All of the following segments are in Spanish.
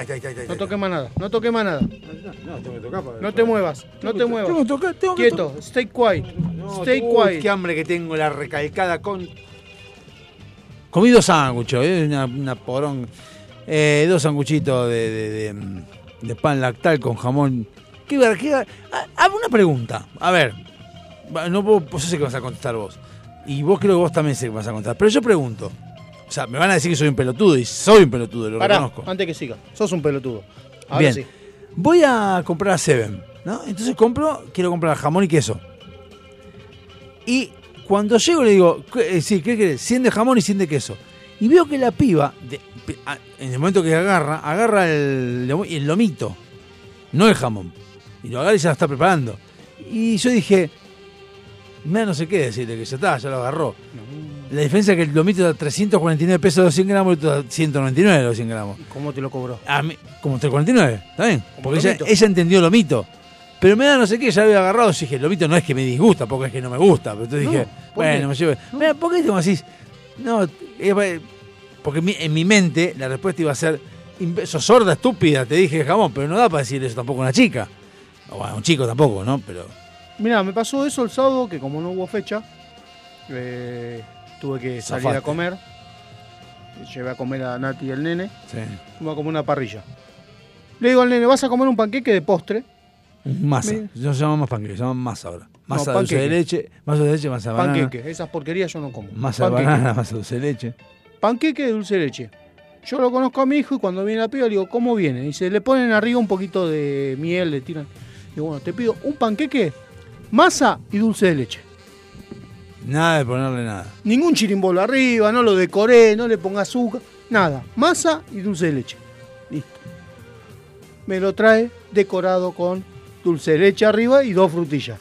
Está, está, está. No toques más nada, no toques más nada. No, tengo que tocar para No te muevas, no te muevas. Tengo que tocar, tengo que Quieto, stay quiet. Stay quiet. Qué hambre que tengo, la recalcada con. Comí dos sándwiches, ¿eh? una, una porón. Eh, dos sanguchitos de, de, de, de pan lactal con jamón. ¿Qué, qué, ver- ah, ah, una pregunta. A ver, no puedo, pues yo sé que vas a contestar vos. Y vos creo que vos también sé que vas a contestar. Pero yo pregunto. O sea, me van a decir que soy un pelotudo y soy un pelotudo, lo Pará, reconozco. antes que siga. Sos un pelotudo. Ahora Bien. sí. Voy a comprar a Seven, ¿no? Entonces compro, quiero comprar jamón y queso. Y cuando llego le digo, ¿qué, eh, sí, ¿qué querés? 100 de jamón y 100 de queso. Y veo que la piba, de- pi- a- en el momento que agarra, agarra el, el lomito, no el jamón. Y lo agarra y ya lo está preparando. Y yo dije, mira, no sé qué decirle, que ya está, ya lo agarró. La diferencia es que el lomito da 349 pesos los 100 gramos y el otro da 199 los 100 gramos. ¿Cómo te lo cobró? A mí, como 349, ¿está bien? Porque ella, lomito. ella entendió lo mito. Pero me da no sé qué, ya lo había agarrado. Yo dije, lo mito no es que me disgusta, porque es que no me gusta. Pero entonces No, dije, ¿por bueno, qué? me llevo. Mira, ¿por qué te decís? No, porque en mi, en mi mente la respuesta iba a ser, "Imbe- sos sorda, estúpida, te dije jamón, pero no da para decir eso tampoco a una chica. O bueno, a un chico tampoco, ¿no? Pero. Mira, me pasó eso el sábado, que como no hubo fecha, eh, tuve que salir Zafaste. a comer. Llevé a comer a Nati y al nene. Sí. Fuimos a comer una parrilla. Le digo al nene, ¿vas a comer un panqueque de postre? Masa. Mira. No se llama más panqueque, se llama masa ahora. Masa dulce de leche, masa de leche, masa de banana. Panqueque. Esas porquerías yo no como. Masa de Panqueque. banana, masa dulce de leche. Panqueque de dulce de leche. Yo lo conozco a mi hijo y cuando viene la piba le digo, ¿cómo viene? Dice, le ponen arriba un poquito de miel, le tiran. Digo, bueno, te pido un panqueque, masa y dulce de leche. Nada de ponerle nada. Ningún chirimbolo arriba, no lo decoré, no le ponga azúcar, nada. Masa y dulce de leche. Listo. Me lo trae decorado con dulce de leche arriba y dos frutillas.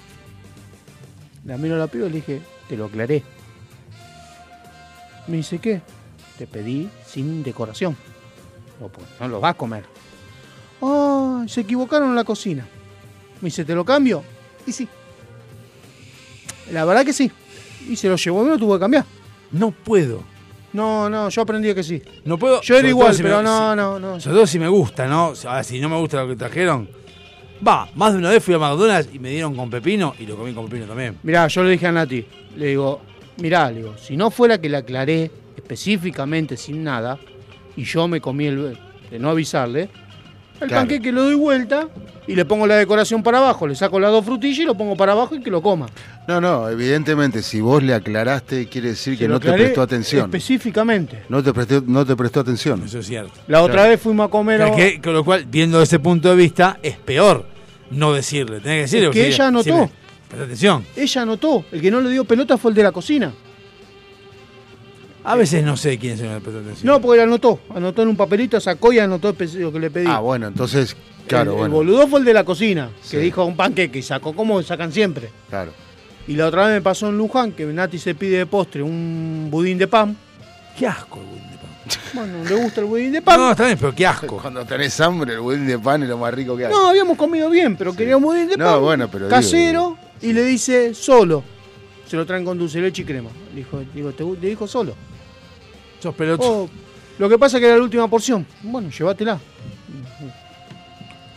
La miro a la piba y le dije, te lo aclaré. Me dice, ¿qué? Te pedí sin decoración. No, pues, no lo vas a comer. Ah, se equivocaron en la cocina. Me dice, ¿te lo cambio? Y sí. La verdad que sí. Y se lo llevó me lo tuvo que cambiar. No puedo. No, no, yo aprendí que sí. No puedo. Yo era igual, si pero me- no, si- no, no. Sobre todo si me gusta, ¿no? Ahora, si no me gusta lo que trajeron. Va, más de una vez fui a McDonald's y me dieron con pepino y lo comí con pepino también. Mirá, yo le dije a Nati, le digo, mirá, le digo, si no fuera que le aclaré específicamente sin nada, y yo me comí el de no avisarle, el Claro. panqueque lo doy vuelta y le pongo la decoración para abajo, le saco las dos frutillas y lo pongo para abajo y que lo coma. No, no, evidentemente, si vos le aclaraste, quiere decir que no te prestó atención. Específicamente. No te prestó, no te prestó atención. Eso es cierto. La otra vez fuimos a comer. Que- con lo cual, viendo ese punto de vista, es peor no decirle. Tenés que decirle. Es que ella si anotó. me- Presta atención. Ella anotó, el que no le dio pelota fue el de la cocina. A veces no sé quién se me presta atención. No, porque él anotó, anotó en un papelito, sacó y anotó lo que le pedí. Ah, bueno, entonces, claro, el, el bueno. boludo fue el de la cocina, Sí. que dijo un panqueque y sacó como sacan siempre. Claro. Y la otra vez me pasó en Luján que Nati se pide de postre un budín de pan. Qué asco el budín de pan. Bueno, le gusta el budín de pan. No, No, está bien, pero qué asco. Cuando tenés hambre, el budín de pan es lo más rico que hay. habíamos comido bien, pero quería un budín de No, pan. bueno, pero Casero y le dice solo. se lo traen con dulce de leche y crema. Le dijo, digo, te, le dijo solo. Sos pelotudo. Oh, lo que pasa es que era la última porción. Bueno, llévatela.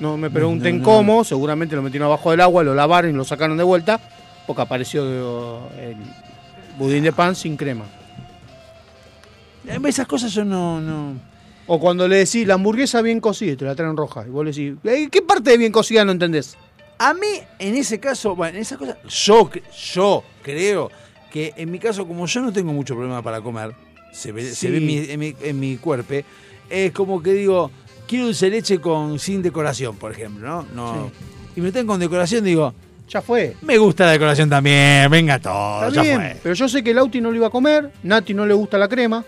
No me pregunten No, no, cómo, seguramente lo metieron abajo del agua, lo lavaron y lo sacaron de vuelta, porque apareció el budín de pan sin crema. Esas cosas yo no, no. O cuando le decís la hamburguesa bien cocida y te la traen roja, y vos le decís, "Eh, ¿qué parte de bien cocida no entendés? A mí, en ese caso, bueno, en esas cosas, yo, yo creo que en mi caso, como yo no tengo mucho problema para comer, se ve, se Sí. ve en, mi, en, mi, en mi cuerpo, es como que digo, quiero dulce leche con sin decoración, por ejemplo, ¿no? no Y me tengo con decoración, digo, Ya fue. me gusta la decoración también, venga todo, Está ya bien, fue. pero yo sé que Lauti no lo iba a comer, Nati no le gusta la crema.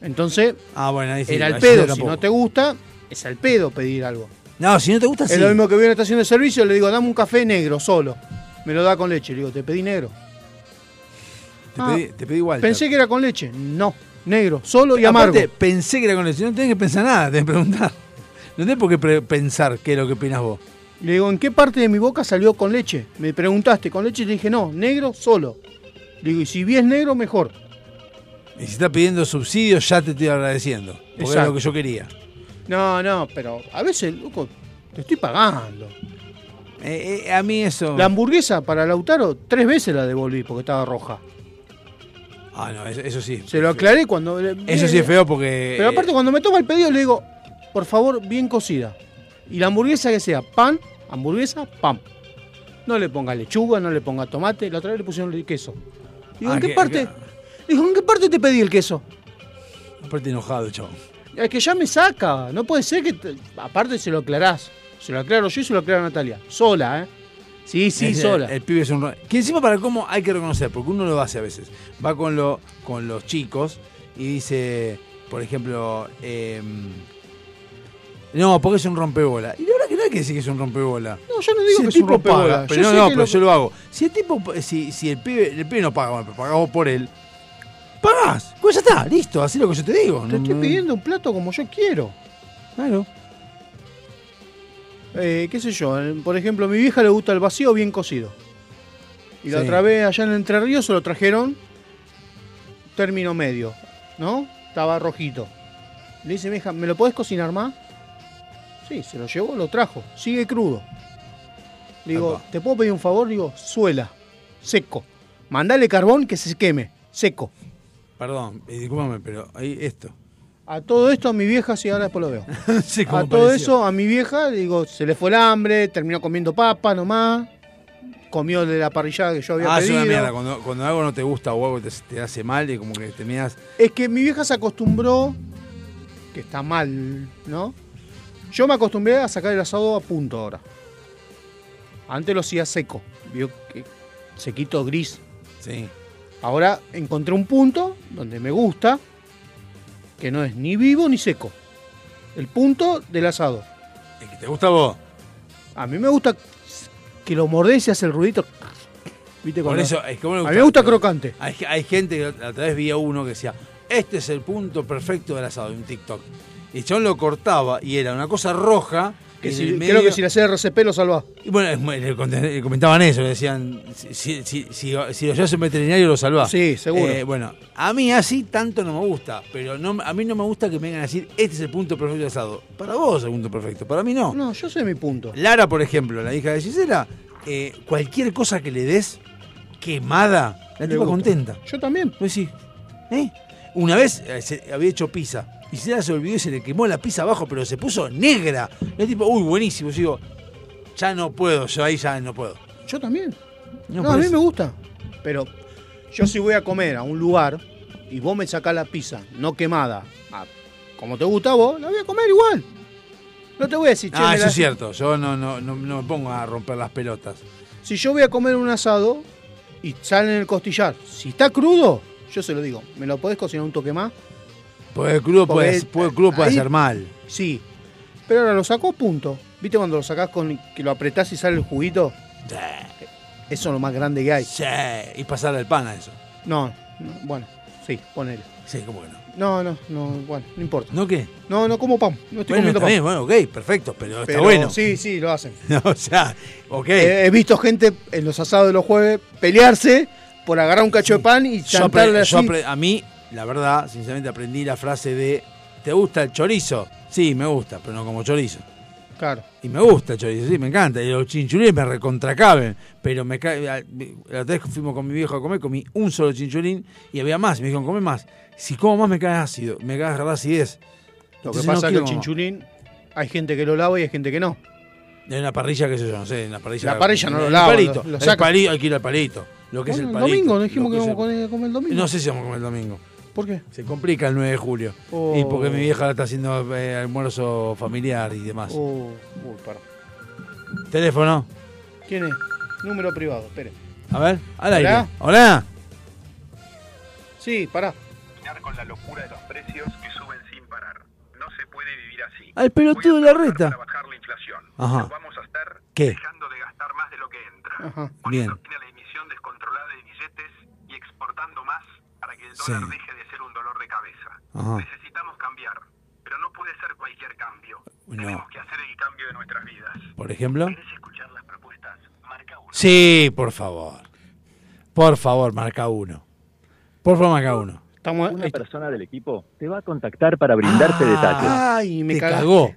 Entonces, Ah, bueno, ahí sí. era sí pedo. Si no te gusta, es al pedo pedir algo. No, si no te gusta, sí. Es lo mismo que voy a una estación de servicio, le digo, dame un café negro solo. Me lo da con leche. Le digo, te pedí negro. Te, Ah, pedí, te pedí igual. Pensé que era con leche. No, negro, solo y Aparte, amargo. pensé que era con leche. No tenés que pensar nada, tenés que preguntar. No tenés por qué pensar qué es lo que opinas vos. Le digo, ¿en qué parte de mi boca salió con leche? Me preguntaste, ¿con leche? Te dije, no, negro, solo. Le digo, y si vi es negro, mejor. Y si estás pidiendo subsidios, ya te estoy agradeciendo. Porque es Exacto. lo que yo quería. No, no, pero a veces, loco, te estoy pagando. Eh, eh, a mí eso. La hamburguesa para Lautaro, tres veces la devolví porque estaba roja. Ah, no, eso, eso sí. Se lo aclaré cuando... Eso sí es feo porque. Pero aparte, cuando me toma el pedido, le digo, por favor, bien cocida. Y la hamburguesa que sea pan, hamburguesa, pan. No le ponga lechuga, no le ponga tomate. La otra vez le pusieron queso. Digo, Ah, ¿en qué que- parte? que- Digo, ¿en qué parte te pedí el queso? Aparte enojado, chavo. Es que ya me saca. No puede ser que. te- Aparte, se lo aclarás. Se lo aclaro yo y se lo aclaro a Natalia. Sola, ¿eh? Sí, sí, Es- sola. El, el pibe es un. Que encima, para cómo hay que reconocer, porque uno lo hace a veces. Va con, lo, con los chicos y dice, por ejemplo, em, no, porque es un rompebola. Y la verdad que no hay que decir que es un rompebola. no, yo no digo Si que el es un tipo rompebola. paga, pero Yo no, no, pero lo- yo lo hago. Si el tipo, si, si el pibe, el pibe no paga, bueno, pero pagamos por él, pagás. Pues ya está, listo, así es lo que yo te digo. Te No- estoy no- pidiendo un plato como yo quiero. Claro. Eh, qué sé yo, por ejemplo, a mi vieja le gusta el vacío bien cocido. Y la Sí. otra vez allá en Entre Ríos se lo trajeron término medio, ¿no? Estaba rojito. Le dice mi hija, ¿me lo podés cocinar más? Sí, se lo llevó, lo trajo. Sigue crudo. Le digo. ¿te puedo pedir un favor? Digo, suela, seco. Mandale carbón que se queme, seco. Perdón, discúlpame, pero ahí esto. A todo esto a mi vieja, sí, ahora después lo veo. Sí, A todo pareció. eso, a mi vieja, digo, se le fue el hambre, terminó comiendo papa nomás, comió de la parrillada que yo había Ah, es una mierda. Cuando, cuando algo no te gusta o algo te, te hace mal, y como que terminas. Es que mi vieja se acostumbró, que está mal, ¿no? Yo me acostumbré a sacar el asado a punto ahora. Antes lo hacía seco, vio que sequito gris. Sí. Ahora encontré un punto donde me gusta, que no es ni vivo ni seco. El punto del asado. Es que te gusta a vos. A mí me gusta que lo mordés y hace el ruidito. ¿Viste? Por eso, es que a mí me gusta crocante. Hay, hay gente que a través vi a uno que decía, este es el punto perfecto del asado, en un TikTok. Y el chabón lo cortaba y era una cosa roja. Que en si- creo que si le hacía RCP lo salvás. Y bueno, comentaban eso, le decían, si, si, si, si, lo llevas un veterinario lo salvás. Sí, seguro. Eh, bueno, a mí así tanto no me gusta, pero no, a mí no me gusta que me vengan a decir, este es el punto perfecto del asado. Para vos es el punto perfecto, para mí no. No, yo sé mi punto. Lara, por ejemplo, la hija de Gisela, eh, cualquier cosa que le des quemada, la tipa contenta. Yo también. Pues sí. ¿Eh? Una vez se había hecho pizza. Y se se olvidó y se le quemó la pizza abajo, pero se puso negra. Y el tipo, uy, buenísimo. Yo digo, ya no puedo, yo ahí ya no puedo. Yo también. No, No, a mí me gusta. Pero yo si voy a comer a un lugar y vos me sacás la pizza no quemada, a- como te gusta a vos, la voy a comer igual. No te voy a decir, che, Ah, eso la- es cierto. Yo no, no, no, no me pongo a romper las pelotas. Si yo voy a comer un asado y sale en el costillar, si está crudo, yo se lo digo, ¿me lo podés cocinar un toque más? Porque el crudo puede, puede- crudo puede ahí- hacer mal. Sí. Pero ahora lo sacó punto. ¿Viste cuando lo sacás con que lo apretás y sale el juguito? Eso es lo más grande que hay. Sí, y pasarle el pan a eso. No, no, bueno. Sí, ponele. Sí, ¿cómo que no? No, no, no, bueno, no importa. ¿No qué? No, no como pan. No estoy Bueno, comiendo está pan. bueno, ok, perfecto, pero, está bueno. Sí, sí, lo hacen. O sea, ok. Eh, he visto gente en los asados de los jueves pelearse por agarrar un cacho de pan y chantarle así. yo apre- a mí, la verdad, sinceramente aprendí la frase de ¿te gusta el chorizo? Sí, me gusta, pero no como chorizo. Claro. Y me gusta el chorizo, sí, me encanta. Y los chinchulines me recontracaben. Pero me cae. La otra vez que fuimos con mi viejo a comer, comí un solo chinchulín y había más. Me dijeron, come más. Si como más me cae ácido, me cae acidez. Lo que pasa no es que el chinchulín, hay gente que lo lava y hay gente que no. En una parrilla, qué sé yo, no sé, en la parrilla. La parrilla no lo el lava, palito, lo- lo el palito, hay que ir al palito. Lo que Bueno, es el el palito. domingo, no dijimos que íbamos el- a comer el domingo. No sé si vamos a comer el domingo. ¿Por qué? Se complica el 9 de julio. Oh. Y porque mi vieja está haciendo eh, almuerzo familiar y demás. Oh, uy, pará. Teléfono. ¿Quién es? Número privado, espere. A ver, al Hola. aire. Hola. Sí, pará. con la locura de los precios que suben sin parar. No se puede vivir así. Al pelotudo de la reta. Para bajar la inflación. Ajá. Lo vamos a estar ¿Qué? dejando de gastar más de lo que entra. Ajá. Bien. la emisión descontrolada de billetes y exportando más para que el Sí. dólar deje de ser un dolor de cabeza. Ajá. Necesitamos cambiar, pero no puede ser cualquier cambio. No. Tenemos que hacer el cambio de nuestras vidas. Por ejemplo. ¿Querés escuchar las propuestas? Marca uno. Sí, por favor. Por favor, marca uno. Por favor, marca uno. Estamos. Una persona del equipo te va a contactar para brindarte Ah. detalles. Ay, me Te cagó.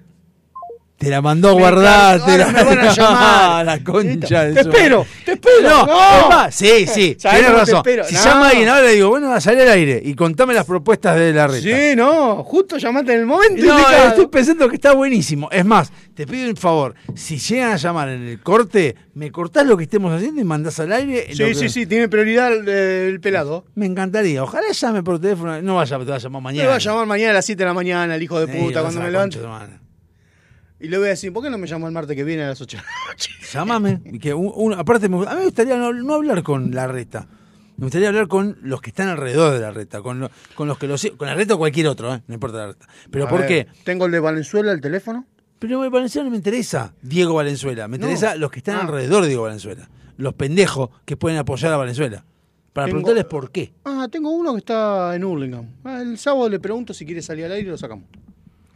Te la mandó a guardar. Te la, me van a llamar. la concha de Te su- espero, te espero. No, No. es más, sí, sí, ¿Sabes tienes cómo te razón. espero? Si No. llama alguien ahora, le digo, bueno, salí al aire y contame las propuestas de la reta. Sí, no, justo llamaste en el momento. No, indicado. estoy pensando que está buenísimo. Es más, te pido un favor. Si llegan a llamar en el corte, me cortás lo que estemos haciendo y mandás al aire. lo Sí, que- sí, sí, tiene prioridad el, el pelado. Me encantaría. Ojalá llame por teléfono. No vaya, te va a llamar Me mañana. va a llamar mañana a las 7 de la mañana, el hijo de Sí, puta, cuando a me levante. concha de tu madre. Y le voy a decir, ¿por qué no me llamó el martes que viene a las 8 de la noche? Llámame. y Que un- un- aparte, me- a mí me gustaría no, no hablar con la reta. Me gustaría hablar con los que están alrededor de la reta. Con, lo- con los que lo sig- Con la reta o cualquier otro, ¿eh? no importa la reta. ¿Pero A por ver, qué? Tengo el de Valenzuela, el teléfono. Pero Valenzuela no me interesa Diego Valenzuela. Me No. interesa los que están Ah. alrededor de Diego Valenzuela. Los pendejos que pueden apoyar a Valenzuela. Para Tengo- preguntarles por qué. Ah, tengo uno que está en Hurlingham. Ah, el sábado le pregunto si quiere salir al aire y lo sacamos.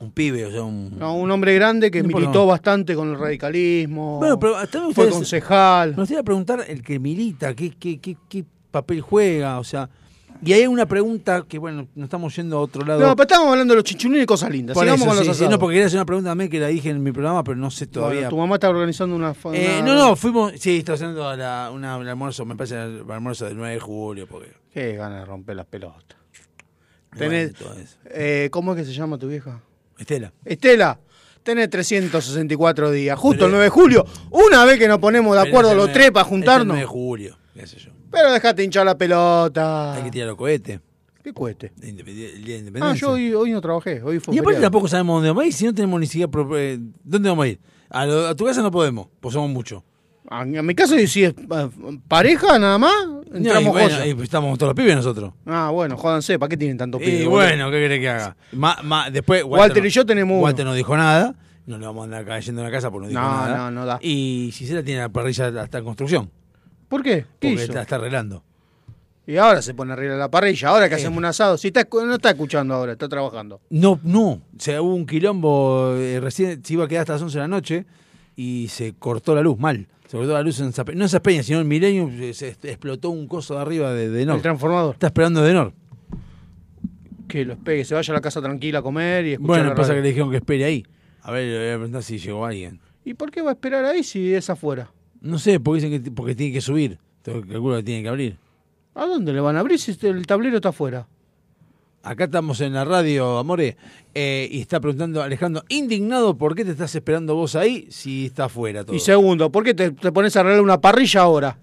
Un pibe, o sea, un. No, un hombre grande que No militó bastante con el radicalismo. Bueno, pero me fue concejal. Me gustaría preguntar el que milita, qué, qué, qué, qué papel juega, o sea. Y hay una pregunta que, bueno, nos estamos yendo a otro lado. No, pero estábamos hablando de los chichulines y cosas lindas. Por Sigamos eso, con los sí, no, porque quería hacer una pregunta también que la dije en mi programa, pero no sé Bueno, todavía. tu mamá está organizando una... Eh, una- no, no, fuimos. Sí, está haciendo la, una, un almuerzo, me parece el almuerzo del 9 de julio. Porque, Qué ganas de romper las pelotas. Tenés-. Eh, ¿Cómo es que se llama tu vieja? Estela. Estela, tenés 364 días. Justo Pero- el 9 de julio. Una vez que nos ponemos de acuerdo los 9 tres para es el juntarnos. 9 de julio, qué sé yo. Pero dejate hinchar la pelota. Hay que tirar los cohetes. ¿Qué independe- El día de Ah, independencia. yo hoy, hoy no trabajé. Hoy fue y aparte tampoco sabemos dónde vamos a ir, si no tenemos ni siquiera... eh, ¿Dónde vamos a ir? A, lo- a tu casa no podemos, pues somos muchos. A, a mi caso, si es eh, pareja nada más, No, entramos bueno, y estamos todos los pibes nosotros. Ah, bueno, jódanse, ¿para qué tienen tanto pibe? Y bueno, ¿qué querés que haga? Ma- ma- después Walter no- y yo tenemos uno. Walter no dijo nada, no le vamos a andar cayendo en la casa porque no dijo No, nada. no, no da. Y Gisela tiene la parrilla hasta en construcción, ¿Por qué? ¿Qué porque hizo? la está arreglando. Y ahora se pone arriba la parrilla, ahora que Eh. hacemos un asado. Si está, no está escuchando ahora, está trabajando. No, no. O sea, hubo un quilombo, eh, recién se iba a quedar hasta las 11 de la noche y se cortó la luz, mal. Se cortó la luz en Zape- no en Zapeña, sino en Milenio, se, se explotó un coso de arriba de, de El Denor. transformador. Está esperando Denor. Que los pegue, se vaya a la casa tranquila a comer y escuchar Bueno, la pasa que le dijeron que espere ahí. A ver, le voy a preguntar si llegó alguien. ¿Y por qué va a esperar ahí si es afuera? No sé, porque dicen que porque tiene que subir. Calculo que tiene que abrir. ¿A dónde le van a abrir si el tablero está afuera? Acá estamos en la radio, Amore, eh, y está preguntando Alejandro, indignado, ¿por qué te estás esperando vos ahí si está afuera todo? Y segundo, ¿por qué te, te pones a arreglar una parrilla ahora?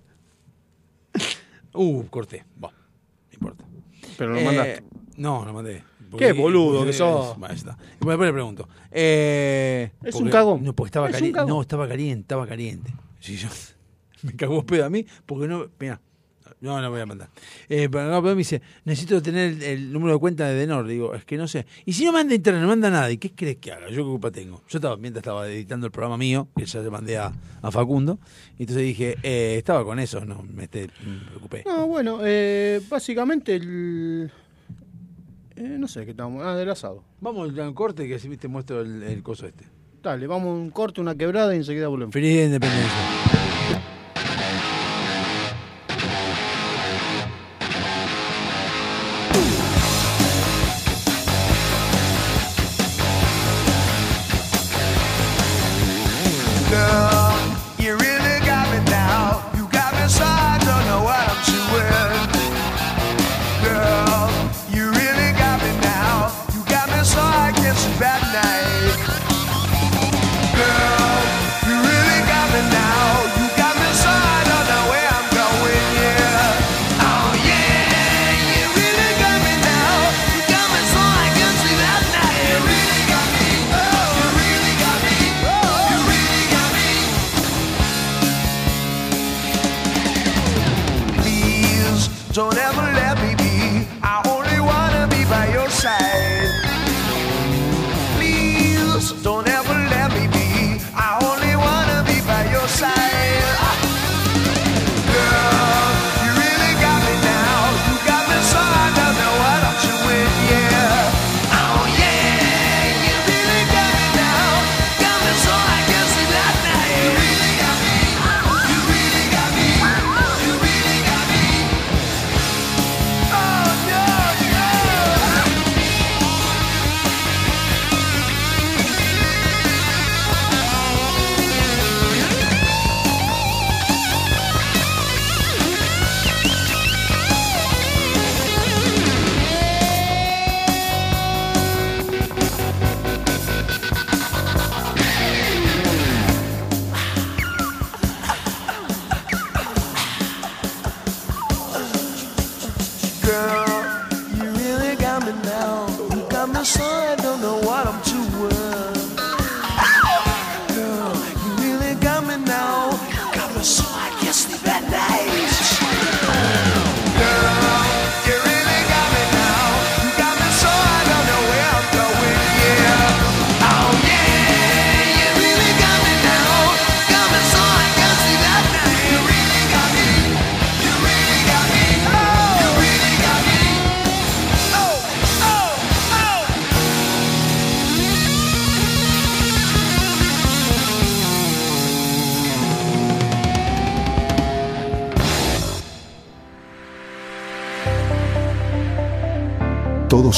Uh, corté. Bueno, no importa. Pero lo Eh, mandaste. No, lo mandé. Qué boludo que sos. Está. Y Después le pregunto. Eh, Es porque- un cagón. No, porque estaba Es caliente. No, estaba caliente, estaba caliente. Sí, yo, me cagó pedo a mí porque no. Mira, no, no voy a mandar. Eh, pero no, pero me dice, necesito tener el, el número de cuenta de Denor. Digo, es que no sé. Y si no manda internet, no manda nada. ¿Y qué crees que haga? Yo qué culpa tengo. Yo estaba, mientras estaba editando el programa mío, que ya le mandé a, a Facundo. Y entonces dije, eh, estaba con eso, no me, este, me preocupé. No, bueno, eh, básicamente el, Eh, no sé qué estamos. Ah, del asado. Vamos a un corte que así te muestro el, el coso este. Dale, vamos a un corte, una quebrada y enseguida volvemos. Feliz Independencia.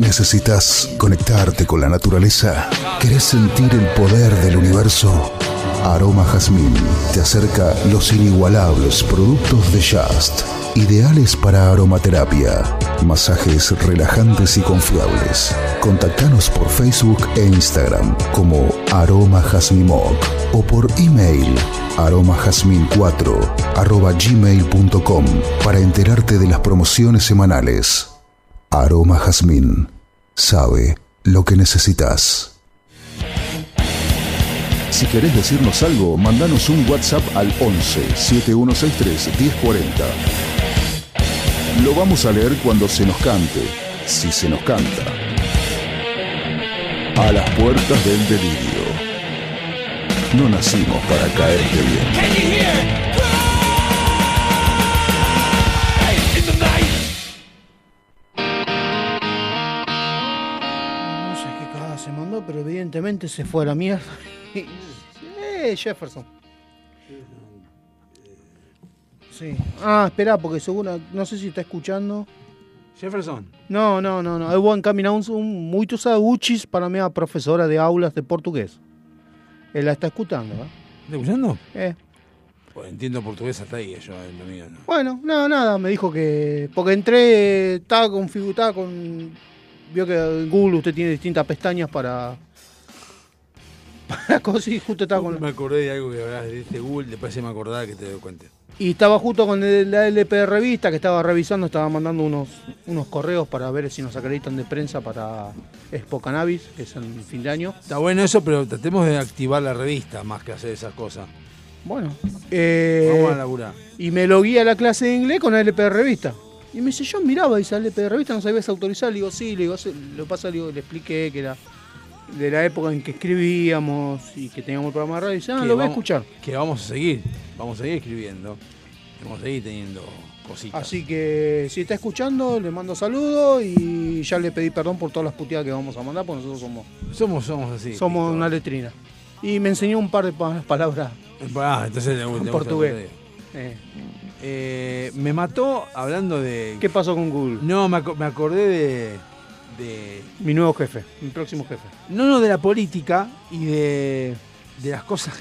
¿Necesitas conectarte con la naturaleza? ¿Querés sentir el poder del universo? Aroma Jazmín te acerca los inigualables productos de Just, ideales para aromaterapia, masajes relajantes y confiables. Contactanos por Facebook e Instagram como Aroma Jazmimoc o por email aromajazmin4 arroba gmail.com para enterarte de las promociones semanales. Aroma Jazmín sabe lo que necesitas. Si querés decirnos algo, mandanos un WhatsApp al 11 7163 1040. Lo vamos a leer cuando se nos cante, si se nos canta. A las puertas del delirio. No nacimos para caerte bien. Pero evidentemente se fue a la mierda. eh, Jefferson. Sí. Ah, espera, porque seguro, no sé si está escuchando. Jefferson. No, no, no, no. Eu vou encaminar un, un muitos saúdes para minha professora de aulas de portugués. Él la está escuchando, ¿eh? ¿Estás escuchando? Eh, Pues entiendo portugués hasta ahí, yo es lo mío. ¿no? Bueno, no, nada, me dijo que. Porque entré, estaba configurada con. Vio que en Google usted tiene distintas pestañas para. Para cosas y justo estaba con. Me acordé de algo que hablabas de este Google, después se me acordaba que te doy cuenta. Y estaba justo con la LP revista que estaba revisando, estaba mandando unos, unos correos para ver si nos acreditan de prensa para Expo Cannabis, que es en fin de año. Está bueno eso, pero tratemos de activar la revista más que hacer esas cosas. Bueno. eh, Vamos a laburar. y me lo guía a la clase de inglés con la LP revista. Y me dice, yo miraba esa LP revista, no sabías autorizar. Le digo, sí, le digo, lo pasa, le, digo, le expliqué que era de la época en que escribíamos y que teníamos el programa de radio. Y dice, ah, Que lo voy a escuchar. Que vamos a seguir, vamos a seguir escribiendo. Vamos a seguir teniendo cositas. Así que si está escuchando, le mando saludos y ya le pedí perdón por todas las puteadas que vamos a mandar, porque nosotros somos, Somos, somos así. somos Víctor. una letrina. Y me enseñó un par de pa- palabras Ah, entonces en portugués. Eh, Eh, me mató hablando de. ¿Qué pasó con Google? No, me, aco- me acordé de. de Mi nuevo jefe, mi próximo jefe. no, no, de la política y de, de las cosas.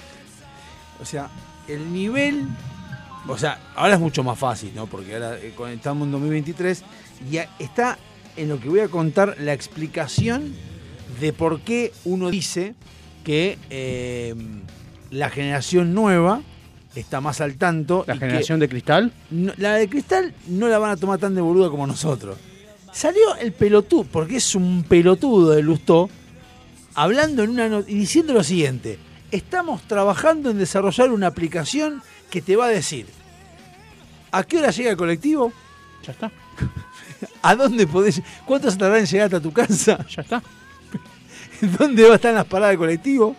O sea, el nivel. O sea, ahora es mucho más fácil, ¿no? Porque ahora eh, con- estamos en 2023 y está en lo que voy a contar la explicación de por qué uno dice que eh, la generación nueva está más al tanto. La que- generación de cristal. no- la de cristal no la van a tomar tan de boluda como nosotros. Salió el pelotudo, porque es un pelotudo de Lustó, hablando en una y diciendo lo siguiente: estamos trabajando en desarrollar una aplicación que te va a decir a qué hora llega el colectivo, Ya está, a dónde podés, cuánto se tardará en llegar hasta tu casa, ya está, dónde va a estar las paradas de colectivo.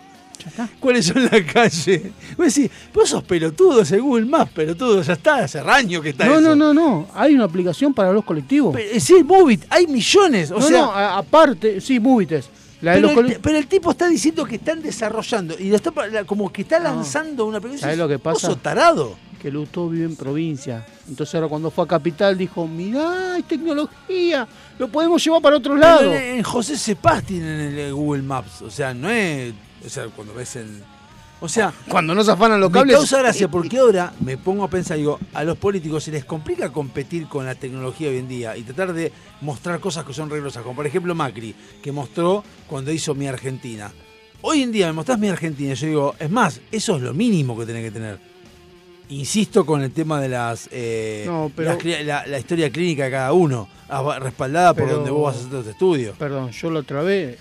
Cuáles son las calles. Vos decís, vos sos pelotudo, Google Maps, pelotudo, ya está, hace raño que está No, eso. no, no, no. Hay una aplicación para los colectivos. Pero, eh, sí, Movit, hay millones. O no, sea, no, a- aparte, sí, Movites. La de pero, los el, pero tipo está diciendo que están desarrollando y está como que está No. lanzando una aplicación. ¿Sabés lo que Vos pasa? sos tarado. que Lustó vive en provincia. Entonces ahora cuando fue a Capital dijo, mirá, hay tecnología, lo podemos llevar para otro lado. Pero en, José Cepaz tienen el Google Maps. O sea, no es. O sea, cuando ves el. O sea, Cuando no se afanan los me cables... causa gracia porque ahora me pongo a pensar, digo, a los políticos se les complica competir con la tecnología hoy en día y tratar de mostrar cosas que son reglosas, como por ejemplo Macri, que mostró cuando hizo Mi Argentina. Hoy en día me mostrás Mi Argentina y yo digo, es más, eso es lo mínimo que tenés que tener. Insisto con el tema de las, eh, No, pero- las la, la historia clínica de cada uno, ah, respaldada por donde vos vas a hacer tus estudios. Perdón, yo la otra vez,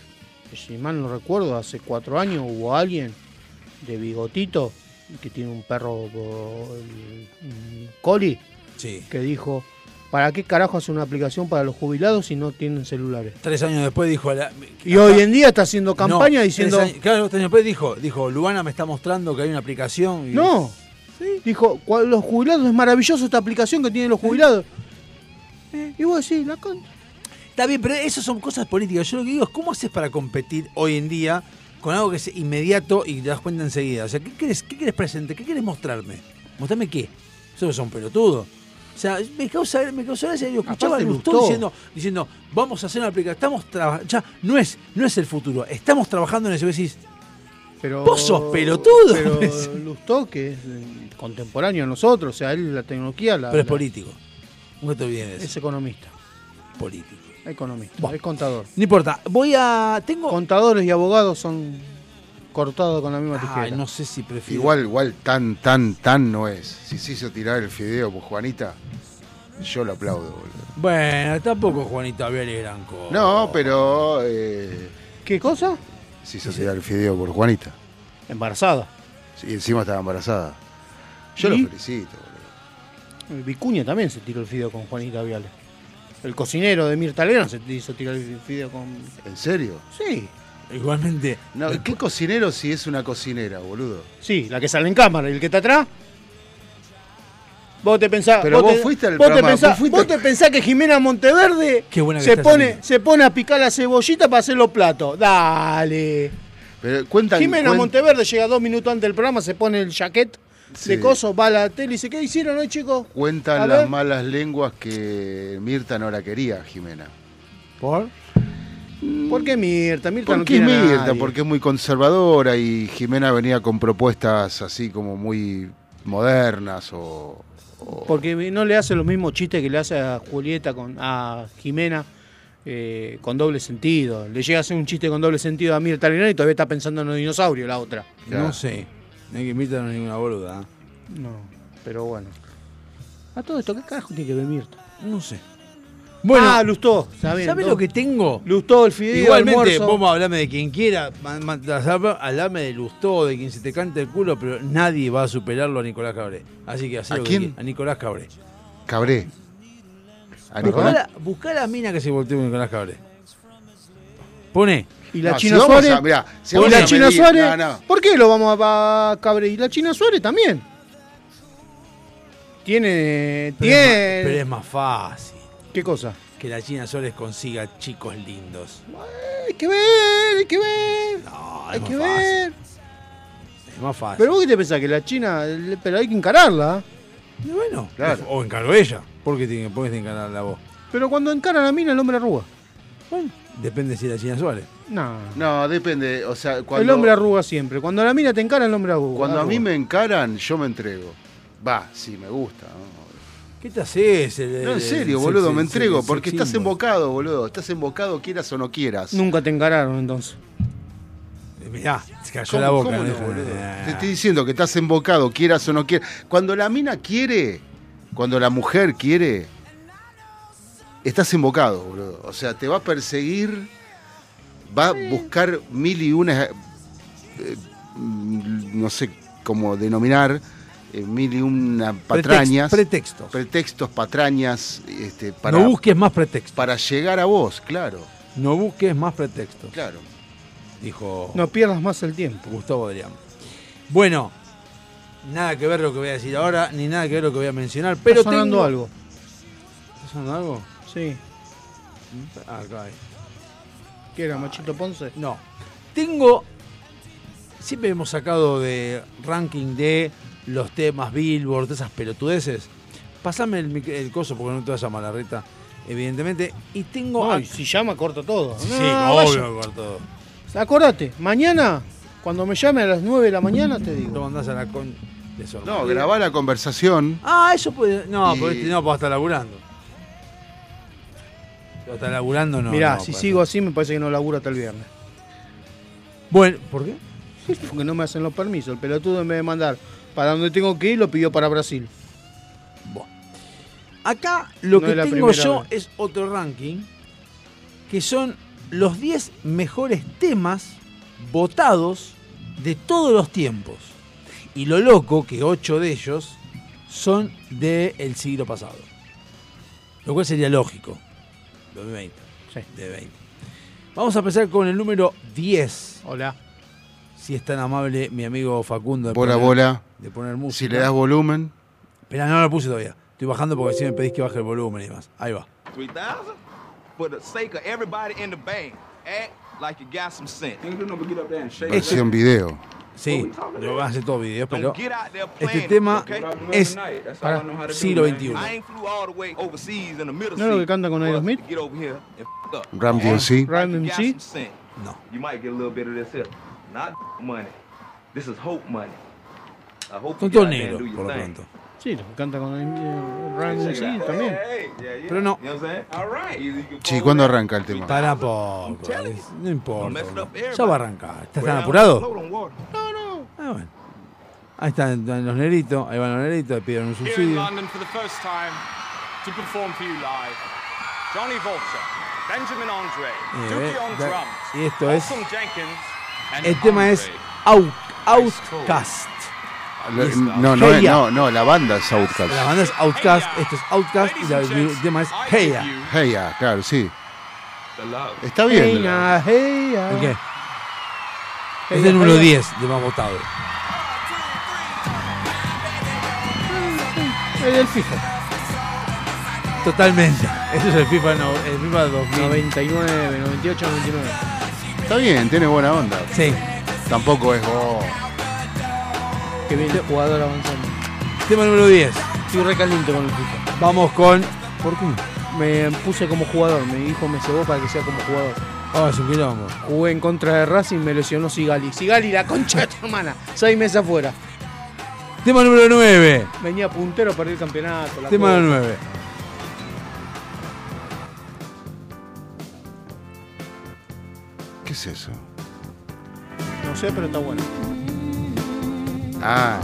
si mal no recuerdo, hace cuatro años hubo alguien de bigotito que tiene un perro, un coli, Sí. que dijo, ¿para qué carajo hace una aplicación para los jubilados si no tienen celulares? Tres años después dijo... la- Y hoy en día está haciendo campaña No, diciendo... tres años- claro, tres años después dijo, dijo, Luana me está mostrando que hay una aplicación. y- No. Dijo, "Cual- los jubilados es maravilloso esta aplicación que tienen los jubilados. Y vos decís, la con... Está bien, pero eso son cosas políticas. Yo lo que digo es, ¿cómo haces para competir hoy en día con algo que es inmediato y te das cuenta enseguida? O sea, ¿qué quieres, qué quieres presente? ¿Qué quieres mostrarme? ¿Mostrarme qué? Eso es un pelotudo. O sea, me causa, me causa gracia. Yo escuchaba a Lustó diciendo, diciendo, vamos a hacer una aplicación. Estamos trabajando. Ya, no es, no es el futuro. Estamos trabajando en eso. Y decís, Pero, Vos sos pelotudo. Pero Lustó, que es eh, contemporáneo a nosotros, o sea, él la tecnología la, pero es la- político. No te olvides es economista. político. Economista, Buah. es contador. No importa. Voy a. Tengo. Contadores y abogados son cortados con la misma Ay, tijera. no sé si prefiero. Igual, igual, tan, tan, tan no es. Si se hizo tirar el fideo por Juanita, yo lo aplaudo, boludo. Bueno, tampoco Juanita Vial es gran cosa. No, pero eh, ¿Qué cosa? se hizo tirar el fideo por Juanita. Embarazada. Y encima estaba embarazada. Yo ¿Y? lo felicito, boludo. Vicuña también se tiró el fideo con Juanita Viales. El cocinero de Mirta Legrand se hizo tirar el fideo con. ¿En serio? Sí, Igualmente. No, ¿Qué cocinero si es una cocinera, boludo? sí, la que sale en cámara, y el que está atrás. Vos te pensás. Pero vos te- fuiste al vos te programa, pensás, vos fuiste- vos te pensás que Jimena Monteverde Qué buena que se pone, se pone a picar la cebollita para hacer los platos. Dale. Pero cuentan, Jimena cuen- Monteverde llega dos minutos antes del programa, se pone el jaquet Sí. de coso, va a la tele y dice, ¿qué hicieron hoy, chicos? A cuentan ver. las malas lenguas que Mirta no la quería, Jimena. ¿Por? ¿Por qué Mirta? Mirta no ¿Por qué quiere a Mirta? nadie. Porque es muy conservadora y Jimena venía con propuestas así como muy modernas o... o- Porque no le hace los mismos chistes que le hace a Julieta, con, a Jimena, eh, con doble sentido. Le llega a hacer un chiste con doble sentido a Mirta Legrand y todavía está pensando en los dinosaurios la otra. No sé. No hay que Mirta no es ninguna boluda. ¿eh? No, pero bueno. A todo esto, ¿qué carajo tiene que ver Mirta? No sé. Bueno, ah, Lustó, ¿sabes lo que tengo? Lustó, el fideo, Igualmente, almuerzo. vos hablame de quien quiera, hablame de Lustó, de quien se te cante el culo, pero nadie va a superarlo a Nicolás Cabré. Así que así ¿A lo que quién? quieras. A Nicolás Cabré. Cabré. A Buscá Nicolás. la, buscá la mina que se volteó con Nicolás Cabré. Pone. Y la No, China si Suárez. a- mirá, si y vamos la China medir- Suárez. no, no. ¿Por qué lo vamos a, a? Y la China Suárez también. Tiene. Pero, es más, tiene. pero es más fácil ¿Qué cosa? que la China Suárez consiga chicos lindos. Hay que ver, hay que ver. No, hay es que más fácil. ver. Es más fácil. Pero vos qué te pensás que la China. Pero hay que encararla. Y bueno, Claro. o encaró ella. ¿Por qué tiene, por qué tiene que encarar la voz? Pero cuando encara a la mina, el hombre arruga. Bueno, depende si es la China Suárez. No. No, depende. O sea, cuando, el hombre arruga siempre. Cuando la mina te encara, el hombre arruga. cuando a mí me encaran, yo me entrego. Va, sí, me gusta. ¿no? ¿Qué te haces? El- No, en serio, el boludo, me el entrego, porque estás embocado, boludo. Estás embocado, quieras o no quieras. Nunca te encararon entonces. Eh, Mirá, se cayó ¿Cómo- la boca. cómo no, ¿no? boludo? Ah. Te estoy diciendo que estás embocado, quieras o no quieras. Cuando la mina quiere, cuando la mujer quiere, estás embocado, boludo. O sea, te va a perseguir, va a buscar mil y una, eh, mm, no sé cómo denominar, eh, mil y una patrañas, Pretextos. pretextos, patrañas, este, para, No busques más pretextos. para llegar a vos, claro, No busques más pretextos. claro. Dijo No pierdas más el tiempo. Gustavo Adrián. Bueno, nada que ver lo que voy a decir ahora, ni nada que ver lo que voy a mencionar, pero Está sonando tengo- algo. ¿Está sonando algo? Sí. Ah, acá hay. ¿Qué era, Machito Ponce? No. Tengo. Siempre hemos sacado de ranking de los temas Billboard, de esas pelotudeces. Pasame el, coso porque no te vas a llamar la reta, evidentemente. Y tengo. Ay, si llama, corta todo. Sí, No, obvio, vaya. corto. Acordate, mañana, cuando me llame a las 9 de la mañana, te Lo digo. mandás a la con. de No, grabá la conversación. Ah, eso puede. No, Y- porque este no, porque estar laburando. Si está laburando, no. Mirá, no, si sigo así, me parece que no laburo hasta el viernes. Bueno, ¿por qué? Porque no me hacen los permisos. El pelotudo, en vez de mandar para donde tengo que ir, lo pidió para Brasil. Bueno. Acá lo No que tengo yo vez. es otro ranking, que son los 10 mejores temas votados de todos los tiempos. Y lo loco que 8 de ellos son del siglo pasado. Lo cual sería lógico. 2020. Sí. De 20. Vamos a empezar con el número 10. Hola. Si es tan amable mi amigo Facundo de, Bola, poner, bola. de poner música. Si le das volumen. Espera, no lo puse todavía. Estoy bajando porque si me pedís que baje el volumen y demás. Ahí va. 3000 for the sake of everybody in the band. Act like you got some sense. Ain't do no but get up there and shake Versión video. Sí, lo van a hacer todos videos, pero este tema okay? es Para siglo XXI. I ain't flew all the way overseas in the middle ¿No es lo que canta con Aerosmith? Ram DMC. Ram DMC? No. You might get a little bit of this here. Not money. This is hope money. I hope Con you todo get out there negro, and do your por lo pronto. Sí, canta con eh, it sí, out. también. Hey, hey, yeah, yeah. Pero no. Sí, ¿cuándo arranca el tema? Para poco. No importa. Ya va a arrancar. ¿Estás tan Well, apurado? float on water. Ah, bueno. Ahí están los negritos, ahí van los negritos, le pidieron un subsidio. London for the first time to perform for you live. Johnny Vulture, Benjamin Andre, Eh, Dookie on drums, y esto es- Awesome Jenkins, and El tema es. Out, Outcast. No, no, es- no, no, la banda es Outcast. La banda es Outcast, esto es Outcast y la- el tema es Heya. Hey, ah, claro, sí. Está bien. na, hey, ah. ¿El qué? Es el número hey, 10 de más votado. El del FIFA. Totalmente. Ese es el FIFA, no, el FIFA 2000. 99, 98, 99. Está bien, tiene buena onda. Sí. Tampoco es oh, Que viene el jugador avanzando. Tema número 10. Estoy recaliente con el FIFA. Vamos con. ¿Por qué? Me puse como jugador. Mi hijo me cebó para que sea como jugador. Ah, es un quilombo. Jugué en contra de Racing, me lesionó Sigali. Sigali, la concha de tu hermana. Seis meses afuera. Tema número 9. Venía puntero para el campeonato. la Tema número 9. ¿Qué es eso? No sé, pero está bueno. Ah.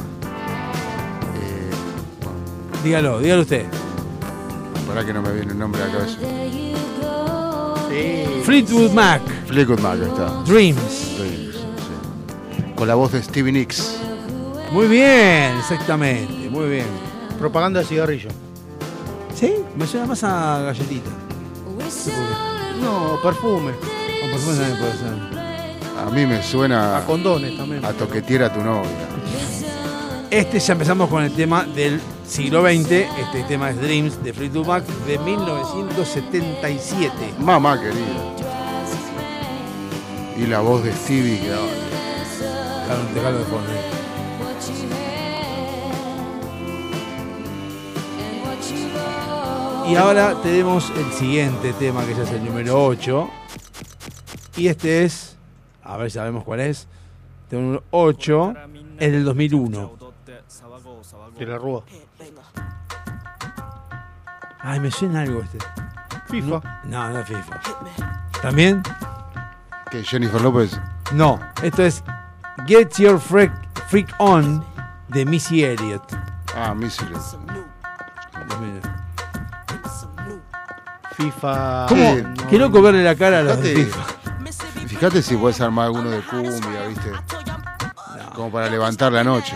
Eh, Dígalo, dígalo usted. para que no me viene el nombre a la cabeza. Sí. Fleetwood Mac, Fleetwood Mac, ahí está. Dreams. Sí, sí. Con la voz de Stevie Nicks. Muy bien, exactamente, muy bien. Propaganda de cigarrillo. ¿Sí? Me suena más a galletita. No, perfume. O supuesto también puede ser. A mí me suena A condones también. a toquetear a tu novia. Este ya empezamos con el tema del siglo XX. Este tema es Dreams de Fleetwood Mac de 1977. Mamá querida. Y la voz de Stevie que daba. Claro, dejalo de fondo. Y ahora tenemos el siguiente tema que ya es el número 8. Y este es, a ver si sabemos cuál es. Tema número 8 es del 2001. De la Rúa. Ay, me suena algo este. FIFA. No, no es FIFA. ¿También? Que Jennifer López. No, esto es Get Your Freak, Freak On de Missy Elliott. Ah, Missy. FIFA. ¿Cómo? Sí, Qué loco verle la cara a los de FIFA. Fíjate si puedes armar alguno de cumbia, ¿viste? Como para levantar la noche.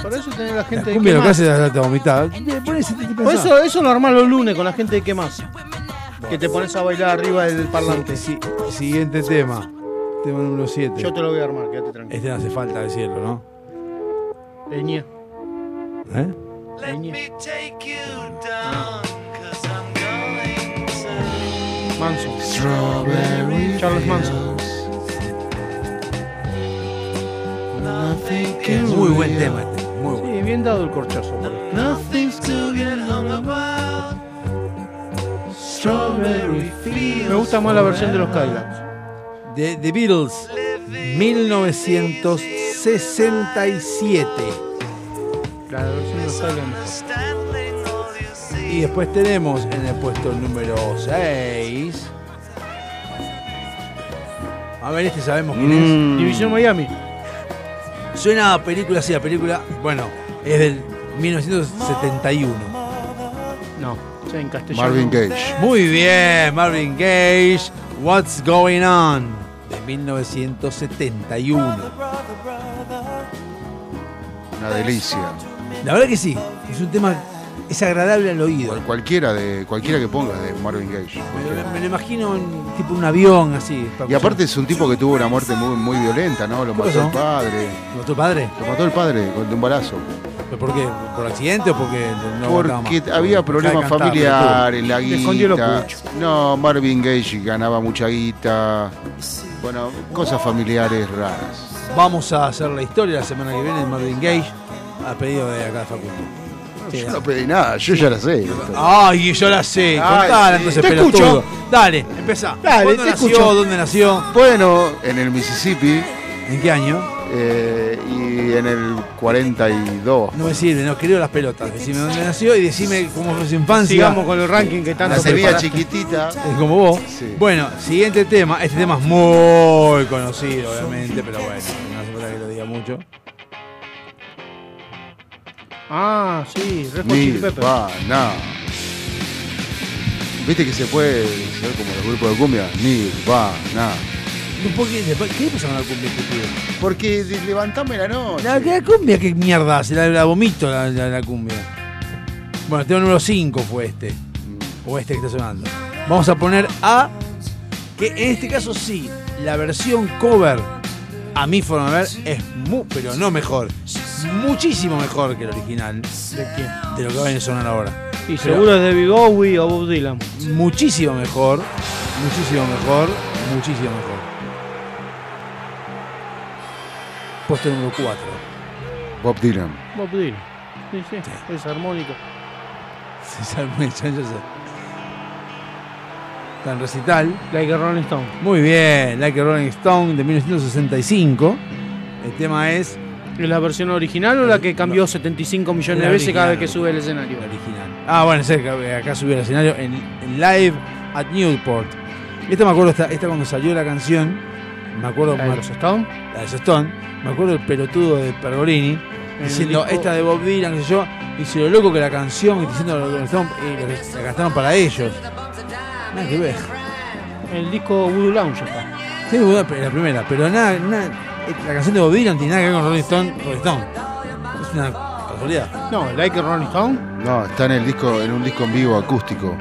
Para eso tenés la La gente cumbia de lo qué que hace más. es darte vomitar. Por eso, eso lo armás los lunes con la gente de qué más. Que te pones a bailar arriba del parlante. Sí, siguiente tema. Tema número 7. Yo te lo voy a armar, quédate tranquilo. Este no hace falta decirlo, ¿no? Eñe. ¿Eh? Eñe. Manson. Charles Manson. Muy buen tema este. Muy bueno. Sí, bien dado el corchazo. Me gusta más la versión de los Cadillacs. The, The Beatles, 1967. La versión de los Cadillacs. Y después tenemos en el puesto número 6. A ver, este sabemos quién Mm. División Miami. Suena a película, sí, a película. Bueno, es del 1971. No, ya en castellano. Marvin Gage. Muy bien, Marvin Gage. What's Going On? De 1971. Una delicia. La verdad que sí, es un tema, es agradable al oído. Cual- Cualquiera de cualquiera que pongas de Marvin Gage. Me, lo imagino en tipo un avión así. Y aparte es un tipo que tuvo una muerte muy, muy violenta, ¿no? Lo ¿Qué mató pasó? el padre. ¿Tu padre? Lo mató el padre con de un balazo. ¿Pero ¿Por qué? ¿Por accidente o porque no Porque más? había problemas familiares, la guita. No, Marvin Gage ganaba mucha guita. Bueno, cosas familiares raras. Vamos a hacer la historia la semana que viene de Marvin Gaye a pedido de acá de Facundo. Yo no pedí nada, yo ya la sé. Ay, yo la sé. Contala entonces, Te pelotudo. escucho. Dale, empezá. Dale, ¿Cuándo te nació? escucho. ¿Dónde nació? Bueno, en el Mississippi ¿En qué año? eh, y en el 42. No me sirve, no creo las pelotas. Decime dónde nació y decime cómo fue su infancia. Sigamos con el ranking que tanto La semilla preparaste. chiquitita. Es como vos. Sí. Bueno, siguiente tema. Este tema es muy conocido, obviamente, pero bueno, no hace falta que lo diga mucho. Ah, sí, Red Hot Chili Pepper. Nirvana. ¿Viste que se puede ser como los grupos de cumbia? Nirvana. ¿Por qué, ¿Qué le pasa con la cumbia este pibe? Porque de- levantame la noche. La, la cumbia, qué mierda, se la, la vomito la, la- la cumbia. Bueno, el tema número 5 fue este. O este que está sonando. Vamos a poner a. Que en este caso sí, la versión cover, a mi forma de ver, es muy, pero no mejor. Muchísimo mejor que el original. ¿De quién? De lo que va a sonar ahora. Y seguro es David Bowie o Bob Dylan. Muchísimo mejor. Muchísimo mejor. Muchísimo mejor. Puesto número 4. Bob Dylan. Bob Dylan. Sí, sí, es armónico. César Muecha, yo sé. Está en recital. Like a Rolling Stone. Muy bien, Like a Rolling Stone de 1965. El tema es ¿Es la versión original o la que cambió 75 millones La de veces cada vez que sube al escenario? el original. Ah, bueno, acá subió al escenario en, en Live at Newport. Esta me acuerdo, esta, esta cuando salió la canción, me acuerdo, ¿La de los Stone? la de los Stone, me acuerdo el pelotudo de Pergolini diciendo disco- esta de Bob Dylan, qué sé yo, y si lo loco que la canción, y diciendo lo que la cantaron para ellos. Nada que ver. El disco Voodoo Lounge está. Sí, la primera, pero nada, nada, la canción de Bob Dylan no tiene nada que ver con Rolling Stone, Rolling Stone. Es una casualidad. No, Like a Rolling Stone. No, está en el disco, en un disco en vivo acústico.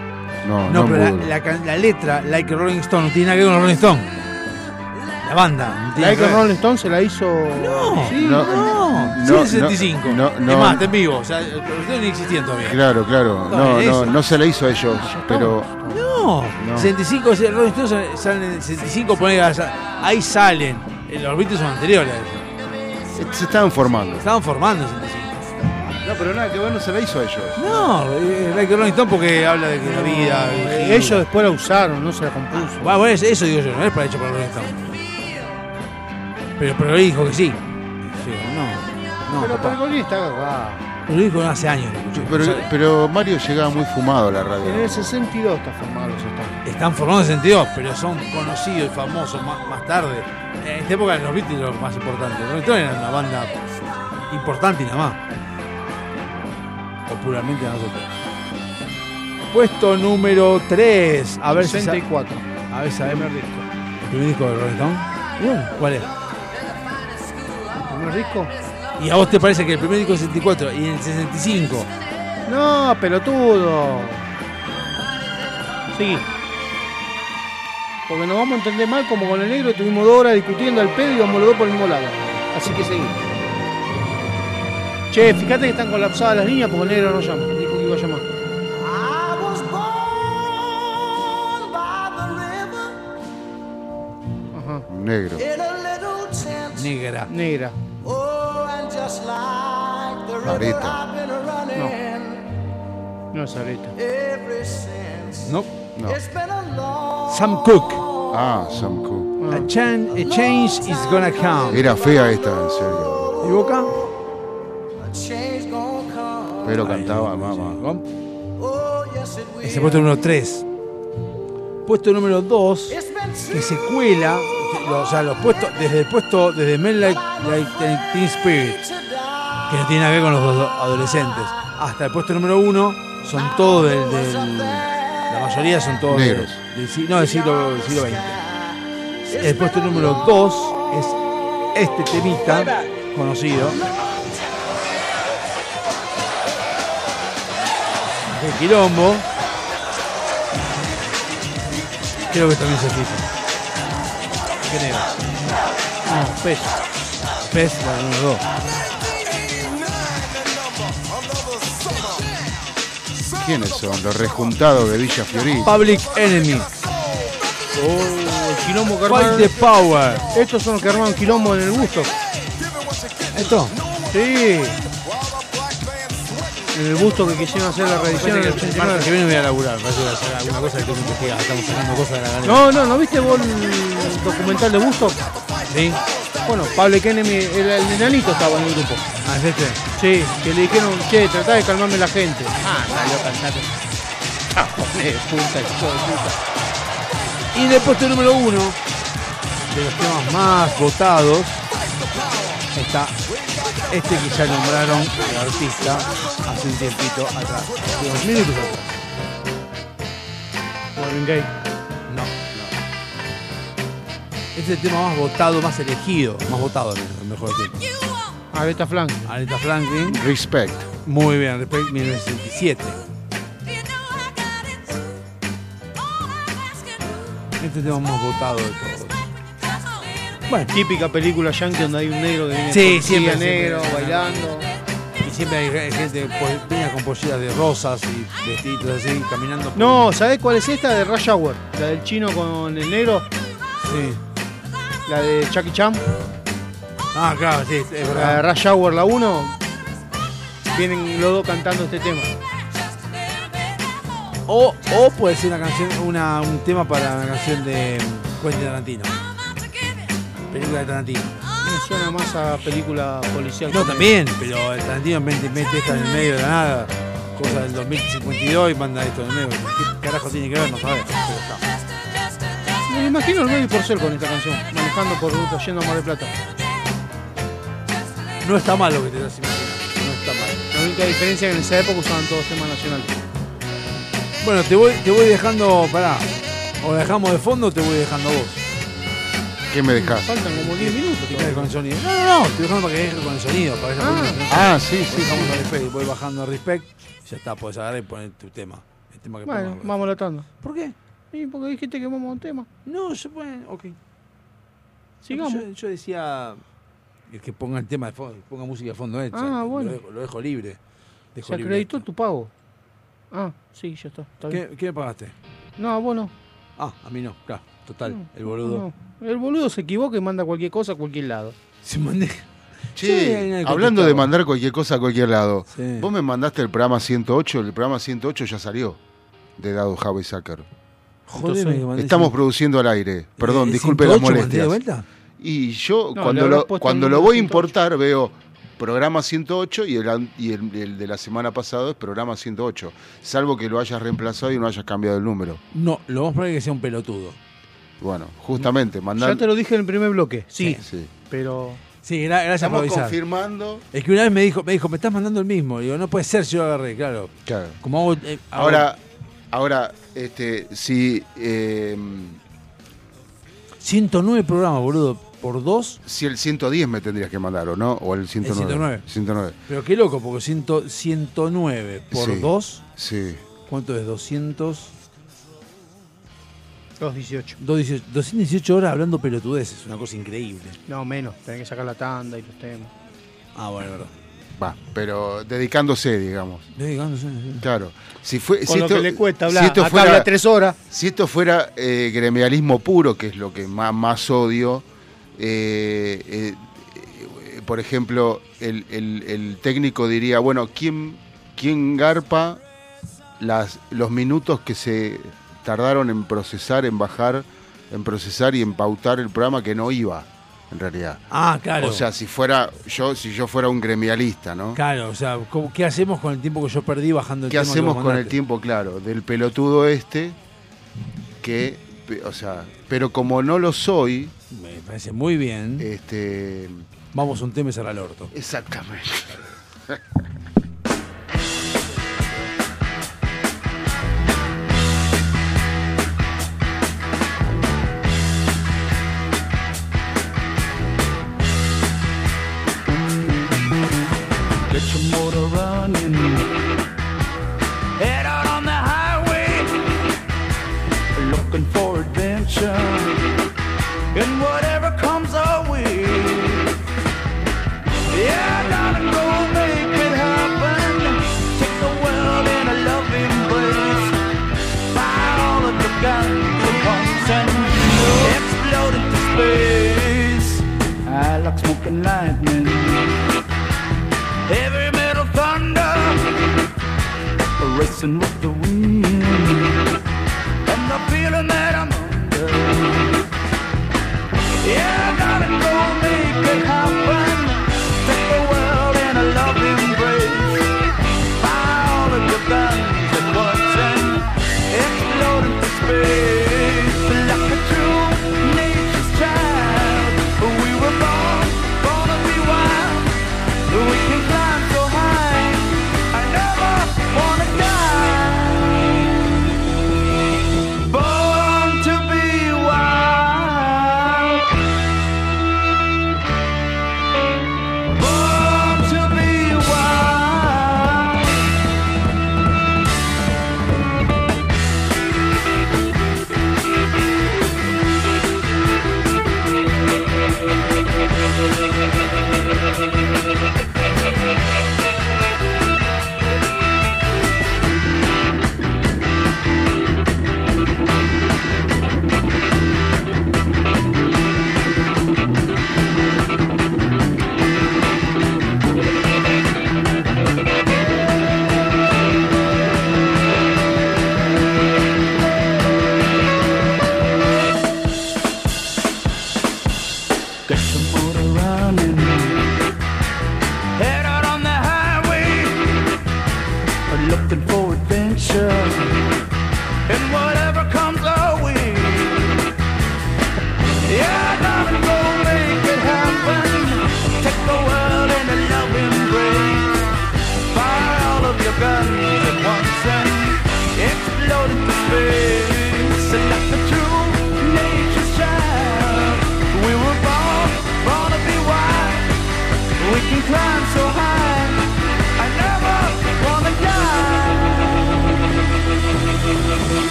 No, No, no, pero la, la la letra, Like a Rolling Stone, no tiene nada que ver con Rolling Stone. La banda, no Like a. Rolling Stone se la hizo. No, Sí, no, no, no, no, el 65. no, no. es más, está en vivo, o sea, el Rolling Stone ni existía todavía. Claro, claro. No, No, no, no se la hizo a ellos, pero No, No. 65, o sea, Rolling Stone salen- salen en 65, ponen, ahí salen. Eh, Los Beatles son anteriores a eso. se estaban formando. Estaban formando en 65. No, pero nada que ver no se la hizo a ellos. No, eh, Like a Rolling Stone porque habla de que la vida. Eh, Ellos después la usaron, no se la compuso. Bueno, bueno, eso- digo yo, no es para hecho para Rolling Stone. Pero, pero él dijo que sí. Sí, no, no, pero papá. Pergolini está cagado. Pero lo dijo hace años. Pero, O sea, pero Mario llegaba muy fumado a la radio. En el 62 está formado los Stones. están formados en 62, pero son conocidos y famosos más, más tarde. En esta época los Beatles eran los más importantes. Rolling Stone era una banda importante y nada más. Popularmente a nosotros. Puesto número 3. A ver si sa- 64. a ver, sabemos. Primer disco. ¿El primer disco de Rolling Stone? ¿Cuál es? ¿El primer disco? ¿Y a vos te parece que el primer disco es 64 y el 65? No, pelotudo. Seguí. Porque nos vamos a entender mal como con el negro tuvimos dos horas discutiendo al pedo y vamos los dos por el mismo lado. Así que seguí. Che, fíjate que están colapsadas las líneas porque el negro no llama. Dijo que iba a llamar. Ajá. Negro. Negra. Negra. Areta. No. No es areta. No. No. Sam Cooke. Ah, Sam Cooke. A, chan- a change is gonna come. Era fea esta, en serio. ¿Y Boca? Pero cantaba, mamá. Ese puesto número 3. Puesto número 2, que se cuela, o sea, los puestos, desde el puesto, desde Men Like, Like Teen Spirit, que no tiene nada que ver con los dos adolescentes, hasta el puesto número 1, son todos del, del- la mayoría son todos del- Negros. del no, del siglo, del siglo XX. El puesto número 2 es este temita conocido. El quilombo. Creo que también se fija. Creo. No, peso. Pez, la número 2. ¿Quiénes son? Los rejuntados de Villa Fiorita. Public Enemy. Oh, quilombo que Fight armaron. the Power. Estos son los que armaron quilombo en el busto. ¿Esto? Sí. En el busto que quisieron hacer la reedición en el El martes que 89. viene voy a laburar. Parece que voy a hacer alguna cosa que tengo que investigar. Estamos sacando cosas de la galería. No, no, ¿no viste vos el documental de Busto? ¿Sí? Bueno, Pablo Kennedy, el, el enanito estaba en el grupo. Ah, es este. Sí, que le dijeron, che, tratá de calmarme la gente. Ah, salió cantando. Cajones puta, hijo de puta. Y en el puesto número uno de los temas más votados está este que ya nombraron el artista hace un tiempito atrás. Hace unos minutos atrás. Marvin Gaye. Es el tema más votado, más elegido, más votado el mejor tiempo. Aretha Franklin. Aretha Franklin, Respect. muy bien, Respect 1967. Este tema más votado de todos. Bueno, Típica película yankee donde hay un negro que viene Sí, siempre, negro siempre. bailando. y siempre hay gente venía con polleras de rosas y vestidos así, caminando. por- No, ¿sabés cuál es esta? De Rush Hour. La del chino con el negro. Sí. La de Chucky Chan. Ah, claro, sí, es La de verdad. Rush Hour, la 1. Vienen los dos cantando este tema. O, o puede ser una canción, una, un tema para una canción de Quentin Tarantino. Película de Tarantino. Me suena más a película policial. No, también, pero el Tarantino mete, mete esta en el medio de la nada. Cosa del 2052 y manda esto en el medio. ¿Qué carajo tiene que ver? No sabes. Pero está. Me imagino el Baby Porcel con esta canción. Manejando por ruta, yendo a Mar del Plata. No está mal lo que te das imaginar. No está mal. La única diferencia es que en esa época usaban todos temas nacionales. Bueno, te voy, te voy dejando, pará. O la dejamos de fondo o te voy dejando a vos. ¿Qué me dejas? Faltan como 10 minutos. Quede con el sonido. No, no, no, estoy dejando para que deje con el sonido. Para que esa Ah. Ah, sí, sí. Dejamos a respect, voy bajando a respect. Ya está, puedes agarrar y poner tu tema. El tema que Bueno, vamos a la tanda. ¿Por qué? Sí, porque dijiste que vamos a un tema. No, se puede. Ok. Sigamos. Yo, yo decía el que ponga el tema de fondo, ponga música de fondo. eh, Ah, ya, lo bueno. dejo- Lo, dejo libre. Dejo Se acreditó tu pago. Ah, sí, ya está. está bien. ¿Qué, ¿Qué me pagaste? No, bueno. Ah, a mí no, claro, total. No, el boludo. no. El boludo se equivoca y manda cualquier cosa a cualquier lado. Se mandé. Sí, Che, hablando de mandar cualquier cosa a cualquier lado, Sí. vos me mandaste el programa 108, el programa 108 ya salió de Dado Javi Sacker. Estamos produciendo al aire. Perdón, Eh, disculpe las 108 mandé de molestias. vuelta? Y yo No, cuando lo, cuando lo voy a 108. importar veo programa 108 y, el, an- y el, el de la semana pasada es programa 108. Salvo que lo hayas reemplazado y no hayas cambiado el número. No, lo vamos a poner que sea un pelotudo. Bueno, justamente, mandar... Ya te lo dije en el primer bloque. Sí, Sí. pero. Sí, gra- gracias Estamos por avisar. confirmando. Es que una vez me dijo, me dijo, me estás mandando el mismo. Y digo, no puede ser, yo lo agarré, claro. Claro. Como hago, eh, hago- Ahora, ahora, este, si, eh, 109 programas, boludo, por dos. si el 110 me tendrías que mandar, ¿o no? O el 109. 109. 109. Pero qué loco, porque 100 109 por Sí. dos, Sí. ¿cuánto es? 200, 2.18. 218 218 horas hablando pelotudeces, una cosa increíble. No, menos. Tenés que sacar la tanda y los temas. Ah, bueno, verdad. Va, pero dedicándose, digamos. No sé. Claro. Si fue, Con si lo esto- que le cuesta si hablar. esto Acá fuera- habla tres horas. Si esto fuera eh, gremialismo puro, que es lo que más, más odio, eh, eh, eh, por ejemplo, el, el- el técnico diría, bueno, ¿quién, quién garpa las, los minutos que se tardaron en procesar, en bajar, en procesar y en pautar el programa que no iba, en realidad? Ah, claro. O sea, si fuera yo, si yo fuera un gremialista, ¿no? claro, o sea, ¿cómo- ¿qué hacemos con el tiempo que yo perdí bajando el ¿Qué tema hacemos con el tiempo, claro, del pelotudo este? Que, o sea, pero como no lo soy, Me parece muy bien. este, Vamos a un tema y el orto. exactamente. running. Head out on the highway, looking for adventure. And whatever comes our way, yeah, darling, go make it happen. Take the world in a loving place. Buy all of the guns and pumps and explode into space. I like smoking lightning. The wind,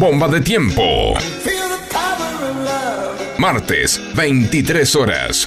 Bomba de tiempo. Martes, 23 horas.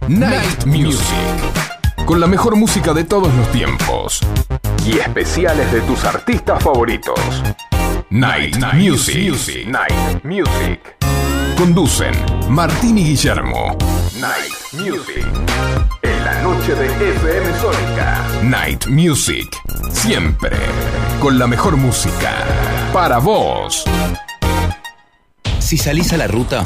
Night Music. Con la mejor música de todos los tiempos. Y especiales de tus artistas favoritos. Night, Music. Night Music. Conducen Martín y Guillermo. Night Music. En la noche de FM Sónica. Night Music. Siempre. Con la mejor música. Para vos. Si salís a la ruta,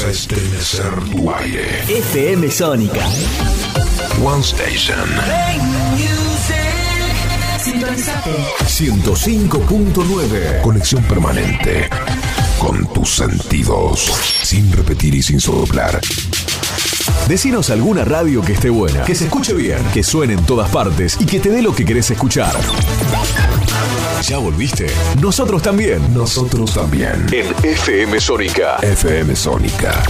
Salimos a estremecer tu aire. FM Sónica. One Station. Sintonizate. 105.9. Conexión permanente con tus sentidos. Sin repetir y sin soplar. Decinos alguna radio que esté buena, que se escuche bien, que suene en todas partes y que te dé lo que querés escuchar. ¿Ya volviste? Nosotros también. Nosotros también. En FM Sónica. FM Sónica.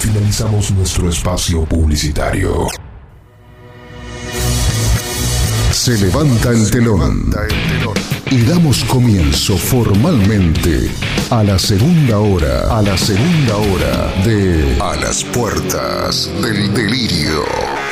Finalizamos nuestro espacio publicitario. Se levanta el telón y damos comienzo formalmente a la segunda hora, a la segunda hora de A las puertas del delirio.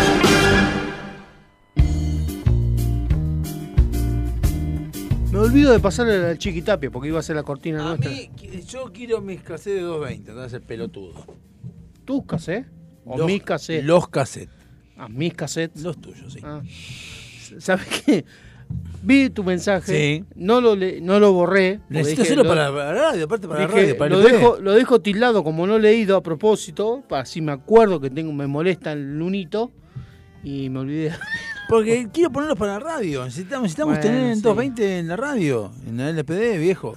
Olvido de pasarle al Chiquitapia porque iba a ser la cortina A nuestra. mí, yo quiero mis cassettes de 220, entonces el pelotudo. ¿Tus cassettes? ¿O Los- mis cassettes? Los cassettes. Ah, mis cassettes. Los tuyos, sí. Ah. ¿Sabes qué? Vi tu mensaje, Sí. no lo le- no lo borré. Necesito hacerlo lo- para la radio, aparte para dije, la radio, para lo, dejo, lo dejo tildado como no leído a propósito, para si me acuerdo que tengo me molesta el lunito y me olvidé. Porque quiero ponerlos para la radio. Necesitamos, necesitamos Bueno, tener en sí. 220 en la radio, en la LPD, viejo.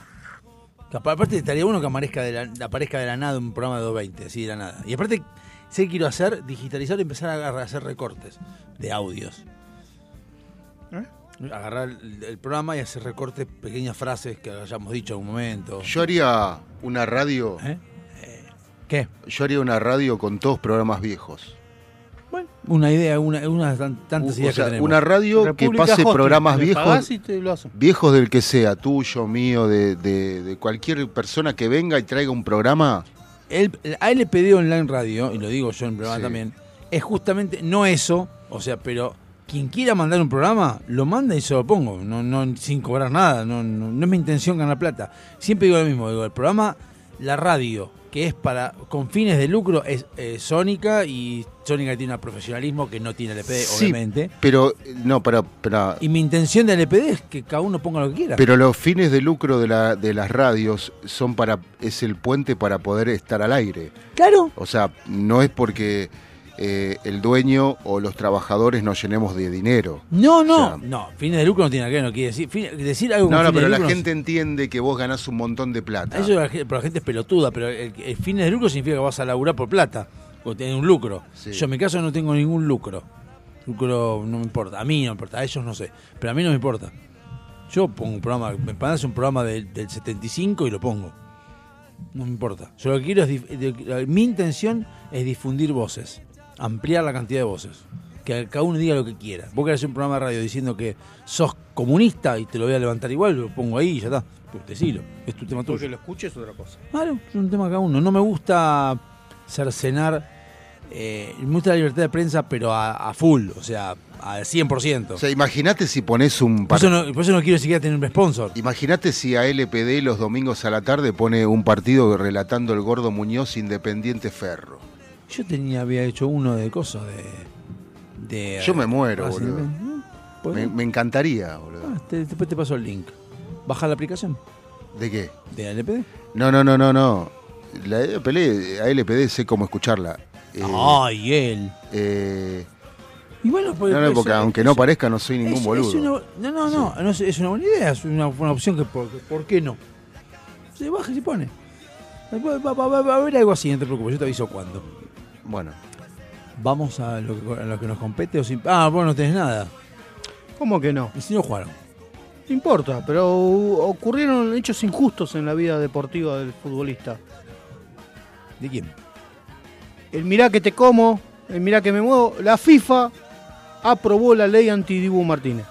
Que Aparte estaría bueno que aparezca de la, aparezca de la nada un programa de 220, así de la nada. Y aparte, sé que quiero hacer, digitalizar y empezar a agarrar- a hacer recortes de audios. ¿Eh? Agarrar el, el programa y hacer recortes, pequeñas frases que hayamos dicho en algún momento. Yo haría una radio. ¿Eh? ¿Qué? Yo haría una radio con todos programas viejos. Una idea, una, una tan- tantas O ideas sea, que tenemos. una radio que pase Hosting, programas viejos. Viejos del que sea, tuyo, mío, de, de- de cualquier persona que venga y traiga un programa. el, el ALPD Online Radio, y lo digo yo en el programa Sí. también, es justamente no eso, o sea, pero quien quiera mandar un programa, lo manda y se lo pongo, no, no, sin cobrar nada, no, no, no es mi intención ganar plata. Siempre digo lo mismo, digo, el programa, la radio, que es para con fines de lucro, es eh, Sónica, y Sónica tiene un profesionalismo que no tiene LPD, Sí, obviamente. pero no, para, para, Y mi intención de LPD es que cada uno ponga lo que quiera. pero los fines de lucro de, la, de las radios son para es el puente para poder estar al aire. Claro. O sea, no es porque eh, el dueño o los trabajadores nos llenemos de dinero. No, no, O sea, no, fines de lucro no tiene nada que ver, no quiere decir, fin- decir algo con No, no, fines pero de la lucro no- gente entiende que vos ganás un montón de plata. Eso la, gente- pero la gente es pelotuda, pero el, el fines de lucro significa que vas a laburar por plata, o tenés un lucro. Yo en mi caso no tengo ningún lucro. Lucro no me importa, a mí no me importa, a ellos no sé, pero a mí no me importa. Yo pongo un programa, me parece un programa del, del 75 y lo pongo. No me importa. Yo lo que quiero es, mi intención es difundir voces, ampliar la cantidad de voces. Que cada uno diga lo que quiera. Vos querés hacer un programa de radio diciendo que sos comunista y te lo voy a levantar igual, lo pongo ahí y ya está. Pues decilo, es tu tema tuyo. Porque lo escuches es otra cosa. Claro, es un tema cada uno. No me gusta cercenar. Eh, me gusta la libertad de prensa, pero a, a full, o sea, al 100%. O sea, imagínate si pones un... por, eso no, por eso no quiero siquiera tener un sponsor. Imagínate si a LPD los domingos a la tarde pone un partido relatando el gordo Muñoz Independiente Ferro. Yo tenía, había hecho uno de cosas de. de Yo me muero, Racing. boludo. Me, me encantaría, boludo. Ah, te- después te paso el link. Baja la aplicación ¿De qué? de LPD. No, no, no, no, no. La LPD, a LPD sé cómo escucharla. Eh, Ay, él. eh, Y bueno, pues, no, no, pues, porque aunque es- no parezca, no soy ningún es- boludo. una- no, no, no, es una buena idea, es una, una opción que por, por qué no. Se baja y se pone. Va, va- va- va a haber algo así, no te preocupes, yo te aviso cuándo. Bueno. Vamos a lo que, a lo que nos compete o sin... Ah, vos no tenés nada. ¿Cómo que no? Y si no jugaron. No importa, pero ocurrieron hechos injustos en la vida deportiva del futbolista. ¿De quién? El mirá que te como, el mirá que me muevo. La FIFA aprobó la ley anti-Dibu Martínez.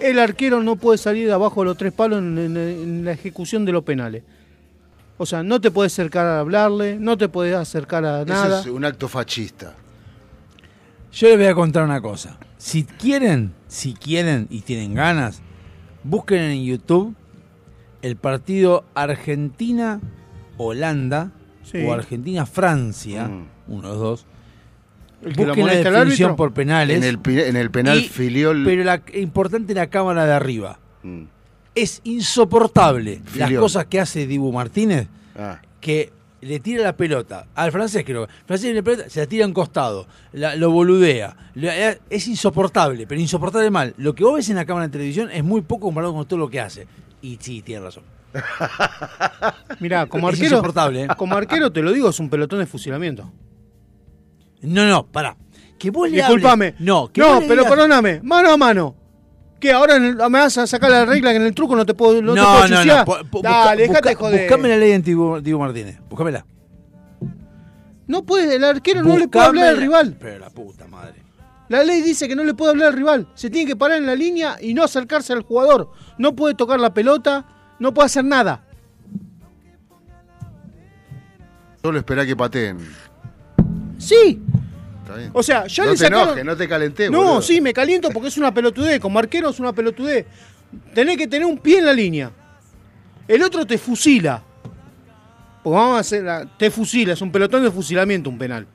El arquero no puede salir de abajo de los tres palos en, en- en la ejecución de los penales. O sea, no te puedes acercar a hablarle, no te puedes acercar a nada. Eso es un acto fascista. Yo les voy a contar una cosa. Si quieren, si quieren y tienen ganas, busquen en YouTube el partido Argentina-Holanda Sí. o Argentina-Francia, uno de los dos. El que Busquen la definición por penales. En el, pi- en el penal Y- filiol. Pero la importante la cámara de arriba. Mm. Es insoportable las cosas que hace Dibu Martínez, Ah. que le tira la pelota al francés, creo. El francés le pelota, se la tira en costado, la- lo boludea. Es insoportable, pero insoportable mal. Lo que vos ves en la cámara de televisión es muy poco comparado con todo lo que hace. Y sí, tiene razón. Mirá, como Es arquero, insoportable, ¿eh? como arquero te lo digo, es un pelotón de fusilamiento. No, no, pará. Que vos le Disculpame. hables- No, que no vos le pero digas- perdóname, mano a mano. ¿Qué? ¿Ahora en el- me vas a sacar la regla que en el truco no te puedo, no te No, puedo no, no. po- po- Dale, busca- dejate joder. Buscame la ley de Dibu Martínez. Buscámela. No puede, el arquero no le puede hablar al Buscame rival. la- Pero la puta madre. La ley dice que no le puede hablar al rival. Se tiene que parar en la línea y no acercarse al jugador. No puede tocar la pelota, no puede hacer nada. Solo espera que pateen. Sí. Bien. O sea, ya no le te sacaron- enojes, no te calentés, No, boludo. sí, me caliento porque es una pelotudez. Como arquero es una pelotudez. Tenés que tener un pie en la línea. El otro te fusila. Porque vamos a hacer la- Te fusila, es un pelotón de fusilamiento, un penal.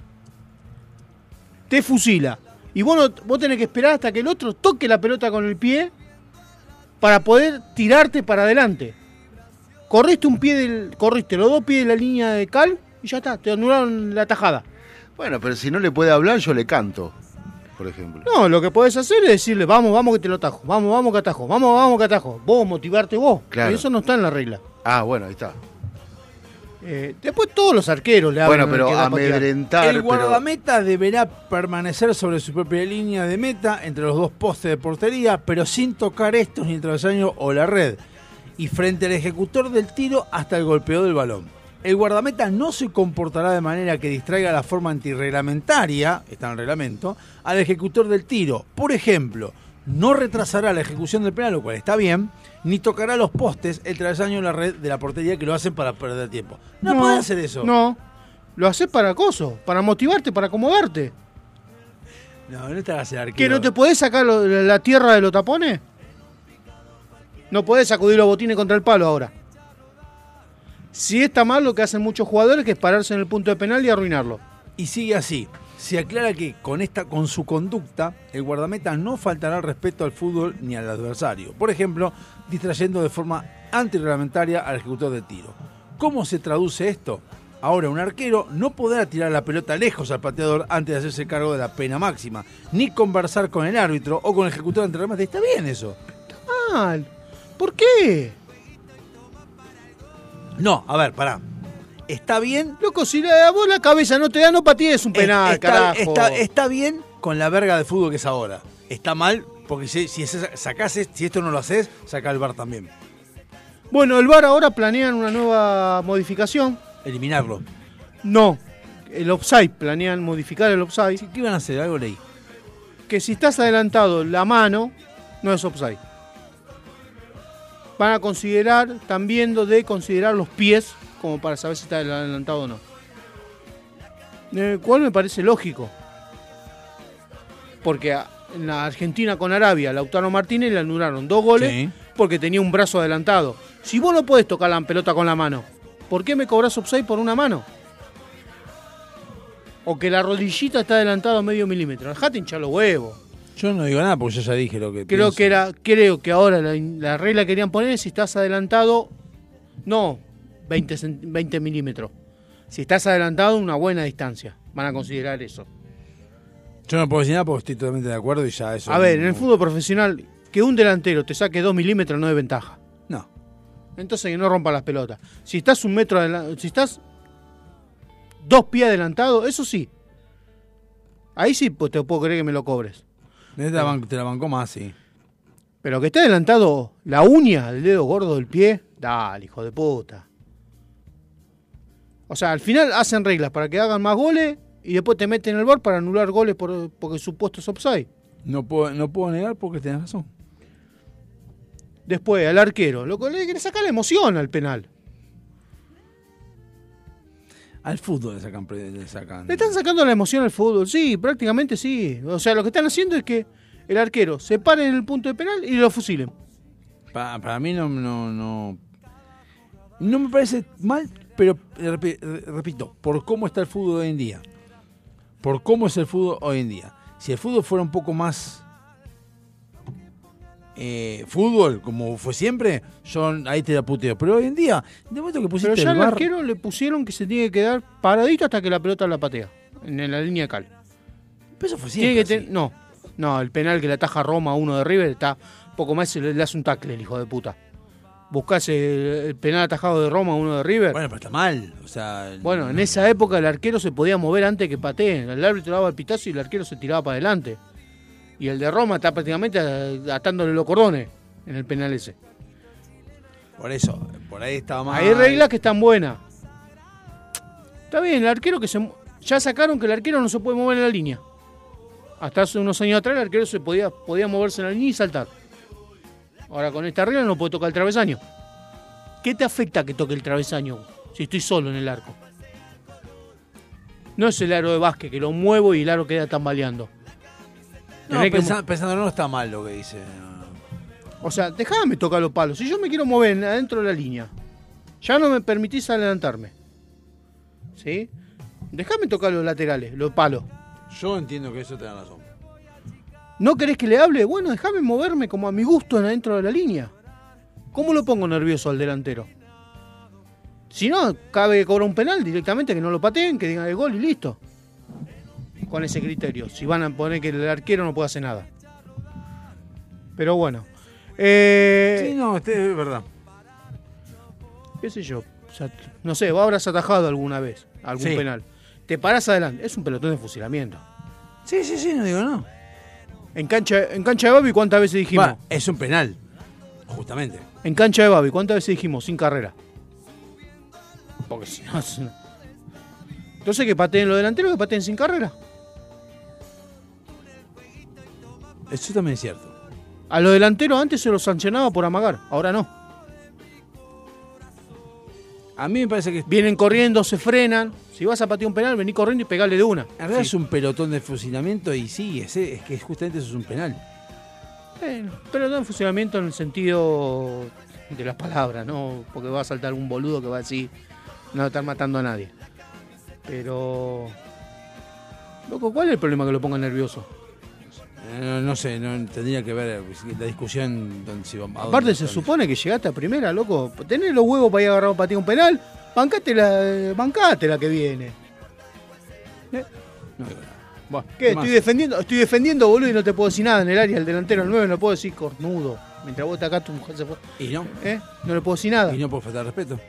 Te fusila. Y vos, no- vos tenés que esperar hasta que el otro toque la pelota con el pie para poder tirarte para adelante. Corriste un pie del. Corriste los dos pies de la línea de cal y ya está, te anularon la tajada. Bueno, pero si no le puede hablar, yo le canto, por ejemplo. No, lo que podés hacer es decirle, vamos, vamos que te lo atajo, vamos, vamos que atajo, vamos, vamos que atajo. Vos motivarte vos. Claro. Eso no está en la regla. Ah, bueno, ahí está. Eh, después todos los arqueros le hablan. Bueno, pero amedrentar. El pero- guardameta deberá permanecer sobre su propia línea de meta entre los dos postes de portería, pero sin tocar estos ni el travesaño o la red, y frente al ejecutor del tiro hasta el golpeo del balón. El guardameta no se comportará de manera que distraiga la forma antirreglamentaria, está en el reglamento, al ejecutor del tiro. Por ejemplo, no retrasará la ejecución del penal, lo cual está bien, ni tocará los postes el travesaño de la red de la portería que lo hacen para perder tiempo. No, puede hacer eso. No. Lo haces para acoso, para motivarte, para acomodarte. No, no te hagas el arquero. ¿Que no te podés sacar lo- la tierra de los tapones? No podés sacudir los botines contra el palo ahora. Si está mal lo que hacen muchos jugadores, que es pararse en el punto de penal y arruinarlo. Y sigue así. Se aclara que con esta, con su conducta, el guardameta no faltará al respeto al fútbol ni al adversario. Por ejemplo, distrayendo de forma antirreglamentaria al ejecutor de tiro. ¿Cómo se traduce esto? Ahora, un arquero no podrá tirar la pelota lejos al pateador antes de hacerse cargo de la pena máxima, ni conversar con el árbitro o con el ejecutor ante. Está bien eso. Mal. ¿Por qué? No, a ver, pará. Está bien. Loco, si la, a vos la cabeza no te da, no patees un penal, está, carajo. está- está bien con la verga de fútbol que es ahora. Está mal porque si, si sacás, si esto no lo haces, saca el bar también. Bueno, el VAR ahora planean una nueva modificación. Eliminarlo. No, el offside, planean modificar el offside. ¿Qué iban a hacer? Algo leí. Que si estás adelantado la mano, no es offside. Van a considerar, están viendo de considerar los pies como para saber si está adelantado o no. El cual me parece lógico. Porque en la Argentina con Arabia, Lautaro Martínez le anularon dos goles Sí. porque tenía un brazo adelantado. Si vos no podés tocar la pelota con la mano, ¿por qué me cobras offside por una mano? O que la rodillita está adelantada a medio milímetro. Dejate hinchar los huevos. Yo no digo nada porque yo ya dije lo que Creo pienso. que era, creo que ahora la, la regla que querían poner es si estás adelantado, no 20, cent- 20 milímetros. Si estás adelantado una buena distancia, van a considerar eso. Yo no puedo decir nada porque estoy totalmente de acuerdo y ya eso. A ver, en el fútbol profesional, que un delantero te saque 2 milímetros no es ventaja. No. Entonces que no rompa las pelotas. Si estás un metro adelantado, si estás dos pies adelantado, eso sí. Ahí sí pues, te puedo creer que me lo cobres. Te la, ban- te la bancó más, sí. Pero que esté adelantado la uña del dedo gordo del pie, dale, hijo de puta. O sea, al final hacen reglas para que hagan más goles y después te meten el bar para anular goles por, porque supuesto es offside. No puedo, no puedo negar porque tenés razón. Después, al arquero, loco, le quiere sacar la emoción al penal. Al fútbol le sacan. Le sacan. Le están sacando la emoción al fútbol, sí, prácticamente sí. O sea, lo que están haciendo es que el arquero se pare en el punto de penal y lo fusilen. Pa- para mí no, no, no. No me parece mal, pero repi- re- repito, por cómo está el fútbol hoy en día. Por cómo es el fútbol hoy en día. Si el fútbol fuera un poco más eh, fútbol, como fue siempre, yo ahí te la puteo. Pero hoy en día, de momento que pusiste Pero ya el arquero le pusieron que se tiene que quedar paradito hasta que la pelota la patea, en la línea de cal. Pero eso fue Tiene siempre ten- No, no, el penal que le ataja Roma a uno de River está poco más, le, le hace un tackle el hijo de puta. Buscás el, el penal atajado de Roma a uno de River. Bueno, pero está mal. O sea, Bueno, en esa época el arquero se podía mover antes que pateen. El árbitro daba el pitazo y el arquero se tiraba para adelante. Y el de Roma está prácticamente atándole los cordones en el penal ese. por eso, por ahí estaba mal. Hay reglas que están buenas. Está bien, el arquero que se. Ya sacaron que el arquero no se puede mover en la línea. Hasta hace unos años atrás el arquero se podía, podía moverse en la línea y saltar. Ahora con esta regla no puede tocar el travesaño. ¿Qué te afecta que toque el travesaño si estoy solo en el arco? No es el aro de básquet que lo muevo y el aro queda tambaleando. No, pensando, no está mal lo que dice. O sea, déjame tocar los palos. Si yo me quiero mover en- adentro de la línea, ya no me permitís adelantarme. ¿Sí? Déjame tocar los laterales, los palos. Yo entiendo que eso te da razón. ¿No querés que le hable? Bueno, déjame moverme como a mi gusto en adentro de la línea. ¿Cómo lo pongo nervioso al delantero? Si no, cabe que cobra un penal directamente, que no lo pateen, que digan el gol y listo. Con ese criterio. Si van a poner que el arquero no puede hacer nada. Pero bueno. Eh, Sí, no, este es verdad. qué sé yo, o sea, no sé, vos habrás atajado alguna vez algún Sí. penal. Te parás adelante, es un pelotón de fusilamiento. Sí, sí, sí, no digo no. En cancha, en cancha de Babi, ¿cuántas veces dijimos? Es un penal, justamente. En cancha de Babi, ¿cuántas veces dijimos? Sin carrera. Porque si no. es- Entonces que pateen los delanteros, que pateen sin carrera. Eso también es cierto. A los delanteros antes se los sancionaba por amagar, ahora no. A mí me parece que Vienen corriendo, se frenan. Si vas a patear un penal, vení corriendo y pegale de una. en realidad Sí. es un pelotón de fusilamiento y sí, es, es que justamente eso es un penal. Bueno, pero no en funcionamiento en el sentido de las palabras, ¿no? Porque va a saltar un boludo que va a decir, no va a estar matando a nadie. Pero... Loco, ¿cuál es el problema que lo ponga nervioso? No, no sé, no tendría que ver la discusión donde si Aparte se supone que llegaste a primera, loco. Tenés los huevos para ir a agarrar a patear un penal, bancate la, bancate la que viene. ¿Eh? No. Bueno, ¿Qué? ¿qué Estoy más? defendiendo, estoy defendiendo, boludo, y no te puedo decir nada en el área. El delantero, el 9, no puedo decir cornudo. Mientras vos estás acá, tu mujer se fue. Y no. ¿Eh? No le puedo decir nada. Y no por faltar respeto.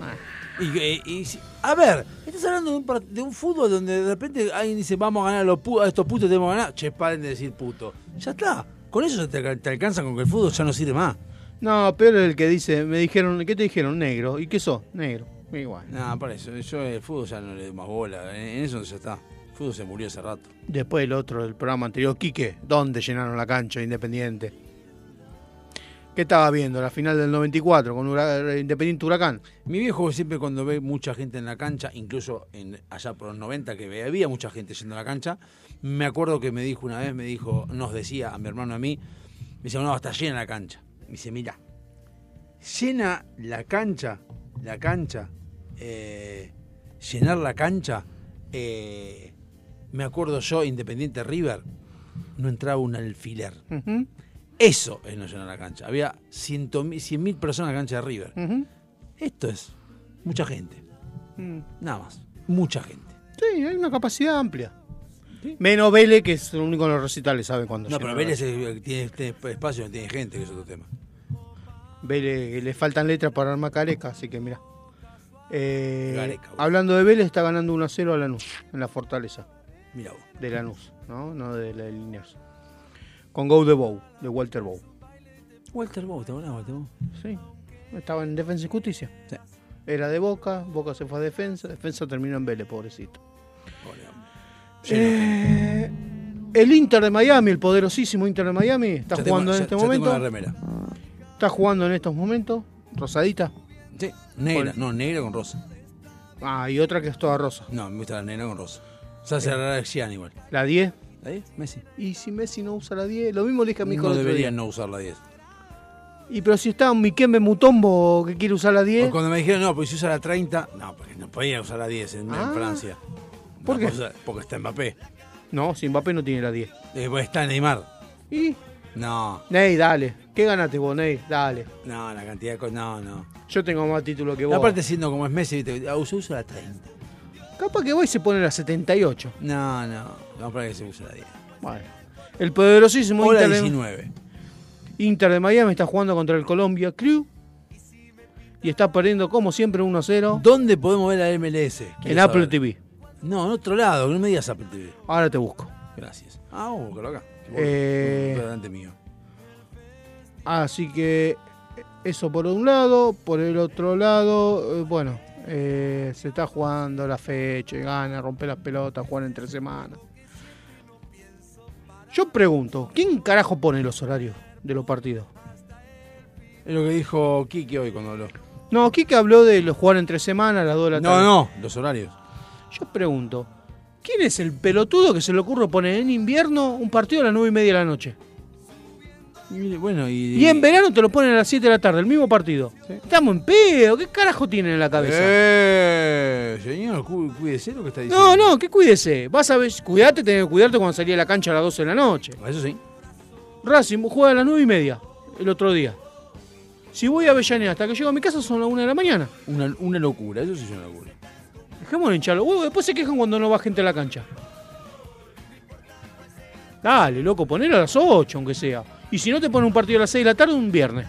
Ah. Y, que- y si- a ver, estás hablando de un, de un fútbol donde de repente alguien dice vamos a ganar a, los pu- a estos putos, tenemos que ganar. Che, paren de decir puto. Ya está. Con eso te, te alcanza con que el fútbol ya no sirve más. No, peor es el que dice, me dijeron, ¿qué te dijeron? Negro. ¿Y qué sos? Negro. Igual. No, para eso. Yo el fútbol ya no le doy más bola. En, en eso ya está. El fútbol se murió hace rato. Después el otro del programa anterior, Quique, ¿dónde llenaron la cancha de Independiente? ¿Qué estaba viendo? La final del 94 con Hura- Independiente Huracán. Mi viejo siempre cuando ve mucha gente en la cancha, incluso en, allá por los 90 que había mucha gente yendo a la cancha, me acuerdo que me dijo una vez, me dijo, nos decía a mi hermano a mí, me dice, no, está llena la cancha. Me dice, mira, llena la cancha, la cancha, eh, llenar la cancha, eh, me acuerdo yo, Independiente River, no entraba un alfiler. Ujú, Eso es no llenar la cancha. Había 100.000 mil personas en la cancha de River. Esto es mucha gente. Mm. Nada más. Mucha gente. Sí, hay una capacidad amplia. Menos Vélez, que es el único en los recitales, sabe cuándo No, pero Vélez eh, tiene, tiene espacio, no tiene gente, que es otro tema. Vélez, le faltan letras para armar Careca, así que mira. Eh, Gareca, hablando de Vélez, está ganando 1 a 0 a Lanús, en la fortaleza Mira vos. de Lanús, ¿no? No de la de Liniers. Con Go de Bow, de Walter Bow. Walter Bow, ¿te acordás, Walter Bow? Sí, estaba en Defensa y Justicia. Sí. Era de Boca, Boca se fue a Defensa, Defensa terminó en Vélez, pobrecito. Pobre hombre. Eh, el Inter de Miami, el poderosísimo Inter de Miami, está Ya tengo- jugando en ya- este ya tengo momento. la remera. Está jugando en estos momentos. Rosadita. Sí, negra. Con- No, negra con rosa. Ah, y otra que es toda rosa. No, me gusta la negra con rosa. O sea, se la Xian igual. La 10. ¿Ahí? Messi. Y si Messi no usa la 10, lo mismo le dije a mi hijo No el otro debería día. no usar la 10. Y pero si está un Miquembe Mutombo que quiere usar la 10. O cuando me dijeron, no, pues si usa la 30, no, porque no podía usar la 10 en, Ah. Francia. ¿Por No, qué? porque está Mbappé. No, si Mbappé no tiene la 10. Eh, pues está Neymar. Y. No, Ney, dale. ¿Qué ganaste vos, Ney? Dale. no, la cantidad de cosas. No, no. Yo tengo más títulos que vos. Aparte, siendo como es Messi, ¿viste? Ah, usa la 30. Capaz que voy y se pone la 78. No, no. No, para que se use la 10. Bueno. El poderosísimo O la Inter de, 19. Inter de Miami está jugando contra el Colombia Crew. Y está perdiendo como siempre 1 a 0 ¿Dónde podemos ver la MLS? en Apple saber. TV. No, en otro lado, no me digas Apple TV. Ahora te busco. Gracias. Ah, búscalo acá. Eh, delante mío. Así que eso por un lado, por el otro lado, eh, bueno, eh, se está jugando la fecha, gana, romper las pelotas, jugar entre semanas. Yo pregunto, ¿quién carajo pone los horarios de los partidos? Es lo que dijo Kiki hoy cuando habló. No, Kike habló de los jugar entre semanas a las 2 de la No, tarde. no, los horarios. Yo pregunto, ¿quién es el pelotudo que se le ocurre poner en invierno un partido a las 9 y media de la noche? Y, bueno, y. Y en verano te lo ponen a las 7 de la tarde, el mismo partido. Estamos en pedo, ¿qué carajo tienen en la cabeza? Eh, señor, cu- cuídese lo que está diciendo. No, no, que cuídese. Vas a ver, cuidate, tenés que cuidarte cuando salí a la cancha a las 12 de la noche. Eso sí. Racing juega a las 9 y media el otro día. Si voy a Avellaneda hasta que llego a mi casa son las 1 de la mañana. Una, una locura, eso sí es una locura. Dejémonos hinchar los huevos, después se quejan cuando no va gente a la cancha. Dale, loco, ponelo a las 8, aunque sea. Y si no te ponen un partido a las 6 de la tarde, un viernes.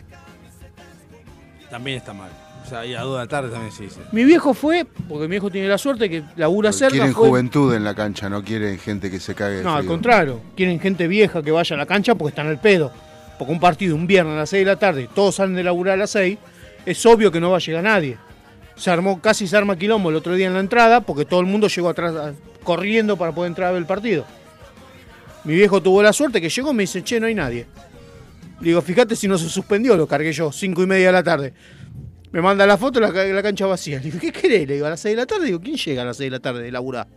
También está mal. O sea, y a 2 de la tarde también se dice. Mi viejo fue, porque mi viejo tiene la suerte que labura cerca. Quieren fue- juventud en la cancha, no quieren gente que se cague de No, al contrario. Quieren gente vieja que vaya a la cancha porque están al pedo. Porque un partido un viernes a las 6 de la tarde, todos salen de laburar a las 6, es obvio que no va a llegar nadie. Se armó, casi se arma quilombo el otro día en la entrada porque todo el mundo llegó atrás corriendo para poder entrar a ver el partido. Mi viejo tuvo la suerte que llegó y me dice, che, no hay nadie. Le digo, fíjate si no se suspendió, lo cargué yo, cinco y media de la tarde. Me manda la foto, la, la cancha vacía. Le digo, ¿qué querés? Le digo, a las 6 de la tarde. digo, ¿quién llega a las 6 de la tarde de laburar?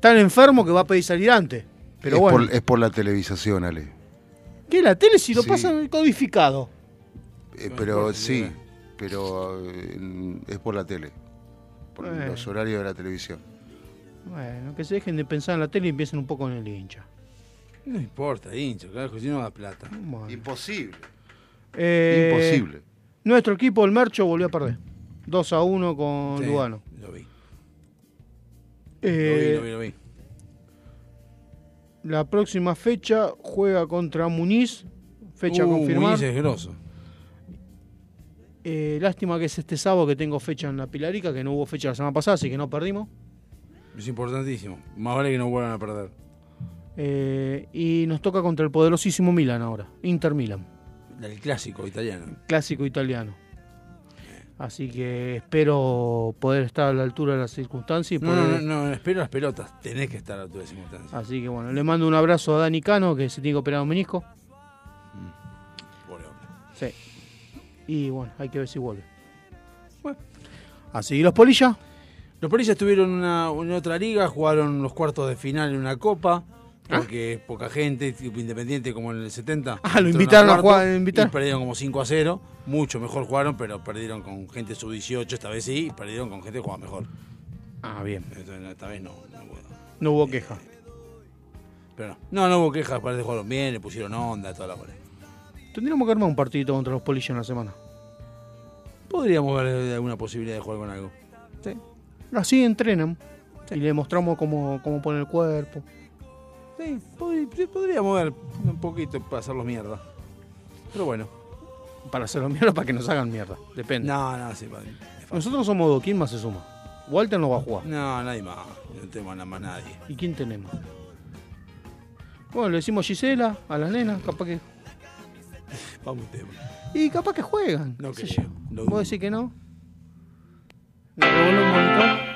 Tan enfermo que va a pedir salir antes. Pero es, bueno, por, es por la televisación, Ale. ¿qué la tele si lo Sí. pasan codificado? Eh, pero sí, pero eh, es por la tele. Por Bueno. los horarios de la televisión. Bueno, que se dejen de pensar en la tele y empiecen un poco en el hincha. No importa, hincho, carajo, si no da plata. Imposible. Eh, Imposible. Nuestro equipo, el Mercho, volvió a perder. 2 a 1 con Sí, Lugano. Lo vi. Eh, lo vi, lo vi, lo vi. La próxima fecha juega contra Muniz. Fecha Uh, confirmar. Muniz es grosso. Eh, lástima que es este sábado que tengo fecha en la Pilarica, que no hubo fecha la semana pasada, así que no perdimos. Es importantísimo. Más vale que no vuelvan a perder. Eh, y nos toca contra el poderosísimo Milan ahora. Inter Milan. El clásico italiano. Clásico italiano. Así que espero poder estar a la altura de las circunstancias. y No, no, poder- no, no, espero las pelotas. Tenés que estar a tu circunstancia. Así que bueno, le mando un abrazo a Dani Cano, que se tiene que operar un menisco. Pobre hombre. Sí. Y bueno, hay que ver si vuelve. Así, ¿y los polillas? Los polillas estuvieron en, una, en otra liga, jugaron los cuartos de final en una copa. Porque es poca gente, tipo independiente como en el 70. Ah, lo invitaron a jugar, invitaron. Y perdieron como 5 a 0. Mucho mejor jugaron, pero perdieron con gente sub-18 esta vez sí. Y perdieron con gente que jugaba mejor. Ah, bien. Entonces, esta vez no. no hubo- No hubo queja. pero no. No, no hubo quejas, parece que jugaron bien, le pusieron onda, toda la bola. Tendríamos que armar un partidito contra los polillas en la semana. Podríamos ver alguna posibilidad de jugar con algo. Sí. Así entrenan. Y le mostramos cómo, cómo pone el cuerpo. Sí, pod- sí, podríamos ver un poquito para hacerlos mierda. Pero bueno. Para hacerlo mierda, para que nos hagan mierda. Depende. No, no, sí, padre. Nosotros somos dos. ¿Quién más se suma? Walter no va a jugar. No, nadie más. No tenemos nada más nadie. ¿Y quién tenemos? Bueno, le decimos a Gisela, a las nenas, capaz que. Vamos tema. Y capaz que juegan. No yo. no ¿Vos decís que no? ¿Me revuelve un monitor?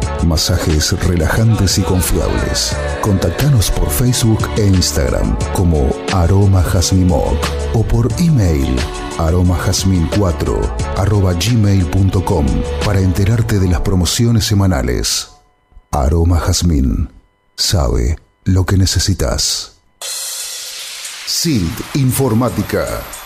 masajes relajantes y confiables. Contactanos por Facebook e Instagram como Aroma Jazmimoc o por email aromajazmin4 arroba gmail.com para enterarte de las promociones semanales. Aroma Jazmín sabe lo que necesitas. SILT Informática.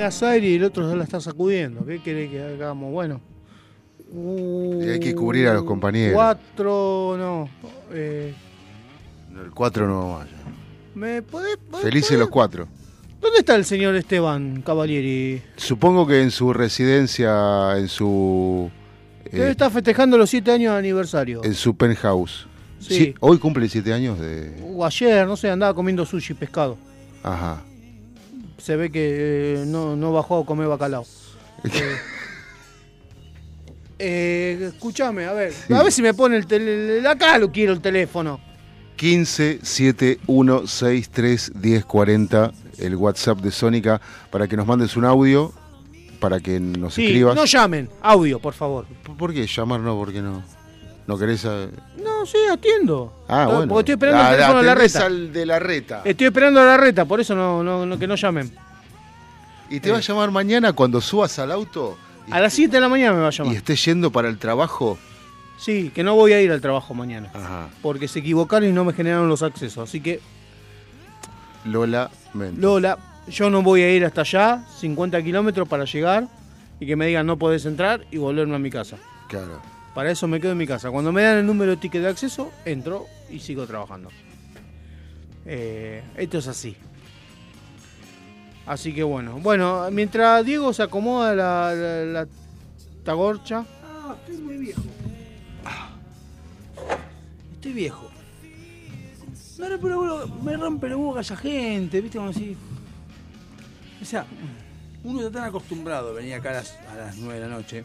Das aire y el otro se la está sacudiendo. ¿Qué querés que hagamos? Bueno. Y hay que cubrir a los compañeros. Cuatro, no. eh, El 4 no vaya. ¿Me podés, podés- Felices los cuatro. ¿Dónde está el señor Esteban Cavalieri? Supongo que en su residencia, en su. Debe eh, estar festejando los siete años de aniversario. en su penthouse. Sí. hoy cumple siete años de. O ayer, no sé, andaba comiendo sushi pescado. Ajá. Se ve que eh, no, no bajó a comer bacalao. Eh, escúchame, a ver. A ver si me pone el teléfono. Acá lo quiero el teléfono. 15 7163 1040, el WhatsApp de Sónica, para que nos mandes un audio, para que nos Sí, escribas. no llamen. Audio, por favor. ¿Por qué llamar no? ¿Por qué no? ¿No querés? a- No, sí, atiendo. Ah, No, bueno. Porque estoy esperando Ah, el teléfono de la reta. al de la reta. Estoy esperando a la reta, por eso no, no, no- que no llamen. Y te va a llamar mañana cuando subas al auto A las 7 de la mañana me va a llamar. y estés yendo para el trabajo. Sí, que no voy a ir al trabajo mañana. Ajá. Porque se equivocaron y no me generaron los accesos. Así que, Lola Mendoza. Lola, yo no voy a ir hasta allá, 50 kilómetros para llegar y que me digan no podés entrar y volverme a mi casa. Claro. Para eso me quedo en mi casa. Cuando me dan el número de ticket de acceso, entro y sigo trabajando. Eh, esto es así. Así que bueno. Bueno, mientras Diego se acomoda la, la- la tagorcha. Ah, estoy muy viejo. Estoy viejo. Me rompe, me rompe los huevos esa gente, ¿viste? Como así. O sea, uno está tan acostumbrado a venir acá a las, a las 9 de la noche.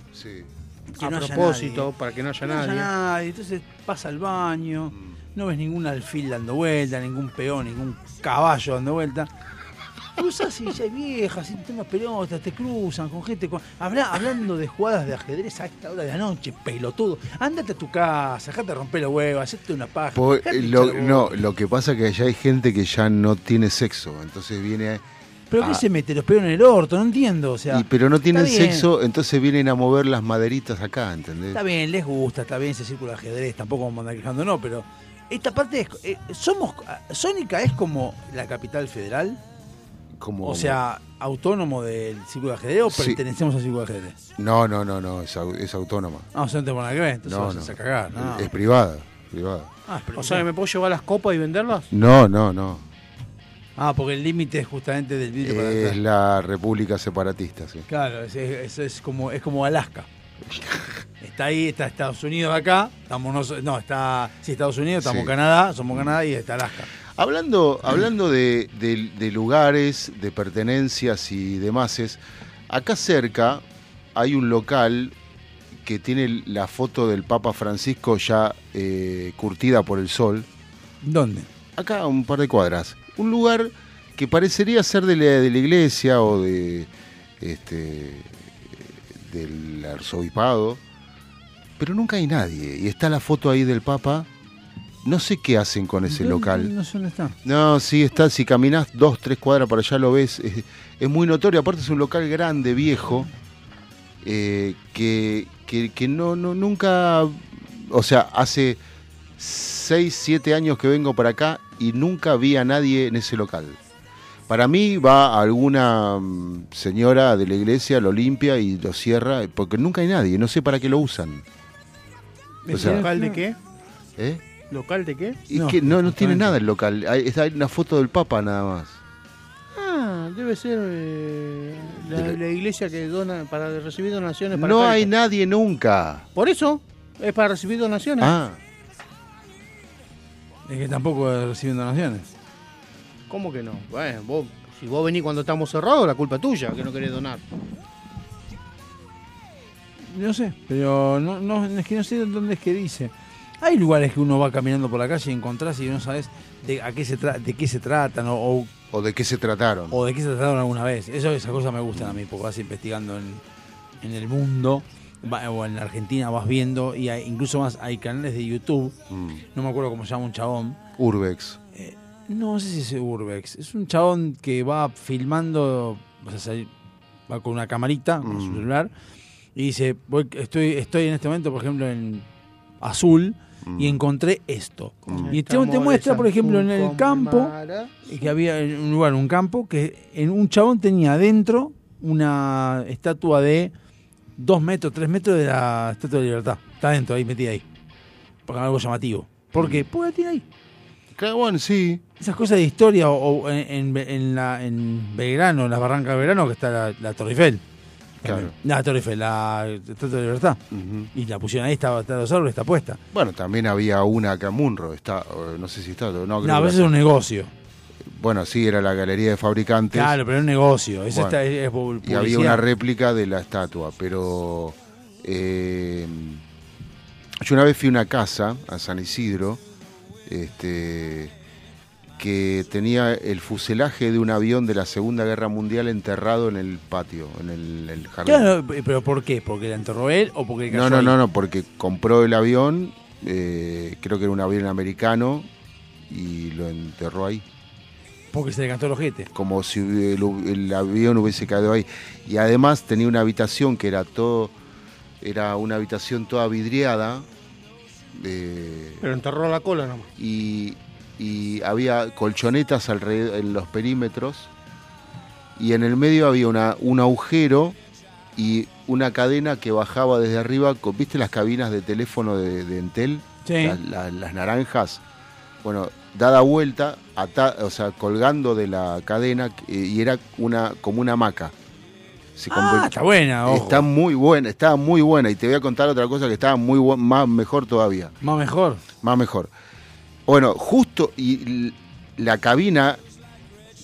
A propósito, nadie. para que no haya No haya nadie. nadie. Entonces pasa al baño, no ves ningún alfil dando vuelta, ningún peón, ningún caballo dando vuelta. Cruzas y ya hay viejas, y temas pelotas, te cruzan con gente, con, habla- hablando de jugadas de ajedrez a esta hora de la noche, pelotudo. Ándate a tu casa, dejate romper los huevos, hacete una paja. Po- dejate lo, no, lo que pasa es que allá hay gente que ya no tiene sexo, entonces viene... ¿Pero qué se mete? Los peones en el orto, no entiendo. O sea, y- pero no tienen sexo, entonces vienen a mover las maderitas acá, ¿entendés? Está bien, les gusta, está bien ese círculo de ajedrez, tampoco vamos a andar quejando, no, pero esta parte es. eh, somos. Sónica es como la capital federal. Como, O sea, autónomo del círculo de ajedrez o Sí. pertenecemos al círculo de ajedrez. No, no, no, no, es, es autónoma. No, o sea, no tengo nada que ver, entonces No, vas no. a cagar. No. Es privada, privada. Ah, O sea, ¿me puedo llevar las copas y venderlas? No, no, no. Ah, porque el límite es justamente del vidrio para Es la república separatista, sí. Claro, es, es- es como, es como Alaska. Está ahí, está Estados Unidos acá, estamos no, está sí, Estados Unidos, estamos Sí. Canadá, somos Canadá y está Alaska. Hablando, hablando de, de- de lugares, de pertenencias y demás, acá cerca hay un local que tiene la foto del Papa Francisco ya eh, curtida por el sol. ¿Dónde? Acá un par de cuadras. Un lugar que parecería ser de la, de la iglesia o de este del arzobispado, pero nunca hay nadie. Y está la foto ahí del Papa. No sé qué hacen con ese local. No sé dónde está. No, sí, está. Si caminas dos, tres cuadras para allá lo ves. Es, es muy notorio. Aparte es un local grande, viejo, eh, que, que, que no, no, nunca. O sea, hace seis, siete años que vengo para acá y nunca vi a nadie en ese local. Para mí va alguna mm, señora de la iglesia, lo limpia y lo cierra, porque nunca hay nadie. No sé para qué lo usan. O sea, ¿Local de qué? ¿eh? ¿Local de qué? Y que no, no tiene nada el local. Hay, está- hay una foto del Papa nada más. Ah, debe ser eh, la, la iglesia que dona para recibir donaciones para No hay nadie nunca. Por eso, es para recibir donaciones. Ah, Es que tampoco reciben donaciones. ¿Cómo que no? Bueno, vos, si vos venís cuando estamos cerrados, la culpa es tuya, que no querés donar. No sé, pero no, no, es que no sé dónde es que dice. Hay lugares que uno va caminando por la calle y encontrás y no sabes de a qué se tra- de qué se tratan o, o, o de qué se trataron. o de qué se trataron alguna vez. Eso, esas cosas me gustan a mí, porque vas investigando en, en el mundo va- o en la Argentina vas viendo y hay, incluso más hay canales de YouTube. Mm. No me acuerdo cómo se llama un chabón. Urbex. No sé si es Urbex. Es un chabón que va filmando, o sea, se- va con una camarita, con su celular, y dice, voy, estoy, estoy en este momento, por ejemplo, en Azul, y encontré esto. Y el chabón te muestra, por ejemplo, en el campo, que había en un lugar, un campo, que en un chabón tenía adentro una estatua de dos metros, tres metros de la Estatua de Libertad. Está adentro, ahí metida ahí. Por algo llamativo. ¿Por qué? Porque la tiene ahí. Bueno, sí. Esas cosas de historia, o, o en, en, en la, en Belgrano, en las barrancas de Belgrano, que está la, la Torre Eiffel. Claro. La Torre Eiffel, la Estatua de Libertad. Y la pusieron ahí, está, está los árboles, está puesta. Bueno, también había una acá en Munro. Está, no sé si está. No, creo No, pero es un negocio. Bueno, sí, era la galería de fabricantes. Claro, pero es un negocio. Eso Bueno, está, es, es y había una réplica de la estatua, pero eh, yo una vez fui a una casa a San Isidro, este, que tenía el fuselaje de un avión de la Segunda Guerra Mundial enterrado en el patio, en el, el jardín. Claro, pero ¿por qué? ¿Porque la enterró él o porque cayó No, no, ahí? no, no, porque compró el avión, eh, creo que era un avión americano, y lo enterró ahí. Porque se le cantó el ojete. Como si el, el avión hubiese caído ahí. Y además tenía una habitación que era todo, era una habitación toda vidriada. eh, Pero enterró la cola nomás. y, y había colchonetas alrededor en los perímetros y en el medio había una, un agujero y una cadena que bajaba desde arriba, con- ¿viste las cabinas de teléfono de, de Entel? Sí. Las naranjas. Bueno, dada vuelta, ata- o sea, colgando de la cadena eh, y era una como una hamaca. Se Ah, está buena, ojo. Está muy buena, estaba muy buena. Y te voy a contar otra cosa que estaba muy más mejor todavía. Más mejor. Más mejor. Bueno, justo y la cabina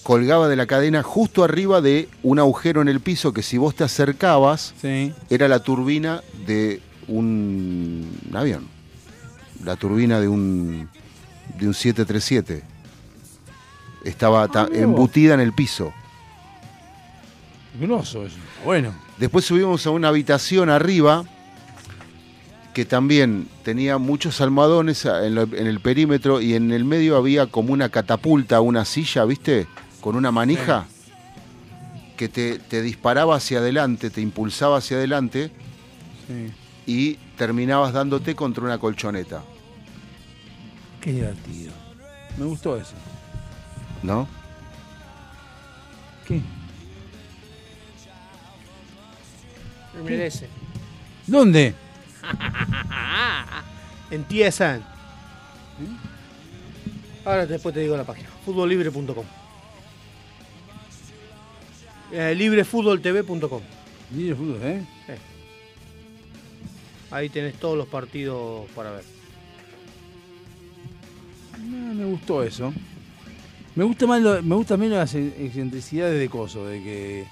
colgaba de la cadena justo arriba de un agujero en el piso que si vos te acercabas, Sí. era la turbina de un avión. La turbina de un, de un 737. Estaba vos. embutida en el piso. Grosso eso. Bueno. Después subimos a una habitación arriba que también tenía muchos almohadones en, lo- en el perímetro y en el medio había como una catapulta, una silla, ¿viste? Con una manija que te, te disparaba hacia adelante, te impulsaba hacia adelante Sí. y terminabas dándote contra una colchoneta, Qué divertido. Me gustó eso. ¿no? ¿Qué? Me merece. ¿Dónde? en TSN. Ahora después te digo la página. Futbollibre.com. Eh, librefutboltv.com. Libre fútbol, ¿eh? Sí. Ahí tenés todos los partidos para ver. No, me gustó eso. Me gusta más lo- me gusta menos las ex- excentricidades de coso, de que,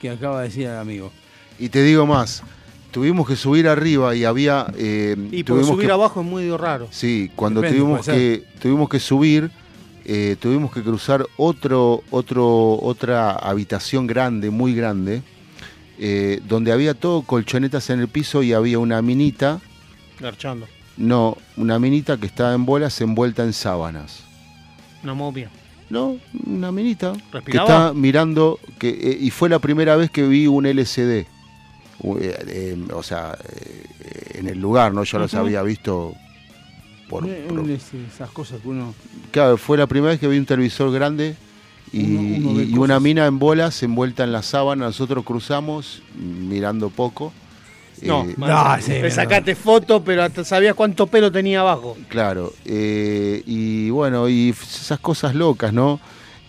que acaba de decir el amigo. Y te digo más, tuvimos que subir arriba y había... eh, Y por tuvimos subir que- abajo es muy raro. Sí, cuando Depende, tuvimos que tuvimos que subir, eh, tuvimos que cruzar otro otro otra habitación grande, muy grande, eh, donde había todo colchonetas en el piso y había una minita, Garchando. No, una minita que estaba en bolas envuelta en sábanas. Una momia. No, una minita que está mirando que eh, y fue la primera vez que vi un LCD. Eh, eh, o sea, eh, en el lugar, ¿no? Yo los había visto por, esas cosas que uno. Claro, fue la primera vez que vi un televisor grande y, Uno- uno ve y- y una mina en bolas envuelta en la sábana. Nosotros cruzamos mirando poco. No, Eh, man, le sacaste foto, pero hasta sabías cuánto pelo tenía abajo. Claro, eh, y bueno, y esas cosas locas, ¿no?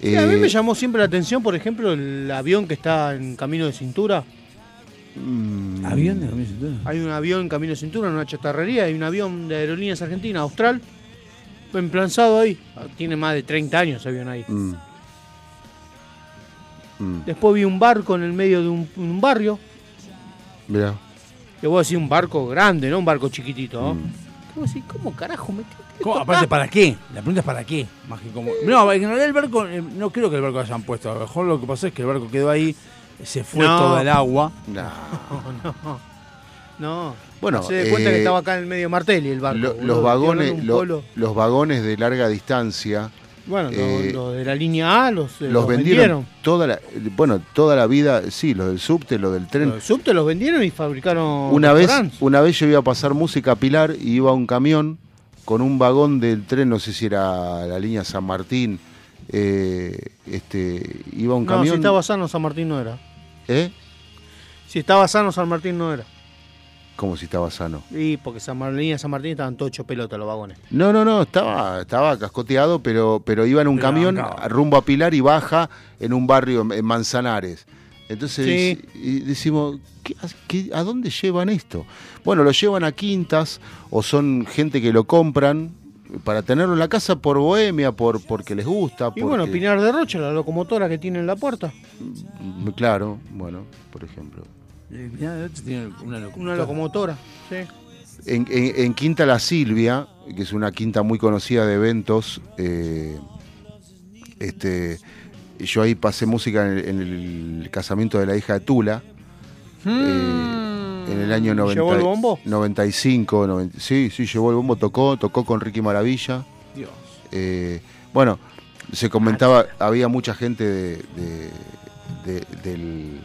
Sí, a mí Eh, me llamó siempre la atención, por ejemplo, el avión que está en camino de cintura. mm, ¿Avión de camino de cintura? Hay un avión en camino de cintura, en una chatarrería, hay un avión de aerolíneas argentinas, austral, emplazado ahí. Tiene más de 30 años ese avión ahí. mm, mm, Después vi un barco en el medio de un, un barrio. mirá. Que vos decís un barco grande, no un barco chiquitito. ¿no? Mm. ¿Qué vos decís? ¿Cómo carajo me ¿Cómo? Aparte, ¿para qué? La pregunta es ¿para qué? Más que como... No, en realidad el barco, eh, no creo que el barco lo hayan puesto. A lo mejor lo que pasó es que el barco quedó ahí, se fue No. todo el agua. Nah. No, no. Bueno, se da cuenta eh, que estaba acá en el medio Martelli el barco. Lo- los vagones, lo- los vagones de larga distancia. Bueno, los eh, los de la línea A los, eh, los los vendieron, toda la bueno toda la vida sí los del subte los del tren Los subte los vendieron y fabricaron una vez una vez yo iba a pasar música a Pilar y iba un camión con un vagón del tren no sé si era la línea San Martín eh, este iba un No, si camión estaba sano San Martín no era. ¿eh? Si estaba sano San Martín no era. Como si estaba sano Y porque San Mar- línea San Martín estaban todos hechos pelota los vagones. no no no estaba estaba cascoteado pero pero iba en un Pero camión rumbo a Pilar y baja en un barrio en- Manzanares entonces Sí. y decimos ¿qué- qué- ¿a dónde llevan esto? Bueno, lo llevan a quintas o son gente que lo compran para tenerlo en la casa por bohemia, por porque les gusta. Y bueno, Pinar de Rocha, la locomotora que tiene en la puerta. Mm, Claro, bueno, por ejemplo. Tiene una locomotora. Una locomotora, sí. En, en- en Quinta La Silvia, que es una quinta muy conocida de eventos, eh, este, yo ahí pasé música en el, en el casamiento de la hija de Tula. eh, en el año 90, ¿Llevó el bombo? 95, 90 sí, sí, llevó el bombo, tocó, tocó con Ricky Maravilla. Dios. Eh, bueno, se comentaba, había mucha gente de- de- de- del,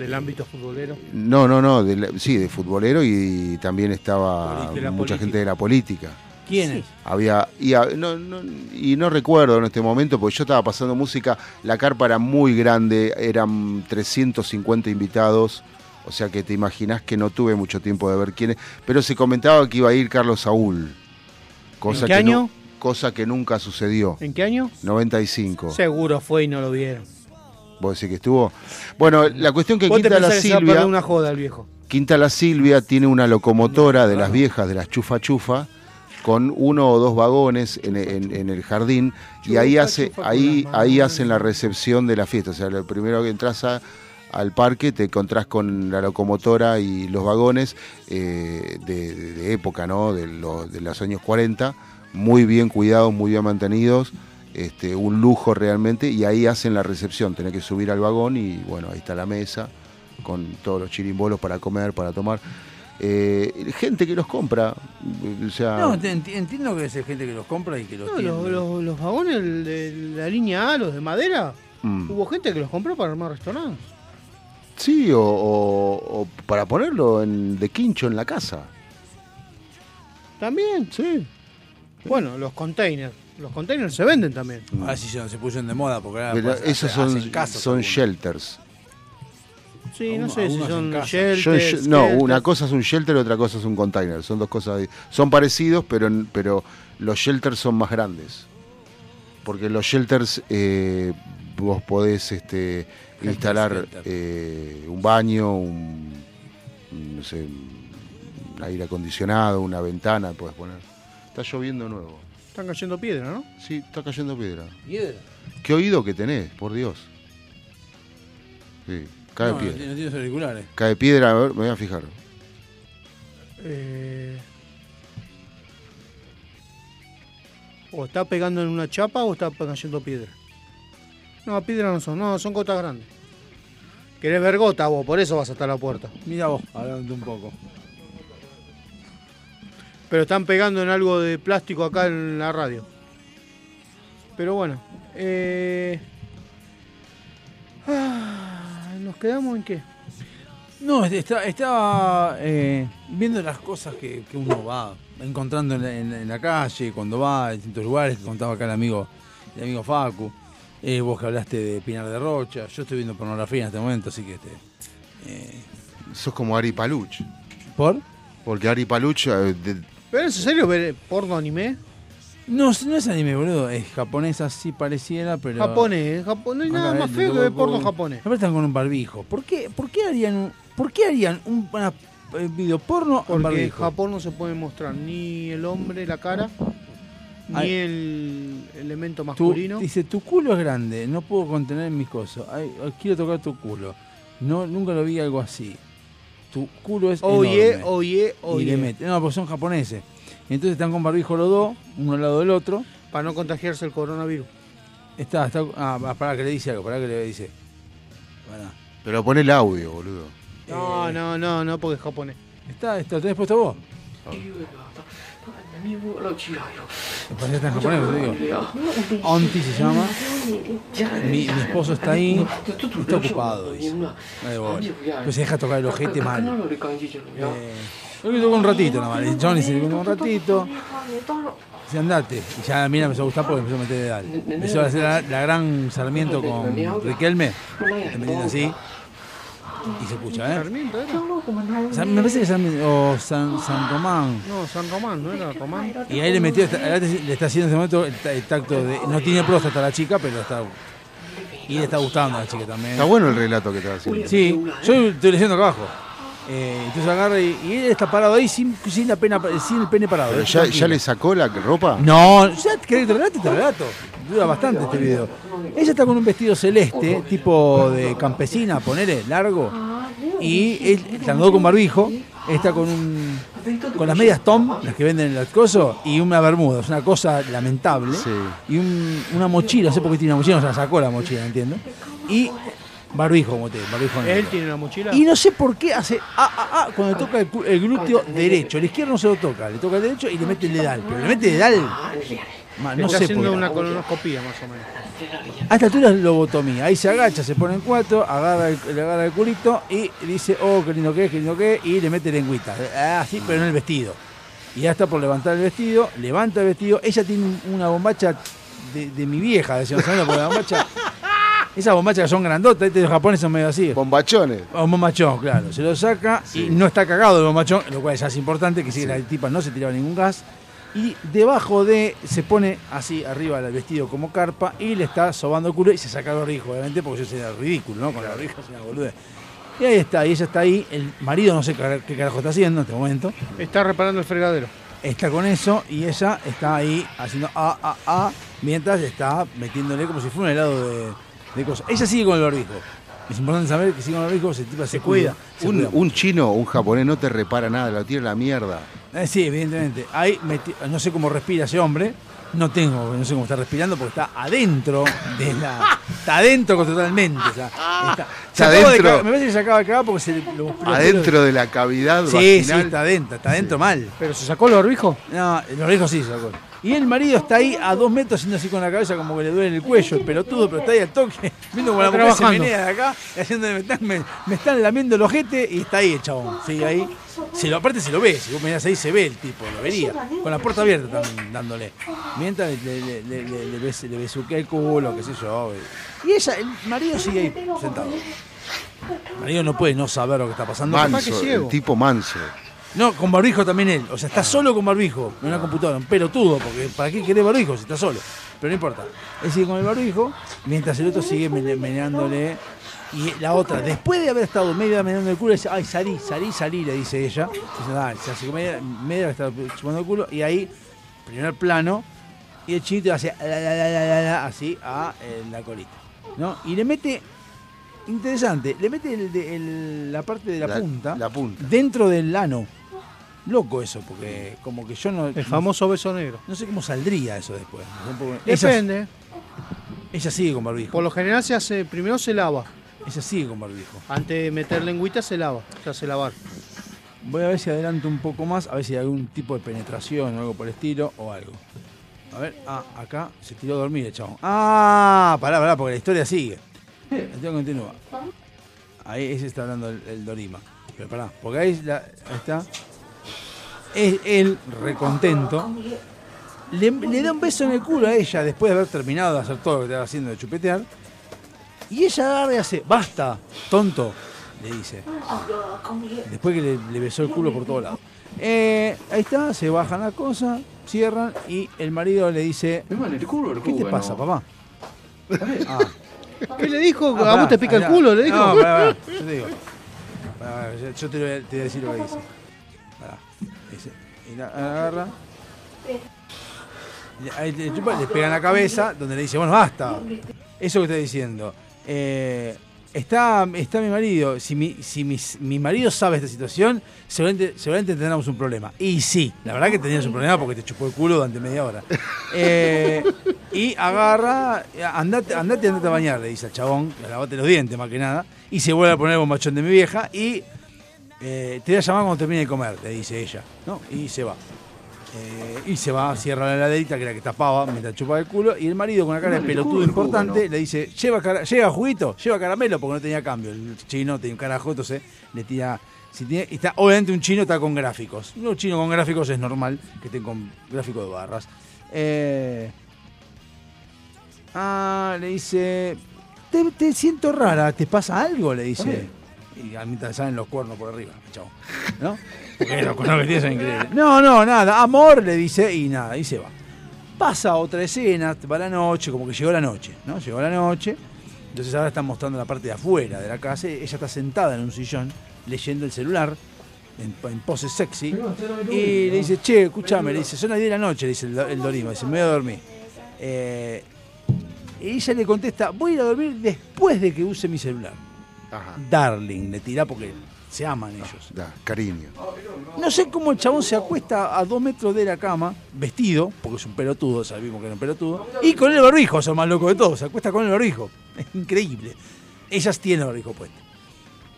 Del ámbito futbolero. no, no, no, de sí, de futbolero y también estaba mucha política. gente de la política. ¿Quiénes? Había, y, no, no- y no recuerdo en este momento, porque yo estaba pasando música, la carpa era muy grande, eran 350 invitados, o sea que te imaginás que no tuve mucho tiempo de ver quiénes, pero se comentaba que iba a ir Carlos Saúl, cosa, ¿En qué que, año? cosa que nunca sucedió, ¿En qué año? 95. Seguro fue y no lo vieron. ¿Vos decís que estuvo? Bueno, la cuestión que ¿Vos te Quinta La pensás que se va a Silvia... perder una joda el viejo? Quinta La Silvia tiene una locomotora de las viejas, de las chufa chufa, con uno o dos vagones en, en- en el jardín y ahí hace ahí ahí hacen la recepción de la fiesta. O sea, lo primero que entras a- al parque te encontrás con la locomotora y los vagones eh, de, de- de época, ¿no? De, lo- de los años 40, muy bien cuidados, muy bien mantenidos. Este, un lujo realmente y ahí hacen la recepción, tenés que subir al vagón y bueno, ahí está la mesa con todos los chirimbolos para comer, para tomar. Eh, gente que los compra, o sea, No, entiendo que es gente que los compra y que los No, tiene. los, los- los vagones de la línea A, los de madera, Mm. hubo gente que los compró para armar restaurantes. sí, o, o- o para ponerlo en, de quincho en la casa. También. Sí. Bueno, los containers. Los containers se venden también. Ahora sí se, se pusieron de moda porque ahora Pero pues, esos hacen son, casas son algunos. shelters. Sí, no Algunos- sé si algunos son casa. shelters, no, una cosa es un shelter y otra cosa es un container. Son dos cosas. Son parecidos, pero, pero los shelters son más grandes. Porque los shelters eh, vos podés este, instalar eh, un baño, un, un, no sé, un aire acondicionado, una ventana, podés poner. Está lloviendo nuevo. Están cayendo piedra, ¿no? Sí, está cayendo piedra. ¿Piedra? ¿Qué oído que tenés, por Dios? Sí, cae no, no piedra. tiene- no tienes auriculares. Cae piedra, a ver, me voy a fijar. Eh, o está pegando en una chapa o está cayendo piedra. No, piedra no son, no, son gotas grandes. Querés ver gota vos, por eso vas hasta la puerta. Mira vos, hablando un poco. Pero están pegando en algo de plástico acá en la radio. Pero bueno. Eh... ah, ¿Nos quedamos en qué? No, está- estaba eh, viendo las cosas que, que uno va encontrando en la, en la- en la calle, cuando va a distintos lugares, que contaba acá el amigo, el amigo Facu. Eh, vos que hablaste de Pinar de Rocha. Yo estoy viendo pornografía en este momento, así que este. eh, Sos como Ari Paluch. ¿Por? Porque Ari Paluch. ¿Pero es en serio ver porno anime? No, no es anime, boludo. Es japonés así pareciera, pero. Japonés, japonés, no hay nada Acá, más feo que ver porno japonés. Siempre están con un barbijo. ¿Por qué, por qué harían un, por qué harían un una, eh, video porno en Porque en barbijo? Japón no se puede mostrar ni el hombre, la cara, ni el elemento Tu- masculino. dice, tu culo es grande, no puedo contener mis cosas. Ay, quiero tocar tu culo. No, nunca lo vi algo así. Tu culo es Oye, enorme. oye, Y oye. le mete. No, porque son japoneses. Entonces están con barbijo los dos, uno al lado del otro. Para no contagiarse el coronavirus. Está, está. Ah, para que le dice algo, para que le dice. Pará. Pero pon el audio, boludo. No, no, no, no, porque es japonés. Está, está, ¿lo tenés puesto vos? Que está en japonés, te digo. Onti se llama. Mi, mi esposo está ahí. Está ocupado, dice. Bola. Pues se deja tocar el ojete mal. Eh, yo toco un ratito nada más. Johnny se toca un ratito. Dice, andate. Y ya mira, me empezó a gustar porque empezó a meter de edad. Empezó a hacer la, la gran Sarmiento con Riquelme. Metiendo así. Y se escucha, ¿eh? ¿Sarmiento era? San- me parece que San, o San, San Román. No, San Román, ¿no era Román? Y ahí le metió, ahora le está haciendo en ese momento el, ta- el tacto de. No tiene próstata la chica, pero está. Y le está gustando a la chica también. Está bueno el relato que estás haciendo. Sí, yo estoy leyendo acá abajo. Eh, entonces agarra y, y él está parado ahí sin, sin la pena, sin el pene parado. Pero eh, ya, ya le sacó la ropa. No, ya querés que te relato, te relato. Dura bastante este video. Ella está con un vestido celeste, tipo de campesina, ponele, largo. Y él está andando con barbijo. Está con un. con las medias Tom, las que venden en el coso, y una bermuda. Es una cosa lamentable. Y un- una mochila, no sé por qué tiene una mochila, no se la sacó la mochila, entiendo. Y barbijo, como te barbijo Él negro. tiene una mochila. Y no sé por qué hace ah, ah, ah cuando toca el, glúteo derecho. El izquierdo no se lo toca, le toca el derecho y le mete el dedal. Pero le mete el dedal. Ma, no está sé haciendo por qué. una colonoscopía más o menos. A esta altura es lobotomía. Ahí se agacha, se pone en cuatro, agarra el, le agarra el culito y dice, oh, qué lindo que es, qué lindo que es, y le mete lengüita. Ah, Así, pero en el vestido. Y ya está por levantar el vestido, levanta el vestido. Ella tiene una bombacha de, de mi vieja, decíamos, ¿sabes? Porque la bombacha. Esas bombachas que son grandotas, este de los japoneses son medio así. Bombachones. Un bombachón, claro. Se lo saca y no está cagado el bombachón, lo cual ya es importante, que si la tipa no se tiraba ningún gas. Y debajo de, se pone así arriba del vestido como carpa y le está sobando el culo y se saca el barbijo, obviamente, porque eso sería ridículo, ¿no? Con el barbijo es una boludez. Y ahí está, y ella está ahí, el marido no sé qué qué carajo está haciendo en este momento. Está reparando el fregadero. está con eso y ella está ahí haciendo a, a, a, mientras está metiéndole como si fuera un helado de, de cosas. Ella sigue con el barbijo. Es importante saber que sigue con el barbijo, se, tipo, se, cuida. Un, cuida. un chino o un japonés no te repara nada, lo tira a la mierda. Eh, sí, evidentemente. Ahí meti- no sé cómo respira ese hombre. No tengo, no sé cómo está respirando porque está adentro de la. Está adentro totalmente. o sea, está, Está de me parece que se acaba de cagar porque se los Adentro pelos- de la cavidad Sí, vaginal. sí, está adentro, está adentro mal. ¿Pero se sacó el barbijo? No, el barbijo sí se sacó. Y el marido está ahí a dos metros haciendo así con la cabeza como que le duele el cuello, el pelotudo, pero está ahí al toque, viendo como la mujer se menea de acá, y haciendo, me, están, me, me están lamiendo el ojete y está ahí el chabón. Sigue ahí. Se lo, aparte se lo ve, si vos mirás ahí se ve el tipo, lo vería. Con la puerta abierta están dándole. Mientras le, le, le, le, le, bes- le besuquea el culo, qué sé yo. Y ella, el marido sigue ahí sentado. El marido no puede no saber lo que está pasando. Manso, el tipo manso. No, con barbijo también él. O sea, está solo con barbijo. En una computadora. Un pelotudo, porque ¿para qué querés barbijo si está solo? Pero no importa. Él sigue con el barbijo, mientras el otro sigue mene- meneándole. Y la otra, después de haber estado media meneando el culo, dice, ay, salí, salí, salí, le dice ella. Dice, dale, se hace media, media que está chupando el culo. Y ahí, primer plano, y el chinito hace la, la, la, la, la, la, así a eh, la colita. ¿no? Y le mete, interesante, le mete el de- el- la parte de la, La- punta, la punta. dentro del ano. Loco eso, porque como que yo no... El famoso beso negro. No sé cómo saldría eso después. Ella, Depende. ella sigue con barbijo. Por lo general se hace, primero se lava. Ella sigue con barbijo. Antes de meter lengüita se lava, se hace lavar. Voy a ver si adelanto un poco más, a ver si hay algún tipo de penetración o algo por el estilo o algo. A ver, ah, acá se tiró a dormir el chabón. Ah, pará, pará, porque la historia sigue. La historia continúa. Ahí ese está hablando el, el Dorima. Pero pará, porque ahí, la- ahí está. Es él, recontento, le, le da un beso en el culo a ella después de haber terminado de hacer todo lo que estaba haciendo de chupetear. Y ella agarra y hace, basta, tonto, le dice. Después que le, le besó el culo por todos lados. Eh, ahí está, se bajan la cosa, cierran y el marido le dice, ¿qué te pasa, papá? Ah. ¿Qué le dijo? Ah, ¿A vos te pica el culo? ¿Le dijo? No, pará, pará, yo te digo. Pará, yo- yo te, lo voy a- te voy a decir lo que dice. Agarra. Ahí le pega en la cabeza, donde le dice, bueno, basta. Eso que está diciendo. Eh, está, está mi marido. Si, mi, si mi, marido sabe esta situación, seguramente, seguramente un problema. Y sí, la verdad que tenías un problema porque te chupó el culo durante media hora. Eh, y agarra, andate, andate, andate a bañar, le dice al chabón, lavate los dientes más que nada. Y se vuelve a poner el bombachón de mi vieja y eh, te voy a llamar cuando termine de comer, le dice ella. ¿no? Y se va. Eh, y se va, cierra la heladerita que era que tapaba mientras chupaba el culo. Y el marido, con una cara de pelotudo importante, le dice: ¿Lleva, cara- ¿Lleva juguito? ¿Lleva caramelo? Porque no tenía cambio. El chino tenía un carajo, entonces le tira. Si tiene, está, obviamente, un chino está con gráficos. Un chino con gráficos es normal que estén con gráficos de barras. Eh, ah, le dice: te, te siento rara, ¿te pasa algo? Le dice. Y a mitad salen los cuernos por arriba, chavo. ¿No? Porque los cuernos que tiene son increíbles. No, no, nada. Amor, le dice, y nada, y se va. Pasa otra escena, va la noche, como que llegó la noche, ¿no? Llegó la noche. Entonces ahora están mostrando la parte de afuera de la casa. Ella está sentada en un sillón, leyendo el celular, en, en pose sexy. Y le dice, che, escúchame, le dice, son las 10 de la noche, le dice el, el Dorima, dice, me voy a dormir. Eh, y ella le contesta, voy a ir a dormir después de que use mi celular. Darling, le tira porque se aman ellos. Da, cariño. No sé cómo el chabón se acuesta a dos metros de la cama, vestido, porque es un pelotudo, sabemos que era un pelotudo, y con el barbijo, es el más loco de todos, se acuesta con el barbijo. Es increíble. Ellas tienen el barbijo puesto.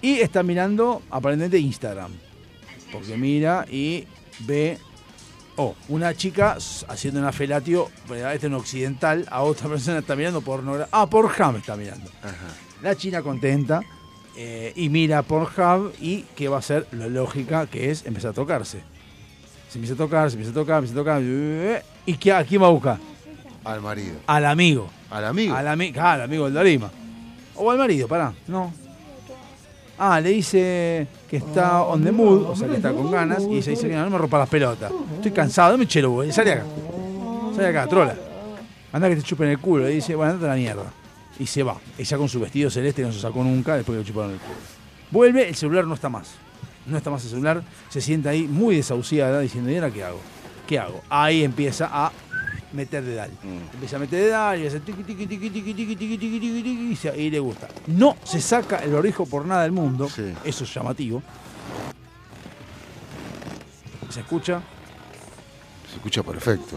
Y está mirando aparentemente Instagram. Porque mira y ve. Oh, una chica haciendo una felatio, este es un occidental, a otra persona está mirando pornografía. Ah, Pornhub está mirando. La china contenta eh, y mira Pornhub y que va a ser la lógica que es empezar a tocarse. Se empieza a tocar, se empieza a tocar, empieza a tocar. eh, ¿Y qué, a quién va a buscar? Al marido. Al amigo. ¿Al amigo? Al, ami ah, al amigo del Dorima. O al marido, pará. No. Ah, le dice que está on the mood, o sea que está con ganas, y ella dice, mira, no me rompa las pelotas. Estoy cansado, dame chelo, güey. Sale acá. Sale acá, trola. Anda que te chupen el culo. Le dice, bueno, andate a la mierda. Y se va. Ella con su vestido celeste que no se sacó nunca después que le chuparon el culo. Vuelve, el celular no está más. No está más el celular. Se sienta ahí muy desahuciada diciendo, ¿y ahora qué hago? ¿Qué hago? Ahí empieza a meter dedal. Mm. Empieza a meter dedal y hace tiqui, tiqui, tiqui, tiqui, tiqui, tiqui, tiqui, tiqui, tiqui, y se- y le gusta. No se saca el barbijo por nada del mundo. Eso es llamativo. ¿Se escucha? Se escucha perfecto.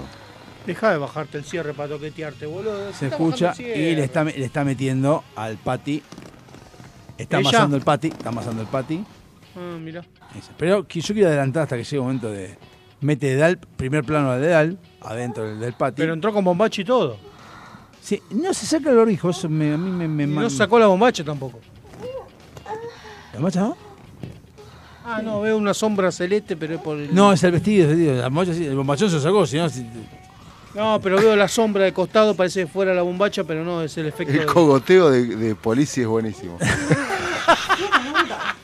Deja de bajarte el cierre para toquetearte, boludo. Se escucha y le está, le está metiendo al pati. Está ¿Ella? amasando el pati. Está amasando el pati. Ah, mirá. Pero yo quiero adelantar hasta que llegue el momento de. Mete dedal, primer plano al dedal, adentro del, del pati. Pero entró con bombacha y todo. Sí, no se saca el barbijo, eso me- a mí me. me no sacó la bombacha tampoco. ¿La macha no? Ah, no, veo una sombra celeste, pero es por el... No, es el vestido, es el vestido. La sí, el bombachón se lo sacó, si no. si- No, pero veo la sombra de costado, parece que fuera la bombacha, pero no, es el efecto El de- cogoteo de, de policía es buenísimo.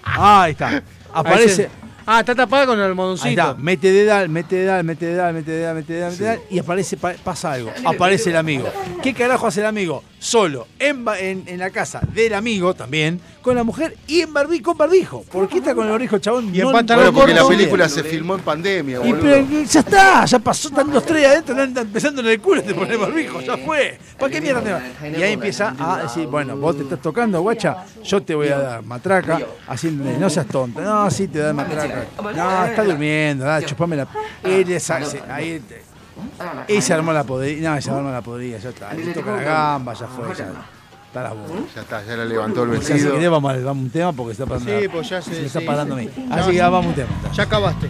Ah, ahí está. Aparece. Ah, está tapada con el Ahí almohadoncito. está, mete dedal, mete dedal, mete dedal, mete dedal, mete dedal, mete dedal, y aparece, pa- pasa algo, aparece el amigo. ¿Qué carajo hace el amigo? Solo, en, ba- en, en la casa del amigo también, con la mujer y en barbi, con barbijo. ¿Por qué está con el barbijo, chabón? Y en No- pantalón Bueno, porque la película se filmó en pandemia, Y pero ya está, ya pasó, están los tres adentro, no empezando en el culo, te pones barbijo, ya fue. ¿Para qué mierda te va? Y ahí empieza a decir, bueno, vos te estás tocando, guacha, yo te voy a dar matraca, haciéndole, no seas tonta, no, sí te da matraca, no, está durmiendo, dale, chupame la. Sa- se- ahí te- y se armó la podrida, no, se armó la podrida, ya está, le toca la gamba, ya fue, ya está la bola. Ya está, ya le levantó el si vestido. querés vamos, un tema porque se está parando. Sí, la- pues ya se se- está parando a mí. Así que va. vamos a un tema. Ya acabaste.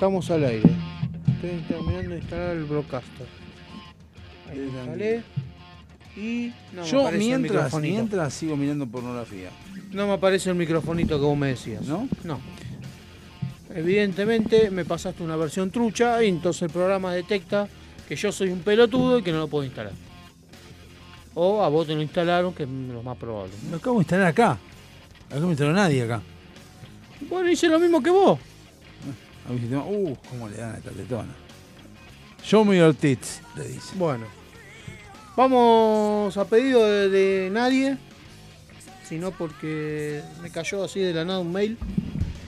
Estamos al aire. Estoy terminando de instalar el broadcaster. Ahí instalé. Y no me Yo el mientras, mientras sigo mirando pornografía. No me aparece el microfonito que vos me decías. ¿No? No. Evidentemente me pasaste una versión trucha y entonces el programa detecta que yo soy un pelotudo y que no lo puedo instalar. O a vos te lo instalaron, que es lo más probable. Lo acabo de instalar acá. Acá no me instaló nadie acá. Bueno, hice lo mismo que vos. Uh, cómo le dan a esta tetona. Show me your tits, le dice. Bueno. Vamos a pedido de, de nadie. Sino porque me cayó así de la nada un mail.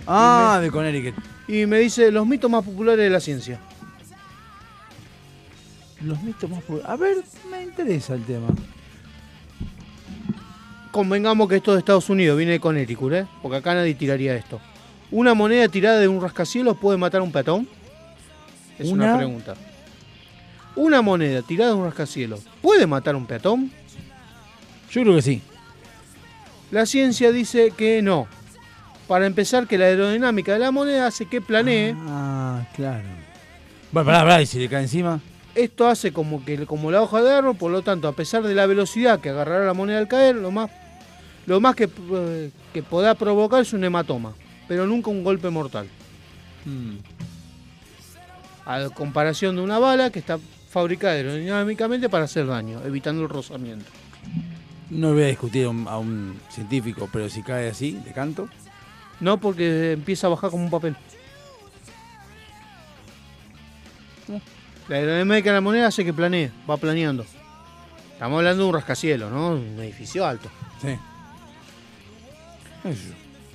Ah, me- de Connecticut. Y me dice los mitos más populares de la ciencia. Los mitos más populares. A ver, me interesa el tema. Convengamos que esto es de Estados Unidos, viene de Connecticut, ¿eh? Porque acá nadie tiraría esto. ¿Una moneda tirada de un rascacielos puede matar a un peatón? Es una, Una- pregunta. ¿Una moneda tirada de un rascacielos puede matar a un peatón? Yo creo que sí. La ciencia dice que no. Para empezar, que la aerodinámica de la moneda hace que planee. Ah, claro. Bueno, pará, pará, y si le cae encima. Esto hace como que como la hoja de árbol, por lo tanto, a pesar de la velocidad que agarrará la moneda al caer, lo más, lo más que, eh, que podrá provocar es un hematoma, pero nunca un golpe mortal. Hmm. A comparación de una bala que está fabricada aerodinámicamente para hacer daño, evitando el rozamiento. No voy a discutir a un, a un científico, pero si cae así, de canto. No porque empieza a bajar como un papel. La aerodinámica de la moneda hace que planee, va planeando. Estamos hablando de un rascacielos, ¿no? Un edificio alto. Sí.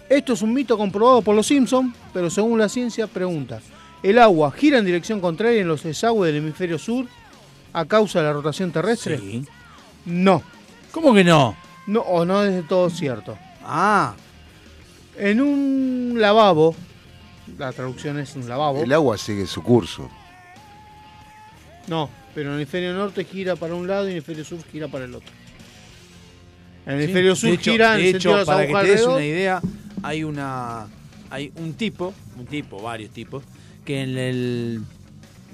Esto es un mito comprobado por los Simpsons, pero según la ciencia pregunta, ¿el agua gira en dirección contraria en los desagües del hemisferio sur a causa de la rotación terrestre? Sí. No. ¿Cómo que no? No, o no es de todo cierto. Ah. En un lavabo, la traducción es un lavabo. El agua sigue su curso. No, pero en el hemisferio norte gira para un lado y en el hemisferio sur gira para el otro. En el Sí, hemisferio sur de hecho- gira en el hecho, sentido de las para que te des una idea, hay una hay un tipo, un tipo, varios tipos, que en el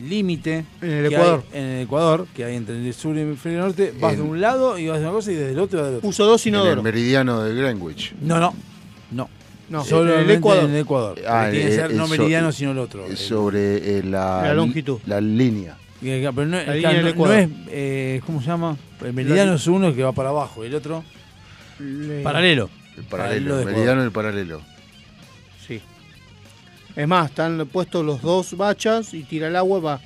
límite En el Ecuador. hay- en el Ecuador, que hay entre el sur y el hemisferio norte, vas En- de un lado y vas de una cosa y desde el otro vas del otro. Puso dos En el meridiano de Greenwich. No, no. No. No, Solamente en el Ecuador. en el Ecuador. Ah, tiene que eh, ser no eh, meridiano, so- sino el otro. Sobre eh, la, La longitud. La línea. pero no, La del no- no es, eh, ¿cómo se llama? El meridiano es uno que va para abajo, el otro Le- paralelo. El Paralelo El meridiano y el paralelo. Sí. Es más, están puestos los dos bachas y tira el agua, va.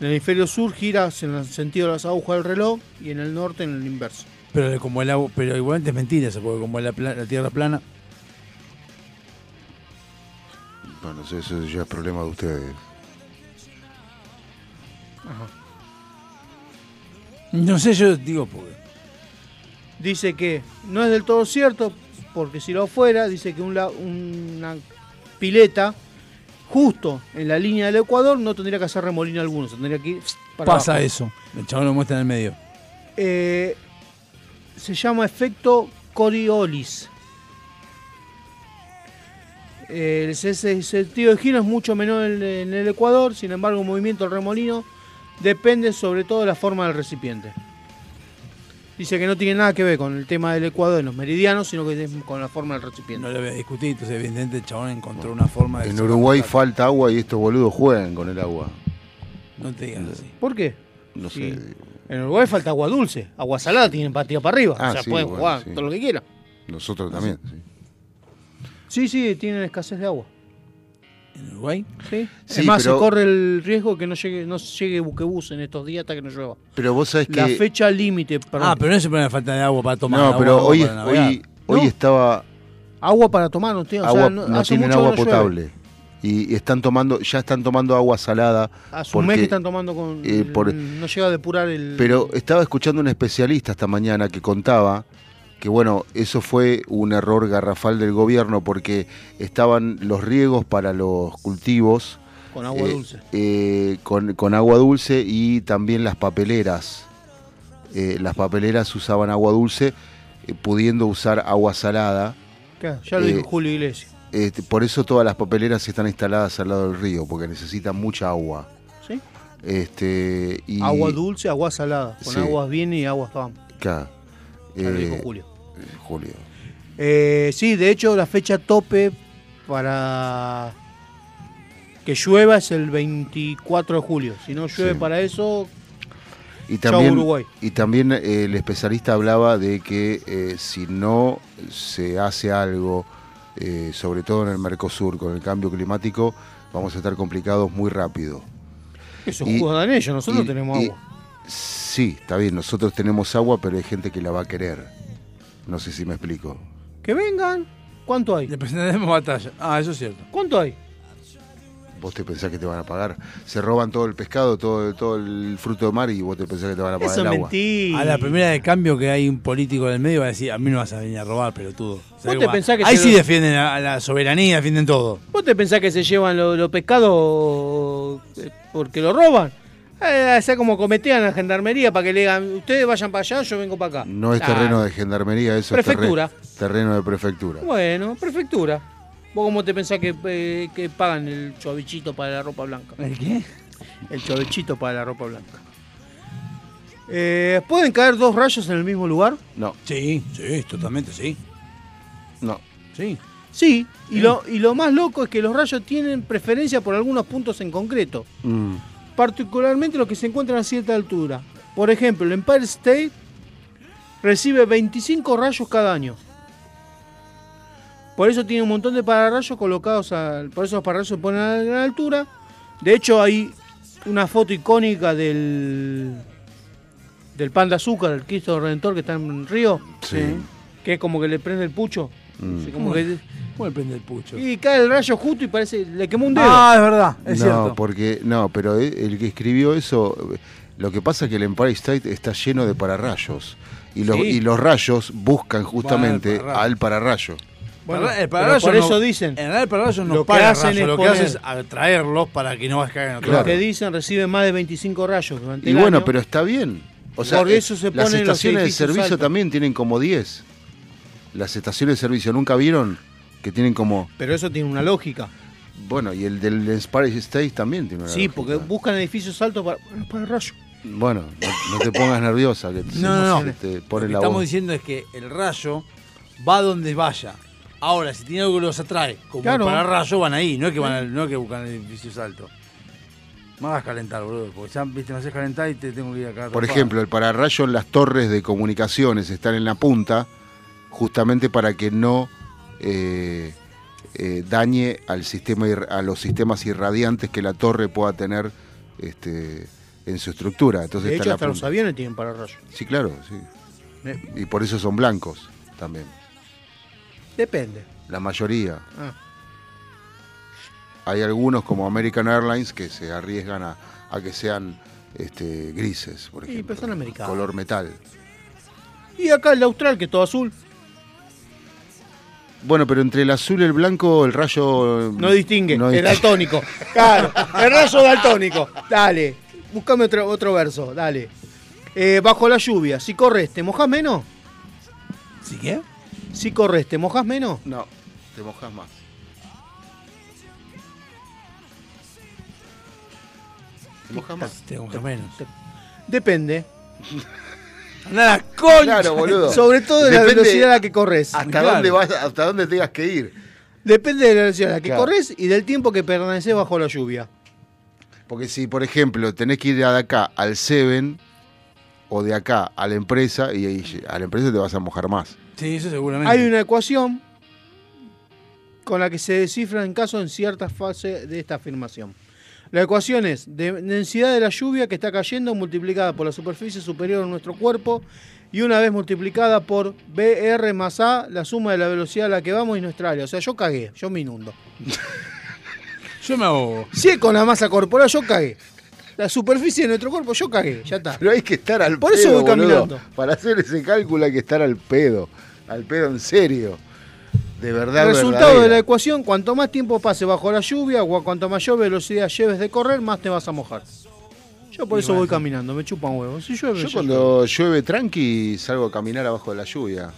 En el hemisferio sur gira en el sentido de las agujas del reloj y en el norte en el inverso. Pero como el agua, pero igualmente es mentira eso, porque como la, la tierra plana, Bueno, eso, eso ya es problema de ustedes. no sé, yo digo porque Dice que no es del todo cierto, porque si lo fuera, dice que un la- una pileta justo en la línea del Ecuador no tendría que hacer remolino alguno, se tendría que ir para pasa abajo. eso. El chabón lo muestra en el medio. Eh, se llama efecto Coriolis. Eh, el ese sentido de giro es mucho menor en, en el Ecuador, sin embargo el movimiento del remolino depende sobre todo de la forma del recipiente. Dice que no tiene nada que ver con el tema del Ecuador en los meridianos, sino que es con la forma del recipiente. No lo voy a discutir, entonces evidentemente el chabón encontró una forma de... En Uruguay falta agua y estos boludos juegan con el agua. No te digas así. ¿Por qué? No Sí. sé. En Uruguay falta agua dulce, agua salada tienen para tirar para arriba, Ah, o sea, sí, pueden bueno, jugar sí. todo lo que quieran. Nosotros también. sí. Sí, sí, tienen escasez de agua. En Uruguay. Sí. Sí, es más, pero- se corre el riesgo que no llegue, no llegue buquebús en estos días hasta que no llueva. Pero vos sabés La que. fecha límite, perdón. Ah, pero no es el problema de falta de agua para tomar. no, agua, pero agua hoy, hoy, hoy No. estaba. Agua para tomar, no tiene, o agua, sea, no, hace tienen mucho agua no llueve. potable. Y, están tomando, ya están tomando agua salada. Hace un mes porque- que están tomando con. eh, por- no llega a depurar el. Pero estaba escuchando un especialista esta mañana que contaba que bueno, eso fue un error garrafal del gobierno porque estaban los riegos para los cultivos Con agua eh, dulce. eh, con, con agua dulce y también las papeleras. Eh, las papeleras usaban agua dulce, pudiendo usar agua salada. Claro, ya lo dijo Julio Iglesias. Este, por eso todas las papeleras están instaladas al lado del río, porque necesitan mucha agua. ¿Sí? Este, y, Agua dulce, agua salada. Con Sí. aguas bien y aguas van. Claro. Ya lo dijo Eh, Julio. Julio. Eh, sí, de hecho, la fecha tope para que llueva es el 24 de julio. Si no llueve Sí. para eso, Y también, Uruguay. y también eh, el especialista hablaba de que eh, si no se hace algo, eh, sobre todo en el Mercosur, con el cambio climático, vamos a estar complicados muy rápido. eso juzgan ellos. Nosotros y- tenemos y- agua. Sí, está bien, nosotros tenemos agua, pero hay gente que la va a querer. No sé si me explico. Que vengan. ¿Cuánto hay? Le presentaremos batalla. Ah, eso es cierto. ¿Cuánto hay? Vos te pensás que te van a pagar. Se roban todo el pescado, todo, todo el fruto de mar y vos te pensás que te van a pagar Eso el es agua. mentira. A la primera de cambio que hay un político en el medio va a decir, a mí no vas a venir a robar, pelotudo. ¿Sabés te pensás que Ahí se sí lo- defienden a a la soberanía, defienden todo. ¿Vos te pensás que se llevan los los pescados eh, porque lo roban? Eh, sea como cometían a la gendarmería para que le digan, ustedes vayan para allá, yo vengo para acá. No es Ah, terreno de gendarmería, eso Prefectura. es terre- terreno de prefectura. Bueno, prefectura. ¿Vos cómo te pensás que, eh, que pagan el chovichito para la ropa blanca? ¿El qué? El chovichito para la ropa blanca. Eh, ¿Pueden caer dos rayos en el mismo lugar? No, Sí, sí, totalmente sí. no. Sí. Sí, y lo, y lo más loco es que los rayos tienen preferencia por algunos puntos en concreto, Mm. Particularmente los que se encuentran a cierta altura. Por ejemplo, el Empire State recibe 25 rayos cada año. Por eso tiene un montón de pararrayos colocados, al- por eso los pararrayos se ponen a gran altura. De hecho, hay una foto icónica del, del pan de azúcar, el Cristo Redentor que está en Río, Sí. que es como que le prende el pucho. Mm. Como que- ¿Cómo le prende el pucho? y cae el rayo justo y parece, le quemó un dedo. Ah, es verdad, es no, cierto. porque no, pero el el que escribió eso, lo que pasa es que el Empire State está lleno de pararrayos y los Sí. y los rayos buscan justamente pararrayo. al pararrayo. Bueno, el pararrayo por no- eso dicen. En realidad el pararrayo no Lo que para hacen rayo, es lo que poner- hace es atraerlos para que no vas a caer en otro Lo Claro. lado. que dicen reciben más de 25 rayos durante Y el bueno, año. pero está bien. O sea, Por eh, eso se las estaciones de servicio altos. también tienen como 10. Las estaciones de servicio, ¿nunca vieron? Que tienen como... Pero eso tiene una lógica. Bueno, y el del Empire State también tiene una Sí, lógica. porque buscan edificios altos para, para rayos. Bueno, no, no te pongas nerviosa, que No, no, no. te Lo pone que la estamos voz. diciendo es que el rayo va donde vaya. Ahora, si tiene algo que los atrae, como Claro. el pararrayo, van ahí. No es que van al- no es que buscan edificios altos. Me hagas calentar, boludo, porque ya viste, me haces calentar y te tengo que ir acá. Por ejemplo, el pararrayo en las torres de comunicaciones están en la punta, justamente para que no eh, eh, dañe al sistema a los sistemas irradiantes que la torre pueda tener este, en su estructura. Entonces De hecho, hasta los aviones tienen para rayos. Sí, claro, sí. Y por eso son blancos también. Depende. La mayoría. Ah. Hay algunos como American Airlines que se arriesgan a, a que sean este, grises, por ejemplo. pero son americanos. Color metal. Y acá el Austral, que es todo azul. Bueno, pero entre el azul y el blanco, el rayo. No distingue, no distingue. daltónico. Claro, el rayo daltónico. Dale, buscame otro, otro verso, dale. Eh, bajo la lluvia, si corres, ¿te mojás menos? ¿Sí qué? Si corres, ¿te mojás menos? No, te mojas más. ¿Te mojas más? Te mojas menos. Depende. Anda la concha. Claro, boludo. Sobre todo de la velocidad a la que corres. Hasta Claro. dónde vas, hasta dónde tengas que ir. Depende de la velocidad a la que Claro. corres y del tiempo que permaneces bajo la lluvia. Porque si, por ejemplo, tenés que ir de acá al Seven o de acá a la empresa, y ahí a la empresa te vas a mojar más. Sí, eso seguramente. Hay una ecuación con la que se descifra en caso en ciertas fases de esta afirmación. La ecuación es de densidad de la lluvia que está cayendo multiplicada por la superficie superior de nuestro cuerpo y una vez multiplicada por BR más A, la suma de la velocidad a la que vamos y nuestra área. O sea, yo cagué, yo me inundo. Yo me ahogo. Si es con la masa corporal, yo cagué. La superficie de nuestro cuerpo, yo cagué, ya está. Pero hay que estar al Por pedo. eso voy boludo. caminando. Para hacer ese cálculo hay que estar al pedo. Al pedo en serio. De verdad, El resultado verdadera. de la ecuación, cuanto más tiempo pase bajo la lluvia o a cuanto mayor velocidad lleves de correr, más te vas a mojar. Yo por Y eso voy caminando, me chupan huevos. Si llueve, Yo cuando llueve tranqui salgo a caminar abajo de la lluvia.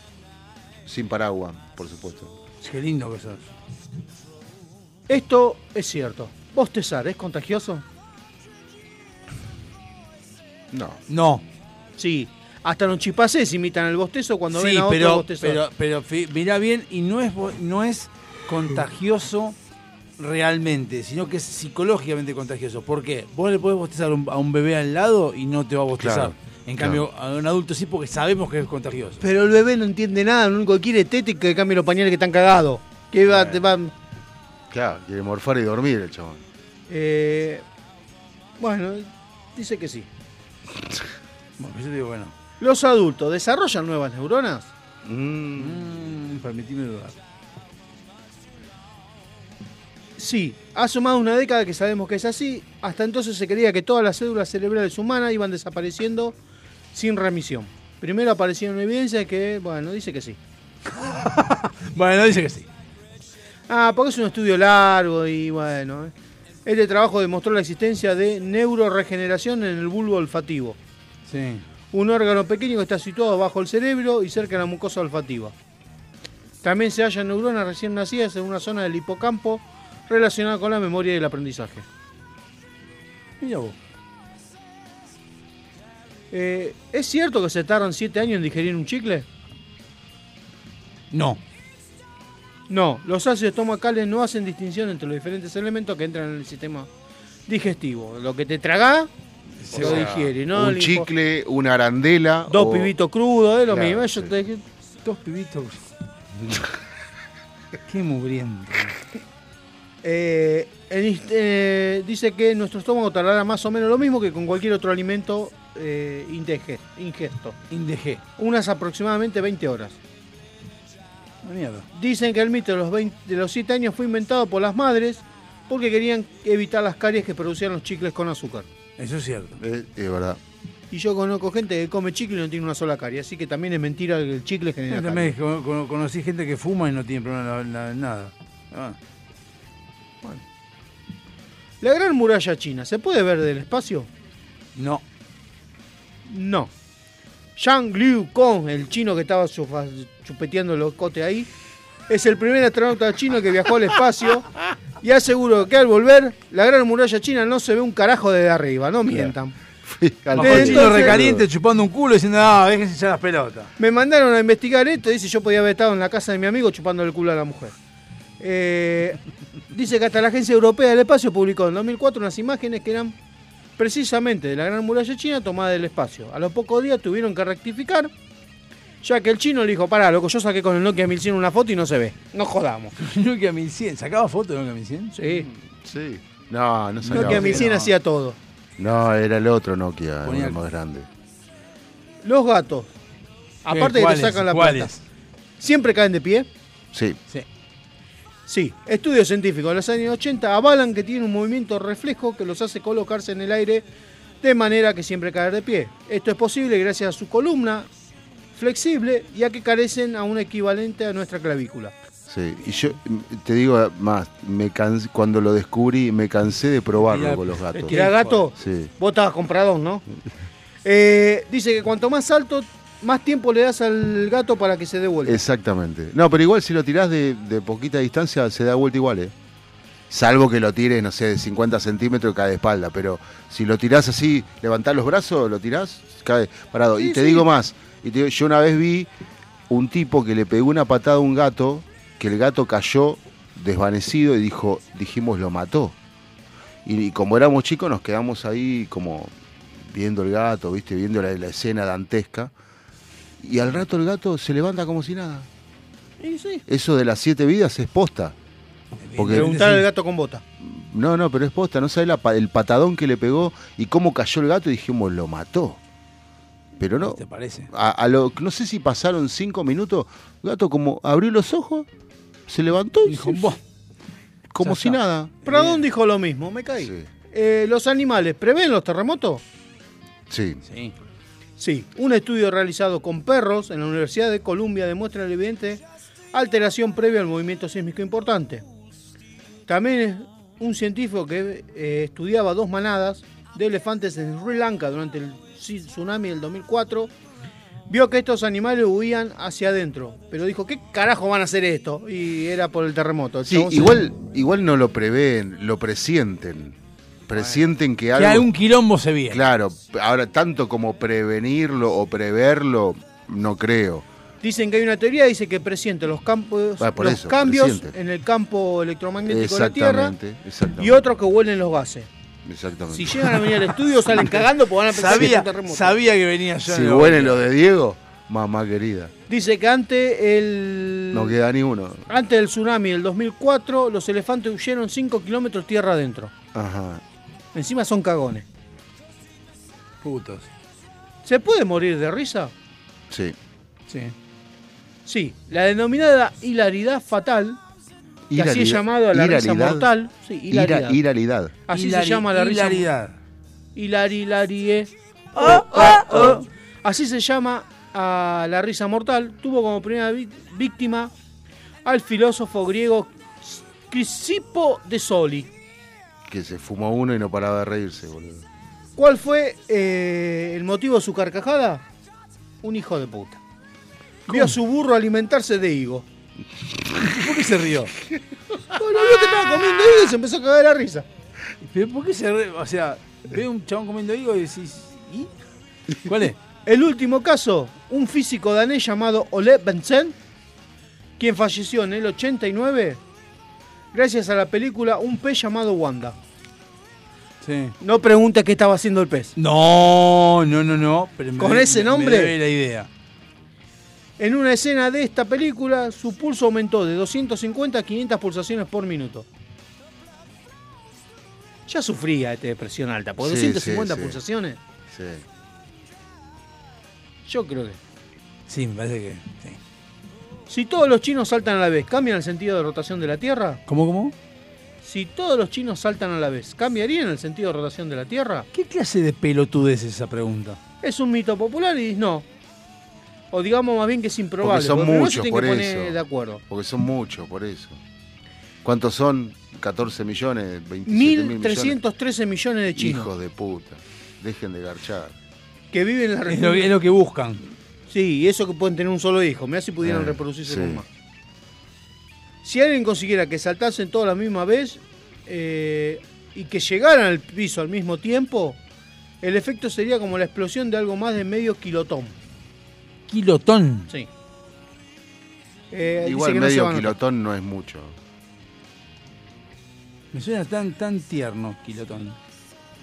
Sin paraguas, por supuesto. Qué lindo que sos. Esto es cierto. Bostezar, ¿es contagioso? No. No. Sí. Hasta los chipacés imitan el bostezo cuando Sí, ven a otro pero, bostezar. pero, pero mirá bien, y no es, no es contagioso realmente, sino que es psicológicamente contagioso. ¿Por qué? Vos le podés bostezar a un, a un bebé al lado y no te va a bostezar. Claro, en claro. cambio, a un adulto sí, porque sabemos que es contagioso. Pero el bebé no entiende nada, lo único que quiere es tete que cambie los pañales que están cagados. Que va, te va, Claro, quiere morfar y dormir el chabón. eh, bueno, dice que sí. Bueno, yo digo, bueno. Los adultos desarrollan nuevas neuronas. Mm, permitime dudar. Sí, hace más de una década que sabemos que es así. Hasta entonces se creía que todas las células cerebrales humanas iban desapareciendo sin remisión. Primero aparecieron evidencias que, bueno, dice que sí. Bueno, dice que sí. Ah, porque es un estudio largo y bueno. eh. Este trabajo demostró la existencia de neuroregeneración en el bulbo olfativo. Sí. Un órgano pequeño que está situado bajo el cerebro y cerca de la mucosa olfativa. También se hallan neuronas recién nacidas en una zona del hipocampo relacionada con la memoria y el aprendizaje. Mira vos. Eh, ¿Es cierto que se tardan 7 años en digerir un chicle? No. No, los ácidos estomacales no hacen distinción entre los diferentes elementos que entran en el sistema digestivo. Lo que te tragás, O lo sea, digiere, ¿no? Un chicle, una arandela. Dos o- pibitos crudos, es lo Claro, mismo. Yo sí. te- Dos pibitos. Qué mugriento. Eh, eh, dice que nuestro estómago tardará más o menos lo mismo que con cualquier otro alimento eh, ingesto. Indege. Unas aproximadamente 20 horas. Mierda. Dicen que el mito de los, 20 de los 7 años fue inventado por las madres porque querían evitar las caries que producían los chicles con azúcar. Eso es cierto. Eh, Es, verdad. Y yo conozco gente que come chicle y no tiene una sola carie, así que también es mentira que el chicle genera Yo caries. también cono- conocí gente que fuma y no tiene problema en la- en nada. Ah. La gran muralla china, ¿se puede ver del espacio? No. No. Zhang Liu Kong, el chino que estaba chupeteando los cotes ahí, es el primer astronauta chino que viajó al espacio y aseguró que al volver, la gran muralla china no se ve un carajo desde arriba, no mientan. Chino recaliente chupando un culo diciendo, ah, déjense echar las pelotas. Me mandaron a investigar esto, dice yo podía haber estado en la casa de mi amigo chupando el culo a la mujer. Eh, dice que hasta la Agencia Europea del Espacio publicó en 2004 unas imágenes que eran precisamente de la Gran Muralla China tomada del espacio. A los pocos días tuvieron que rectificar, ya que el chino le dijo, pará, loco, yo saqué con el Nokia 1100 una foto y no se ve. No jodamos. Nokia 1100, ¿sacaba foto de Nokia 1100? Sí. Sí. No, no sacaba. Nokia 1100 No. hacía todo. No, era el otro Nokia, Ponía- el más grande. Los gatos, aparte de que te sacan la plata, ¿siempre caen de pie? Sí. Sí. Sí, estudios científicos de los años 80 avalan que tienen un movimiento reflejo que los hace colocarse en el aire de manera que siempre caer de pie. Esto es posible gracias a su columna flexible y a que carecen a un equivalente a nuestra clavícula. Sí, y yo te digo más, me cansé, cuando lo descubrí me cansé de probarlo Mirá, con los gatos. ¿Tirá gato? Sí. Vos estabas comprador, ¿no? Eh, dice que cuanto más alto, más tiempo le das al gato para que se dé vuelta. Exactamente. No, pero igual si lo tirás de, de poquita distancia se da vuelta igual, ¿eh? Salvo que lo tires, no sé, de 50 centímetros y cae de espalda. Pero si lo tirás así, levantás los brazos, lo tirás, cae parado. y te sí. digo más, y te digo, yo una vez vi un tipo que le pegó una patada a un gato, que el gato cayó desvanecido y dijo, dijimos, lo mató. Y, y como éramos chicos nos quedamos ahí como viendo el gato, viste, viendo la, la escena dantesca. Y al rato el gato se levanta como si nada. Y sí. Eso de las siete vidas es posta. Porque, Preguntar al gato con bota. no, no, pero es posta, no la pa- el patadón que le pegó y cómo cayó el gato y dijimos, lo mató. Pero no. ¿Te parece? A, a lo, no sé si pasaron cinco minutos, el gato como abrió los ojos, se levantó y Dijo, "Buah". como si nada. Pradón dijo lo mismo, me caí. Eh, ¿Los animales prevén los terremotos? Sí. Sí. Sí, un estudio realizado con perros en la Universidad de Columbia demuestra la evidente alteración previa al movimiento sísmico importante. También es un científico que eh, estudiaba dos manadas de elefantes en Sri Lanka durante el tsunami del 2004 vio que estos animales huían hacia adentro, pero dijo, ¿qué carajo van a hacer esto? Y era por el terremoto. El Sí, se- igual, igual no lo prevén, lo presienten. Presienten que Que algo. algún quilombo se viene. Claro, ahora tanto como prevenirlo o preverlo, no creo. Dicen que hay una teoría, dice que presiente los campos, Ah, por los eso, cambios presiente. en el campo electromagnético de la Tierra exactamente. y otros que huelen los gases. Exactamente. Si llegan a venir al estudio salen cagando porque van a pensar que es Sabía, un terremoto. sabía que venía yo. Si en el huelen bolsillo. lo de Diego, mamá querida, Dice que antes el no queda ni uno. antes del tsunami del 2004 los elefantes huyeron 5 kilómetros tierra adentro. Ajá. Encima son cagones. Putos. ¿Se puede morir de risa? Sí. Sí. Sí, la denominada hilaridad fatal, que así es Hilaridad- llamado a la risa hilaridad. mortal. Sí, Ira- hilaridad. Iralidad. Así Hilari- se llama la risa hilaridad. Hilarilarie. Oh, oh, oh. Así se llama a la risa mortal. Tuvo como primera víctima al filósofo griego Crisipo de Soli. Que se fumó uno y no paraba de reírse, boludo. ¿Cuál fue eh, el motivo de su carcajada? Un hijo de puta. Vio a su burro alimentarse de higo. ¿Por qué se rió? Bueno, vio que estaba comiendo higo y se empezó a cagar la risa. ¿Pero por qué se rió? O sea, ve un chabón comiendo higo y decís, ¿y? ¿Cuál es? El último caso, un físico danés llamado Ole Bensen, quien falleció en el 89 gracias a la película Un pez llamado Wanda. Sí. No pregunte qué estaba haciendo el pez. No, no, no, no. pero me- ¿Con ese me- me nombre? doy la idea. En una escena de esta película, su pulso aumentó de 250 a 500 pulsaciones por minuto. Ya sufría este de presión alta, por Sí, 250 sí, sí. pulsaciones. Sí. Yo creo que. Sí, me parece que. sí. Si todos los chinos saltan a la vez, ¿cambian el sentido de rotación de la Tierra? ¿Cómo, cómo? Si todos los chinos saltan a la vez, ¿cambiarían el sentido de rotación de la Tierra? ¿Qué clase de pelotudez es esa pregunta? Es un mito popular y no. O digamos más bien que es improbable. Porque son muchos, por eso. de acuerdo. Porque son muchos, por eso. ¿Cuántos son? 14 millones, 27 mil millones. 1.313 millones de chinos Hijos de puta. Dejen de garchar. que viven en la Es región. lo, es lo que buscan. Sí, y eso que pueden tener un solo hijo. Mirá si pudieran Eh, reproducirse sí. con más. Si alguien consiguiera que saltasen todos a la misma vez eh, y que llegaran al piso al mismo tiempo, el efecto sería como la explosión de algo más de medio kilotón. Kilotón. Sí. Eh, dice Igual no se medio van a- kilotón no es mucho. Me suena tan, tan tierno, kilotón.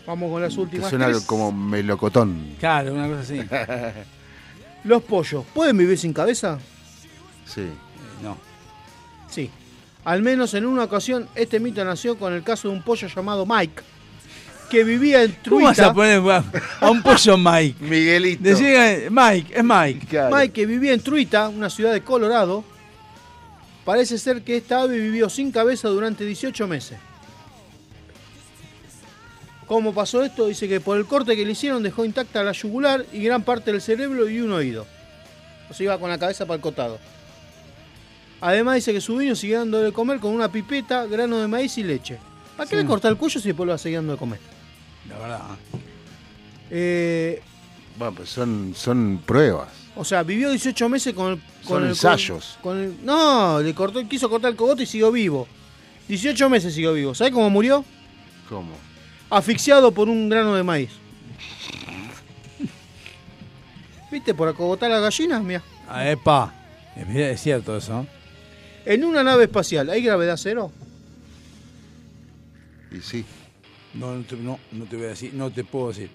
Vamos con las Te últimas suena tres. como melocotón. Claro, una cosa así. Los pollos, ¿pueden vivir sin cabeza? Sí. no. Sí. Al menos en una ocasión, este mito nació con el caso de un pollo llamado Mike, que vivía en ¿Cómo vas a Truita. poner a un pollo Mike? Miguelito. Decía, Mike, es Mike. Mike, que vivía en Truita, una ciudad de Colorado. Parece ser que esta ave vivió sin cabeza durante 18 meses. ¿Cómo pasó esto? Dice que por el corte que le hicieron dejó intacta la yugular y gran parte del cerebro y un oído. O sea, iba con la cabeza para el costado. Además dice que su dueño sigue dando de comer con una pipeta, grano de maíz y leche. ¿Para qué Sí. le cortar el cuello si después lo va seguir dando de comer? La verdad. Eh, Bueno, pues son, son pruebas. o sea, vivió 18 meses con el... Con Son el- ensayos. con el- no, le cortó, quiso cortar el cogote y siguió vivo. 18 meses siguió vivo. ¿Sabes cómo murió? ¿Cómo? Asfixiado por un grano de maíz. ¿Viste? Por acogotar las gallinas, mira. Ah, epa. Es, es cierto eso. En una nave espacial, ¿hay gravedad cero? Y sí. No, no, te, no, no te voy a decir, no te puedo decir.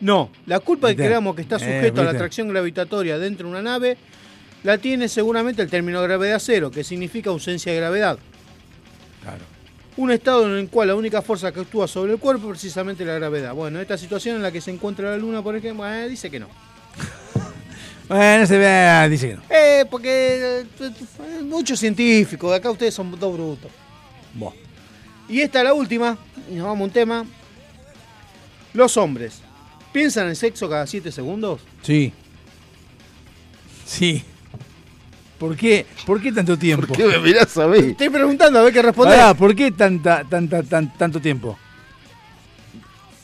No. La culpa de que creamos que está Eh, sujeto a la atracción gravitatoria dentro de una nave la tiene seguramente el término gravedad cero, que significa ausencia de gravedad. Un estado en el cual la única fuerza que actúa sobre el cuerpo es precisamente la gravedad. Bueno, esta situación en la que se encuentra la Luna, por ejemplo, eh, dice que no. Bueno, se ve, dice que no. Eh, porque eh, muchos científicos, acá ustedes son dos brutos. Buah. Y esta es la última, y nos vamos a un tema. Los hombres, ¿piensan en sexo cada 7 segundos? Sí. Sí. ¿Por qué? ¿Por qué tanto tiempo? ¿Por qué me mirás a mí? Estoy preguntando a ver qué responder. Pará, ¿por qué tanta, tanta, tan, tanto tiempo?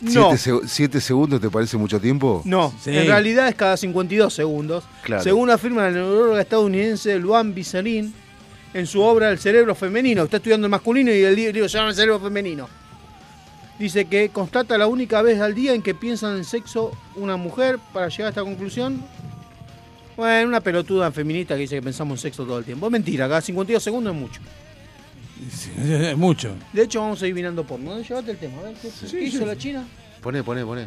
No. ¿Siete, seg- siete segundos te parece mucho tiempo? No, Sí. en realidad es cada 52 segundos. Claro. Según afirma la neuróloga estadounidense Luan Bizarin en su obra El cerebro femenino. Está estudiando el masculino y el libro se llama El cerebro femenino. Dice que constata la única vez al día en que piensan en sexo una mujer para llegar a esta conclusión. Bueno, una pelotuda feminista que dice que pensamos en sexo todo el tiempo. Es mentira, cada 52 segundos es mucho. Es mucho. De hecho, vamos a ir mirando porno. Llévate el tema. A ver, ¿qué, qué hizo la China? Poné, poné, poné.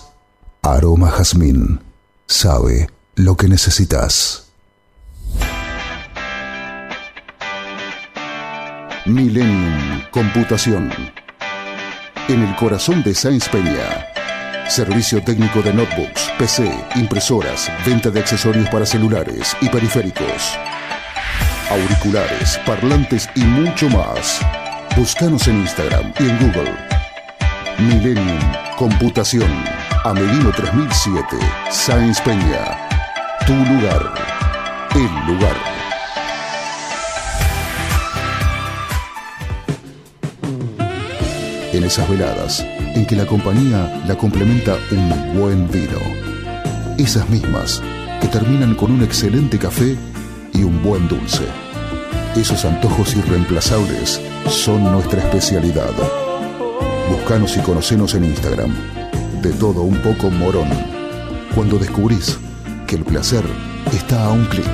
Aroma Jazmín sabe lo que necesitas. Millennium Computación. En el corazón de Sáenz Peña. Servicio técnico de notebooks, PC, impresoras, venta de accesorios para celulares y periféricos. Auriculares, parlantes y mucho más. Búscanos en Instagram y en Google. Millennium Computación. Amelino 3007. Sáenz Peña. Tu lugar. El lugar. en esas veladas en que la compañía la complementa un buen vino. Esas mismas que terminan con un excelente café y un buen dulce. Esos antojos irreemplazables son nuestra especialidad. Buscanos y conocenos en Instagram. De todo un poco morón. Cuando descubrís que el placer está a un clic.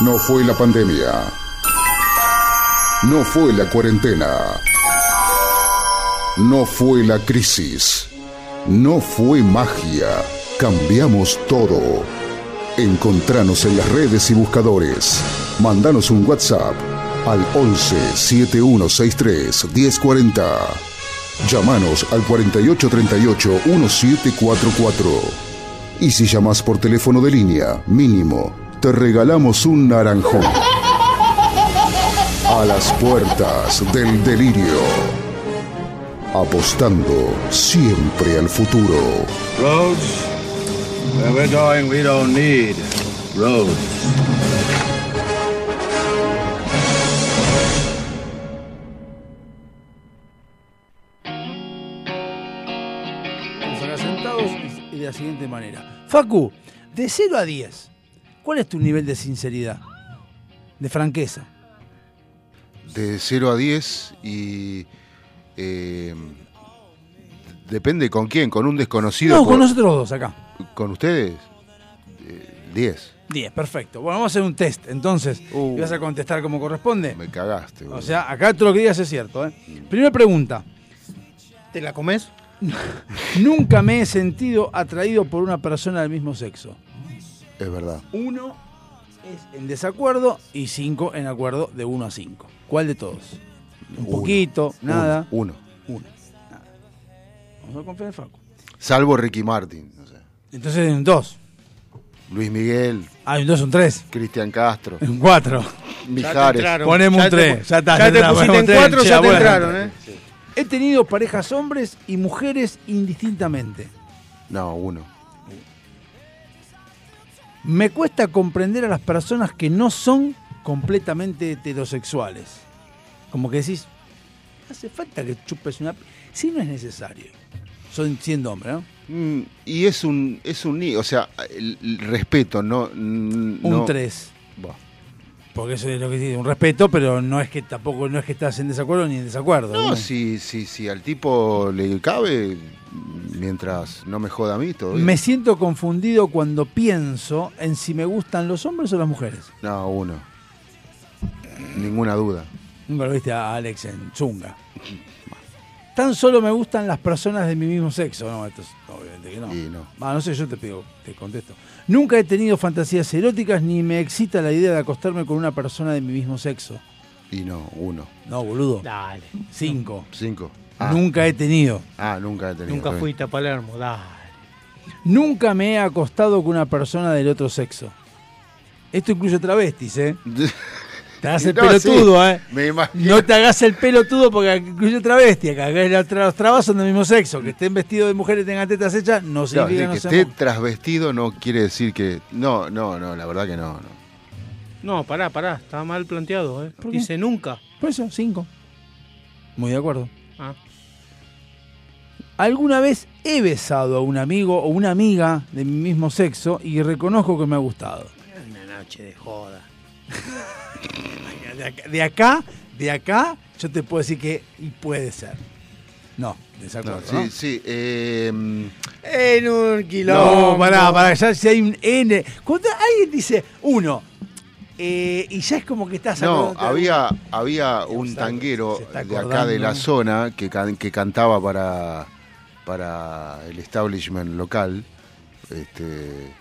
No fue la pandemia. No fue la cuarentena. No fue la crisis. No fue magia. Cambiamos todo. Encontranos en las redes y buscadores. Mandanos un WhatsApp al 11 7163 1040. Llámanos al 4838 1744. Y si llamas por teléfono de línea, mínimo, te regalamos un naranjón. A las puertas del delirio. Apostando siempre al futuro. Roads, where we're going, we don't need roads. La siguiente manera. Facu, de 0 a 10, ¿cuál es tu nivel de sinceridad? De franqueza. De 0 a 10 y. eh, depende con quién, con un desconocido. No, con nosotros dos acá. ¿Con ustedes? Eh, 10. 10, perfecto. Bueno, vamos a hacer un test. Entonces, ¿y vas a contestar como corresponde? Me cagaste. O sea, acá todo lo que digas es cierto. ¿eh? Primera pregunta. ¿Te la comes? Nunca me he sentido atraído por una persona del mismo sexo. Es verdad. Uno es en desacuerdo y cinco en acuerdo de 1 a 5. ¿Cuál de todos? Un Uno. poquito, nada. Uno. Uno. Nada. Vamos a confiar en Facu. Salvo Ricky Martin. no sé. Entonces en dos. Luis Miguel. Ah, entonces un tres. Cristian Castro. En cuatro. Mijares. Ponemos un te tres. Ya está. ya te pusiste en tres. cuatro, Che, ya te entraron, ¿eh? He tenido parejas hombres y mujeres indistintamente. No, uno. Me cuesta comprender a las personas que no son completamente heterosexuales. Como que decís, hace falta que chupes una... Si no es necesario. Son siendo hombre, ¿no? Mm, y es un, es un o sea, el, el respeto, no. mm, Un no- 3. Porque eso es lo que dice, un respeto, pero no es que tampoco no es que estás en desacuerdo ni en desacuerdo. No, si, si, si al tipo le cabe, mientras no me joda a mí, todo. Me siento confundido cuando pienso en si me gustan los hombres o las mujeres. No, uno. Ninguna duda. Nunca lo viste a Alex en Zunga. Tan solo me gustan las personas de mi mismo sexo. No, esto es obviamente que no. Y no. Ah, no sé, yo te pido, te contesto. Nunca he tenido fantasías eróticas ni me excita la idea de acostarme con una persona de mi mismo sexo. Y no, uno. No, boludo. Dale. Cinco. Cinco. Nunca he tenido. Ah, nunca he tenido. Nunca fuiste a Palermo, dale. Nunca me he acostado con una persona del otro sexo. Esto incluye travestis, ¿eh? Te hagas el No, pelotudo, sí, ¿eh? me imagino. No te hagas el pelotudo porque incluye travesti. Acá los tra- los trabas son del mismo sexo. Que estén vestidos de mujer y tengan tetas hechas no No, significa de que no que esté trasvestido no quiere decir que. No, no, no, la verdad que no. no. No, pará, pará, está mal planteado, ¿eh? ¿Por qué? Dice nunca. Por eso, cinco. Muy de acuerdo. Ah. Alguna vez he besado a un amigo o una amiga de mi mismo sexo y reconozco que me ha gustado. Una noche de joda. De acá, de acá, de acá, yo te puedo decir que puede ser. No, desacuerdo. No, sí, ¿no? sí. eh, En un quilombo. No, pará, pará, ya si hay un N. Cuando alguien dice uno, eh, y ya es como que estás no, había, había un tanguero de acá de la zona que, can- que cantaba para, para el establishment local. Este,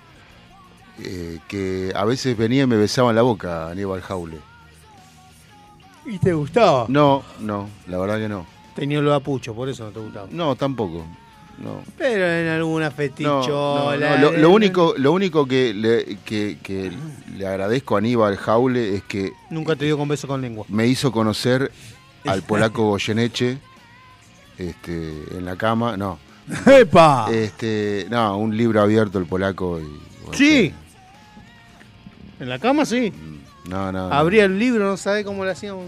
eh, que a veces venía y me besaba en la boca Aníbal Jaule. ¿Y te gustaba? No, no, la verdad que no. Tenía lo apucho, por eso no te gustaba. No, tampoco. No. Pero en alguna fetichola. no, no, Lo, lo único, lo único que le, que, que le agradezco a Aníbal Jaule es que Nunca te dio con beso con lengua. me hizo conocer al polaco Goyeneche este, en la cama. No. ¡Epa! Este, no, un libro abierto el polaco. Y, bueno, Sí. En la cama sí. No, no. no. Abría el libro, no sabe cómo lo hacíamos.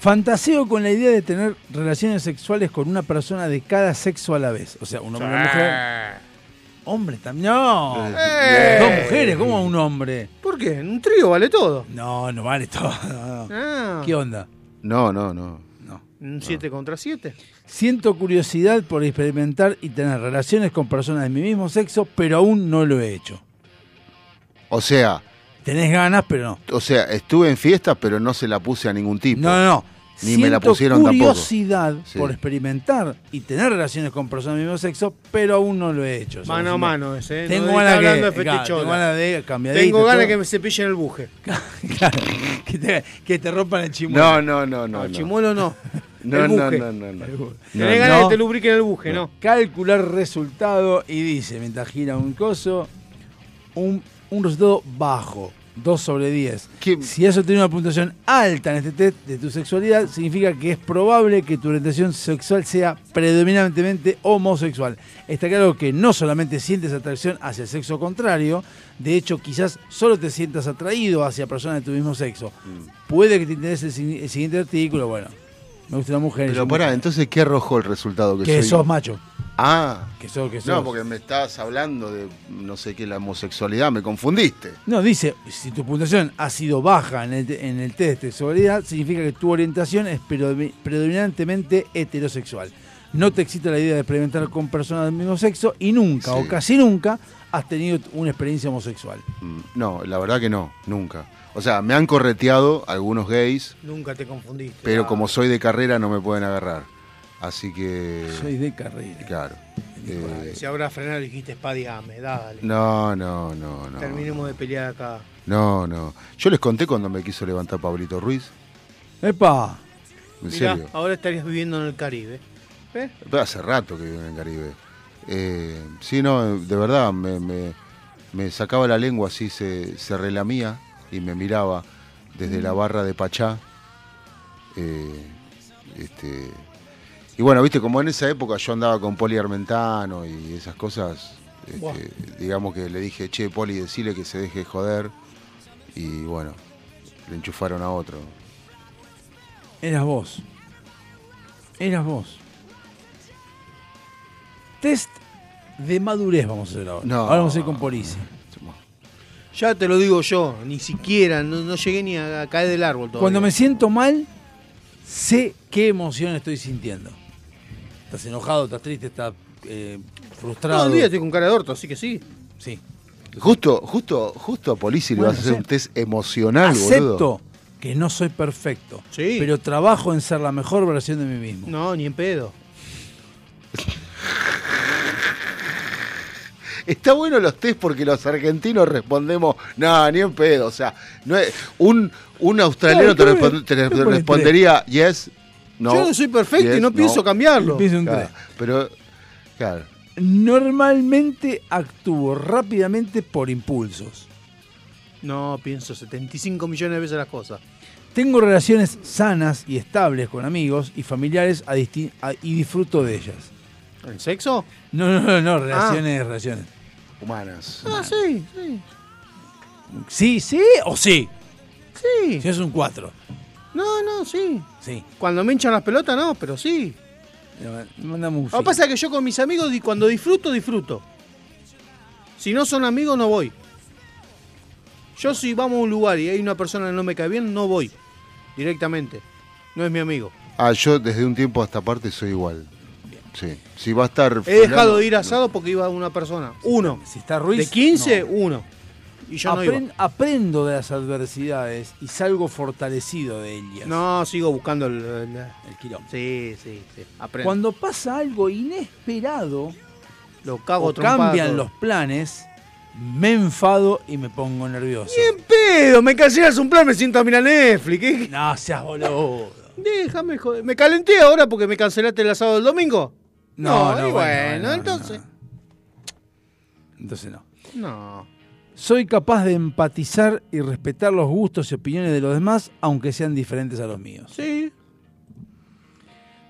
Fantaseo con la idea de tener relaciones sexuales con una persona de cada sexo a la vez. O sea, un hombre y una mujer. Hombre también. No. Eh. Dos mujeres, ¿cómo un hombre? ¿Por qué? En un trío vale todo. No, no vale todo. no, no. Ah. ¿Qué onda? No, no, no. Un 7 contra 7. Siento curiosidad por experimentar y tener relaciones con personas de mi mismo sexo, pero aún no lo he hecho. O sea, Tenés ganas, pero no. o sea, estuve en fiestas, pero no se la puse a ningún tipo. No, no, no. Ni me la Siento pusieron tampoco. curiosidad Sí. por experimentar y tener relaciones con personas del mismo sexo, pero aún no lo he hecho. Mano a mano ese, ¿eh? Tengo No ganas de claro, fetichola. tengo ganas de cambiadito. Tengo ganas que me cepillen el buje. Claro, que, te, que te rompan el chimuelo. No, no, no, no. No, no. el chimuelo no. No, el no, buje. no, no, no. Tenés No, ganas no. que te lubriquen el buje, ¿no? Calcular resultado y dice, mientras gira un coso, un, un resultado bajo, 2 sobre 10. Si eso tiene una puntuación alta en este test de tu sexualidad, significa que es probable que tu orientación sexual sea predominantemente homosexual. Está claro que no solamente sientes atracción hacia el sexo contrario, de hecho quizás solo te sientas atraído hacia personas de tu mismo sexo. Puede que te interese el siguiente artículo, bueno, me gusta la mujer. Pero pará, mujer. entonces, ¿qué arrojó el resultado? Que, que soy- sos macho. Ah. Que sos, que No, sos. porque me estás hablando de, no sé qué, la homosexualidad, me confundiste. No, dice, si tu puntuación ha sido baja en el, en el test de sexualidad, significa que tu orientación es predomi- predominantemente heterosexual. No te excita la idea de experimentar con personas del mismo sexo y nunca Sí. o casi nunca has tenido una experiencia homosexual. Mm, No, la verdad que no, nunca. O sea, me han correteado algunos gays, Nunca te confundiste. pero Ah. como soy de carrera no me pueden agarrar. Así que... Soy de carrera. Claro. Eh, Si habrá frenado dijiste espadiame, dale. no, no, no, no. Terminemos de pelear acá. No, no. Yo les conté cuando me quiso levantar Pablito Ruiz. ¡Epa! En Mirá, serio. ahora estarías viviendo en el Caribe. ¿Ves? Pero hace rato que vivo en el Caribe. Eh, sí, no, de verdad, me, me- me sacaba la lengua así, se, se relamía y me miraba desde la barra de Pachá. Eh, este, y bueno, viste, como en esa época yo andaba con Poli Armentano y esas cosas, Este, digamos que le dije, che, Poli, decile que se deje joder. Y bueno, le enchufaron a otro. Eras vos. Eras vos. Test de madurez vamos a hacer ahora. No. Ahora vamos a ir con Polisi. Ya te lo digo yo, ni siquiera, no, no llegué ni a, a caer del árbol todavía. Cuando me siento mal, sé qué emoción estoy sintiendo. Estás enojado, estás triste, estás eh, frustrado. Todo el día estoy con cara de orto, así que sí. Sí. Justo, justo, justo a Polisi le vas a hacer sí. un test emocional, Acepto boludo. que no soy perfecto, pero trabajo en ser la mejor versión de mí mismo. No, ni en pedo. Está bueno los test porque los argentinos respondemos, no, ni en pedo. O sea, no es, un, un australiano te, Claro, ¿qué me- respon- te qué me pone respondería, yes, no. Yo no soy perfecto y no pienso cambiarlo. Pienso un Claro, tres. pero, claro. Normalmente actúo rápidamente por impulsos. No, pienso 75 millones de veces las cosas. Tengo relaciones sanas y estables con amigos y familiares a a- y disfruto de ellas. ¿El sexo? No, no, no, no, relaciones, relaciones. Humanas. Ah, sí, sí. Sí, sí o sí. Sí. Si es un 4. No, no, sí. Sí. Cuando me hinchan las pelotas, no, pero sí. Mandame un Lo que pasa es que yo con mis amigos, cuando disfruto, disfruto. Si no son amigos, no voy. Yo si vamos a un lugar y hay una persona que no me cae bien, no voy. Directamente. No es mi amigo. Ah, yo desde un tiempo a esta parte soy igual. Sí. Si va a estar. He dejado de ir asado porque iba una persona. Uno. Si está Ruiz. De 15, no. uno. Y yo no iba. Aprendo de las adversidades y salgo fortalecido de ellas. No, sigo buscando el, el, el quilombo. Sí, sí, sí. Aprendo. Cuando pasa algo inesperado, Lo cago o cambian los planes, me enfado y me pongo nervioso. Bien pedo, me cancelas un plan, me siento a mirar Netflix. ¿qué? No seas boludo. Déjame joder. ¿Me calenté ahora porque me cancelaste el asado del domingo? No, no, y bueno, bueno, bueno, no, entonces. Entonces no. No. Soy capaz de empatizar y respetar los gustos y opiniones de los demás, aunque sean diferentes a los míos. Sí.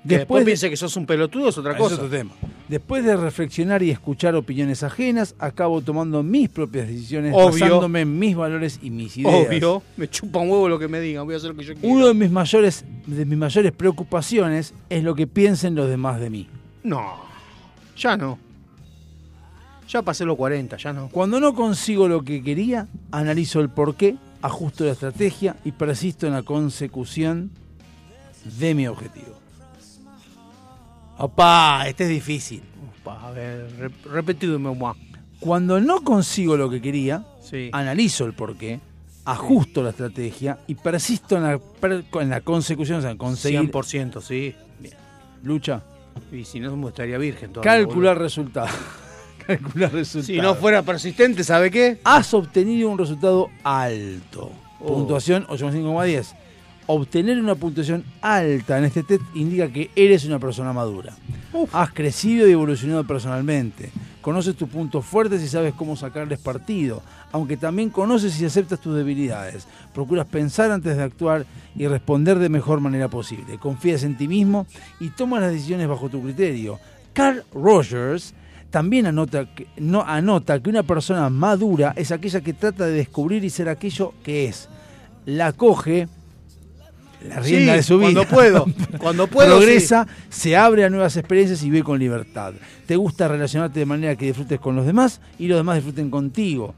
Después Que después de- piense que sos un pelotudo es otra Ah, cosa. Es otro tema. Después de reflexionar y escuchar opiniones ajenas, acabo tomando mis propias decisiones Obvio. basándome en mis valores y mis ideas. Obvio. Me chupa un huevo lo que me digan. Voy a hacer lo que yo quiera. Uno de mis mayores de mis mayores preocupaciones es lo que piensen los demás de mí. No. Ya no. Ya pasé los 40, ya no. Cuando no consigo lo que quería, analizo el porqué, ajusto la estrategia y persisto en la consecución de mi objetivo. Opa, este es difícil. Opa, a ver, re- repetidme más. Cuando no consigo lo que quería, Sí. analizo el porqué, ajusto la estrategia y persisto en la, per- en la consecución, o sea, en conseguir 100%, sí. lucha, Y si no, estaría virgen todavía. calcular boludo. resultados. calcular resultados. Si no fuera persistente, ¿sabe qué? Has obtenido un resultado alto. Oh. Puntuación 8,5,10. Obtener una puntuación alta en este test indica que eres una persona madura. Has crecido y evolucionado personalmente. Conoces tus puntos fuertes y sabes cómo sacarles partido, aunque también conoces y aceptas tus debilidades. Procuras pensar antes de actuar y responder de mejor manera posible. Confías en ti mismo y tomas las decisiones bajo tu criterio. Carl Rogers también anota que, no, anota que una persona madura es aquella que trata de descubrir y ser aquello que es. La coge, la rienda Sí, de su vida. cuando puedo, cuando puedo, Progresa, se abre a nuevas experiencias y vive con libertad. Te gusta relacionarte de manera que disfrutes con los demás y los demás disfruten contigo.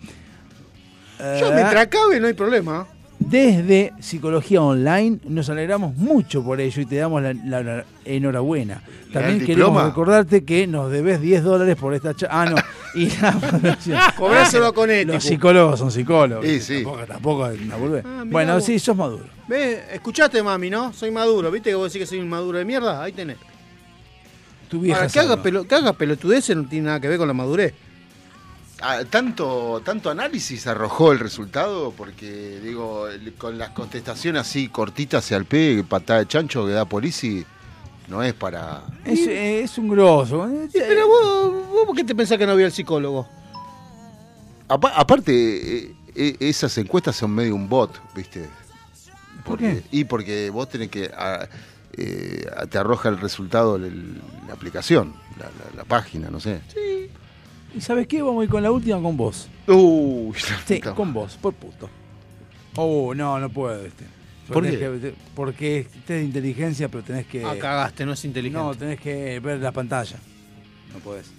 Yo Eh, mientras acabe no hay problema. desde Psicología Online nos alegramos mucho por ello y te damos la, la- la enhorabuena. También queremos diploma? recordarte que nos debes 10 dólares por esta charla. Ah, no. Y la Cobráselo con ético. Los psicólogos son psicólogos. Sí, sí. Tampoco, tampoco boludez. Ah, Bueno, vos. sí, sos maduro. Ve, escuchaste, mami, ¿no? Soy maduro. ¿Viste que vos decís que soy un maduro de mierda? Ahí tenés. Tu vieja Ahora, que, haga pelo, que haga pelotudeces no tiene nada que ver con la madurez. Ah, tanto, tanto análisis arrojó el resultado, porque digo, con las contestaciones así cortitas y al pie, patada de chancho que da Polisi, no es para. Es, es un grosso. Sí, pero vos, vos, ¿por qué te pensás que no había el psicólogo? Apa- aparte, eh, eh, esas encuestas son medio un bot, ¿viste? ¿Por qué? Y porque vos tenés que. eh, te arroja el resultado el- la aplicación, la, la- la página, no sé. ¿Y sabes qué? Vamos a ir con la última con vos. Uy, Sí, con vos, por puto. Oh, no, no puedo este. ¿Por qué? que- porque este es de inteligencia, pero tenés que. Ah, cagaste, no es inteligente. No, tenés que ver la pantalla. No podés.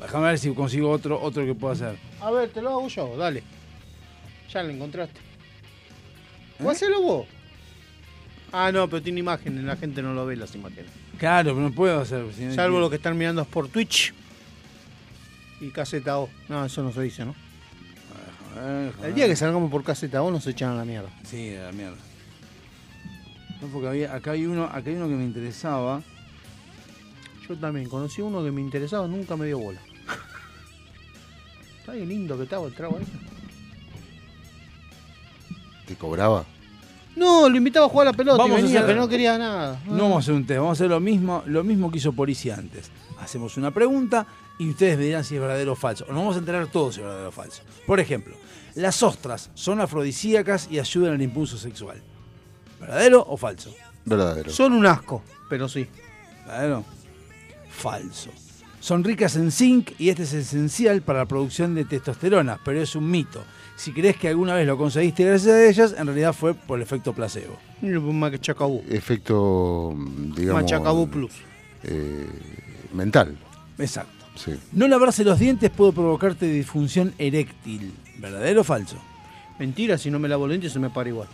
Déjame ver si consigo otro, otro que pueda hacer. A ver, te lo hago yo, dale. Ya lo encontraste. ¿Eh? ¿O hacelo vos? Ah, no, pero tiene imágenes, la gente no lo ve las imágenes. Claro, pero no puedo hacer. si no- Salvo lo que están mirando por Twitch y Caseta O. No, eso no se dice, ¿no? El día que salgamos por Caseta O nos echan a la mierda. Sí, a la mierda. No, porque había, acá hay uno, acá hay uno que me interesaba. Yo también conocí uno que me interesaba, nunca me dio bola. Está bien lindo que estaba el trago ahí. ¿Te cobraba? No, lo invitaba a jugar a la pelota Vamos a y venía, hacer- pero no quería nada. No vamos a hacer un test, vamos a hacer lo mismo, lo mismo que hizo Policia antes. Hacemos una pregunta y ustedes me dirán si es verdadero o falso. O nos vamos a enterar todos si es verdadero o falso. Por ejemplo, las ostras son afrodisíacas y ayudan al impulso sexual. ¿Verdadero o falso? Verdadero. Son un asco, pero sí. ¿Verdadero? Falso. Son ricas en zinc y este es esencial para la producción de testosterona, pero es un mito. Si crees que alguna vez lo conseguiste gracias a ellas, en realidad fue por el efecto placebo. Machacabú. Efecto, mm, digamos... Machacabú Plus. eh, mental. Exacto. Sí. No lavarse los dientes puede provocarte disfunción eréctil. ¿Verdadero o falso? Mentira, si no me lavo los dientes se me para igual.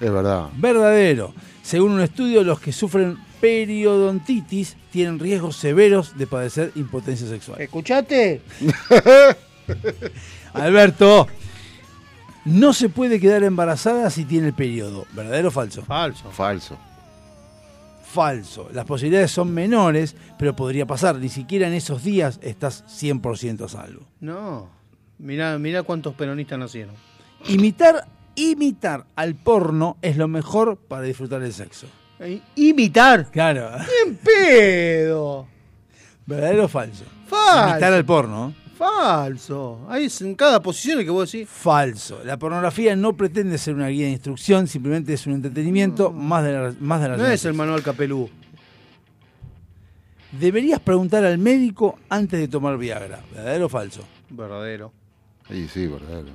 Es verdad. Verdadero. Según un estudio, los que sufren periodontitis tienen riesgos severos de padecer impotencia sexual. ¿Escuchaste? Alberto, no se puede quedar embarazada si tiene el periodo. ¿Verdadero o falso? Falso. Falso. Falso. Las posibilidades son menores, pero podría pasar. Ni siquiera en esos días estás 100% a salvo. No. Mirá, mirá cuántos peronistas nacieron. Imitar, imitar al porno es lo mejor para disfrutar del sexo. Eh, ¿Imitar? Claro. ¡Bien pedo! ¿Verdadero o falso? Falso. Imitar al porno. Falso. Ahí es en cada posición el que vos decís. Falso. La pornografía no pretende ser una guía de instrucción, simplemente es un entretenimiento más de la, más de la No es el manual capelú. Deberías preguntar al médico antes de tomar Viagra. ¿Verdadero o falso? Verdadero. Sí, sí, verdadero.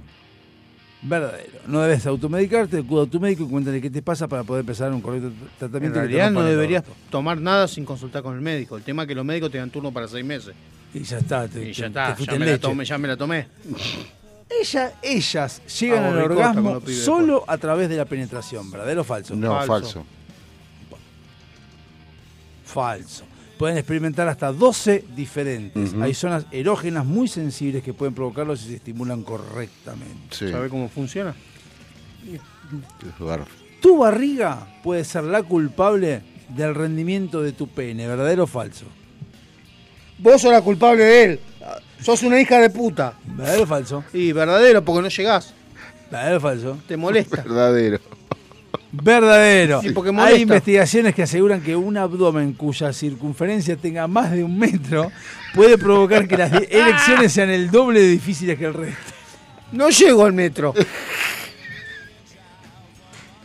Verdadero. No debes automedicarte, acude a tu médico y cuéntale qué te pasa para poder empezar un correcto En tratamiento. realidad no deberías tomar nada sin consultar con el médico. El tema es que los médicos te dan turno para seis meses. Y ya está. Te, Y ya te está, fuiste ya en me, la tomé, ya me la tomé. Ella, ellas llegan Hago al orgasmo solo a través de la penetración. ¿Verdadero o falso? No, falso. Falso. Pueden experimentar hasta 12 diferentes. Hay zonas erógenas muy sensibles que pueden provocarlo si se estimulan correctamente. Sí. ¿Sabés cómo funciona? Tu barriga puede ser la culpable del rendimiento de tu pene. ¿Verdadero o falso? Vos sos la culpable de él. Sos una hija de puta. ¿Verdadero o falso? Y verdadero, porque no llegás. ¿Verdadero o falso? Te molesta. Verdadero. Verdadero. Sí, porque molesta. Hay investigaciones que aseguran que un abdomen cuya circunferencia tenga más de un metro puede provocar que las erecciones sean el doble de difíciles que el resto. No llego al metro.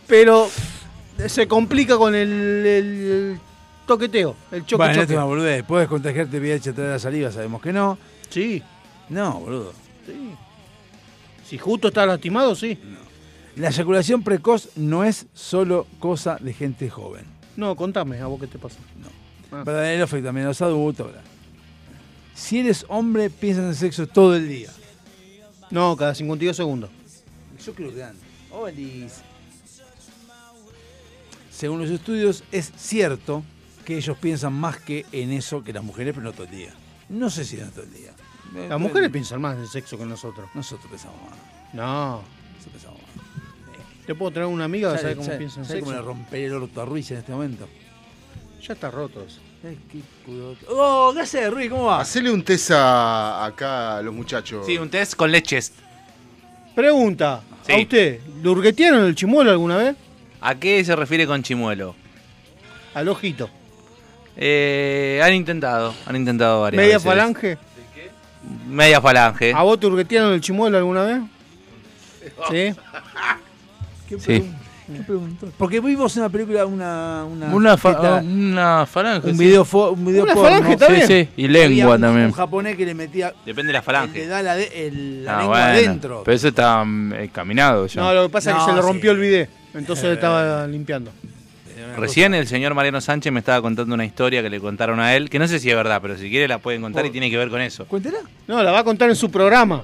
Pero se complica con el, el toqueteo, el choque bueno, choque. esto es una boludez. Puedes contagiarte VIH a través de la saliva, sabemos que no. Sí, No, boludo. sí. Si justo está lastimado, sí. La eyaculación precoz no es solo cosa de gente joven. No, contame, a vos qué te pasa. Ah. Verdadero efecto también los adultos. bla. Si eres hombre, piensas en sexo todo el día. No, cada 52 segundos. Yo creo que antes. Olis. Según los estudios, es cierto que ellos piensan más que en eso que las mujeres, pero no todo el día. No sé si no todo el día. Las mujeres piensan más en sexo que nosotros. Nosotros pensamos más. No. Nosotros pensamos más. Te puedo traer una amiga que ¿Sabe- cómo sabe- piensa en sabe sexo. cómo le rompería el orto a Ruiz en este momento? Ya está roto eso. Ay, qué. ¡Oh! ¿Qué haces, Ruiz? ¿Cómo va? Hacele un test a, acá a los muchachos. Sí, un test con leches. Pregunta, Sí. ¿a usted lo hurguetearon el chimuelo alguna vez? ¿A qué se refiere con chimuelo? Al ojito. Eh, han intentado, han intentado varias ¿Media veces. falange? Media falange. ¿A vos te hurguetearon el chimuelo alguna vez? Sí. ¿Qué, Sí. ¿Qué preguntó? Porque vimos una película, una. Una, Una, fa- está- una falange. un sí. video, fo- un video Una porno. falange también. Sí, sí, y lengua un- también. Un japonés que le metía. Depende de la Le falange. da la, de- el- la Ah, lengua bueno, adentro. Pero ese está mm, eh, caminado ya. No, lo que pasa es No, que se le sí. rompió el bidet. Entonces estaba limpiando. Recién el señor Mariano Sánchez me estaba contando una historia que le contaron a él, que no sé si es verdad, pero si quiere la pueden contar y tiene que ver con eso. Cuéntela. No, la va a contar en su programa.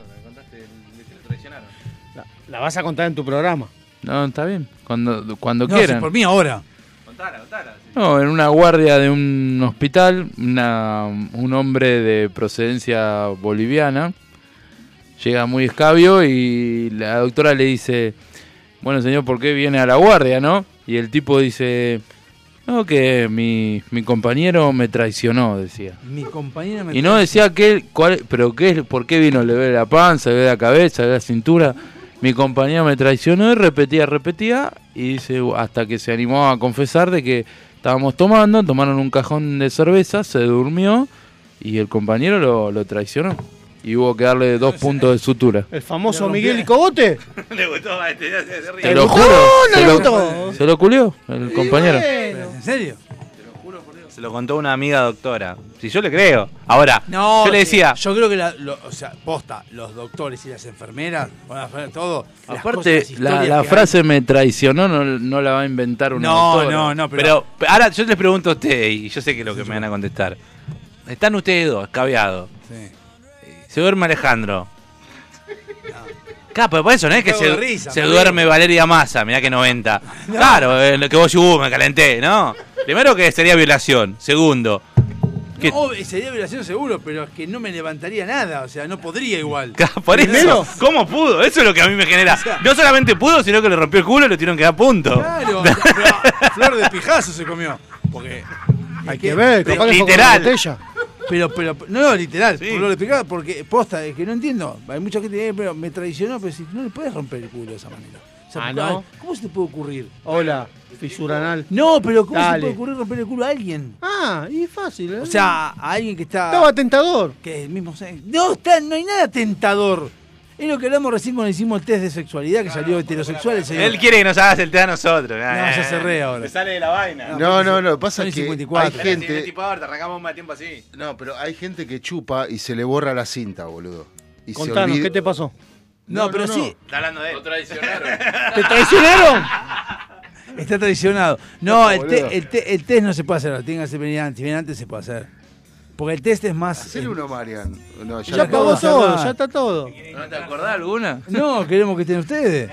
La, la vas a contar en tu programa. No, está bien. Cuando, cuando No, quieran. si por mí ahora. No, en una guardia de un hospital, una- un hombre de procedencia boliviana llega muy escabio y la doctora le dice, bueno señor, ¿por qué viene a la guardia, no? Y el tipo dice, no, que mi, mi compañero me traicionó, decía. Mi compañera me Y no decía que, cuál, pero qué, por qué vino, le ve la panza, le ve la cabeza, le ve la cintura. Mi compañero me traicionó y repetía, repetía, y dice, hasta que se animó a confesar de que estábamos tomando, tomaron un cajón de cerveza, se durmió y el compañero lo, lo traicionó. Y hubo que darle dos puntos de sutura. El famoso Miguel y Cogote. Le gustó a este, ya se- ríe. Te lo juro. No se, le lo, gustó. se lo culió el compañero. ¿En serio? Se lo contó una amiga doctora. Si yo le creo. Ahora, No, yo le decía, Yo creo que, la, lo- o sea, posta, los doctores y las enfermeras, todo. las Aparte, cosas, las la, frase me traicionó no, no la va a inventar una No, doctora. no, no, pero. pero, ahora yo les pregunto a ustedes, y yo sé que es lo que me van a contestar. Están ustedes dos, escabeados. Sí. Se duerme Alejandro. Claro, pero por eso no es que se, risa, duerme Valeria Massa, mirá que 90. Claro, eh, lo que vos uh, me calenté, ¿no? Primero que sería violación. Segundo, que- No, sería violación seguro, pero es que no me levantaría nada, o sea, no podría igual. por Primero- eso, ¿cómo pudo? Eso es lo que a mí me genera. O sea- No solamente pudo, sino que le rompió el culo y le tuvieron que dar punto. Claro, pero flor de pijazo se comió. Porque. Hay que ver, pero- capaz que fue con literal. una botella. Pero, pero, no, no, literal, flor de pijazo, porque posta, es que no entiendo. Hay mucha gente que dice, pero me traicionó, pero si no le puedes romper el culo de esa manera. O sea, Ah, ¿no? ¿Cómo se te puede ocurrir? Hola, fisura anal. No, pero ¿cómo se te puede ocurrir romper el culo a alguien? Ah, y es fácil. ¿eh? O sea, a alguien que está. estaba tentador. que es el mismo sexo. No, está, no hay nada tentador. Es lo que hablamos recién cuando hicimos el test de sexualidad que salió heterosexual. El señor. Él quiere que nos hagas el té a nosotros. No, ya se re ahora. Me sale de la vaina. No, no, no, pasa Son que 54. hay gente... tipo, te arrancamos más tiempo así. No, pero hay gente que chupa y se le borra la cinta, boludo. Y se Contanos, olvida- ¿qué te pasó? No, pero sí. Está hablando de él. ¿Te traicionaron? Está traicionado. No, el, boludo. te- el, te- el test no se puede hacer. Tenga que venir antes. Si viene antes se puede hacer. Porque el test es más. Hacele uno, Marian. No, Ya, de hacer. todo, ya está todo. ¿No te acordás alguna? No, queremos que estén ustedes.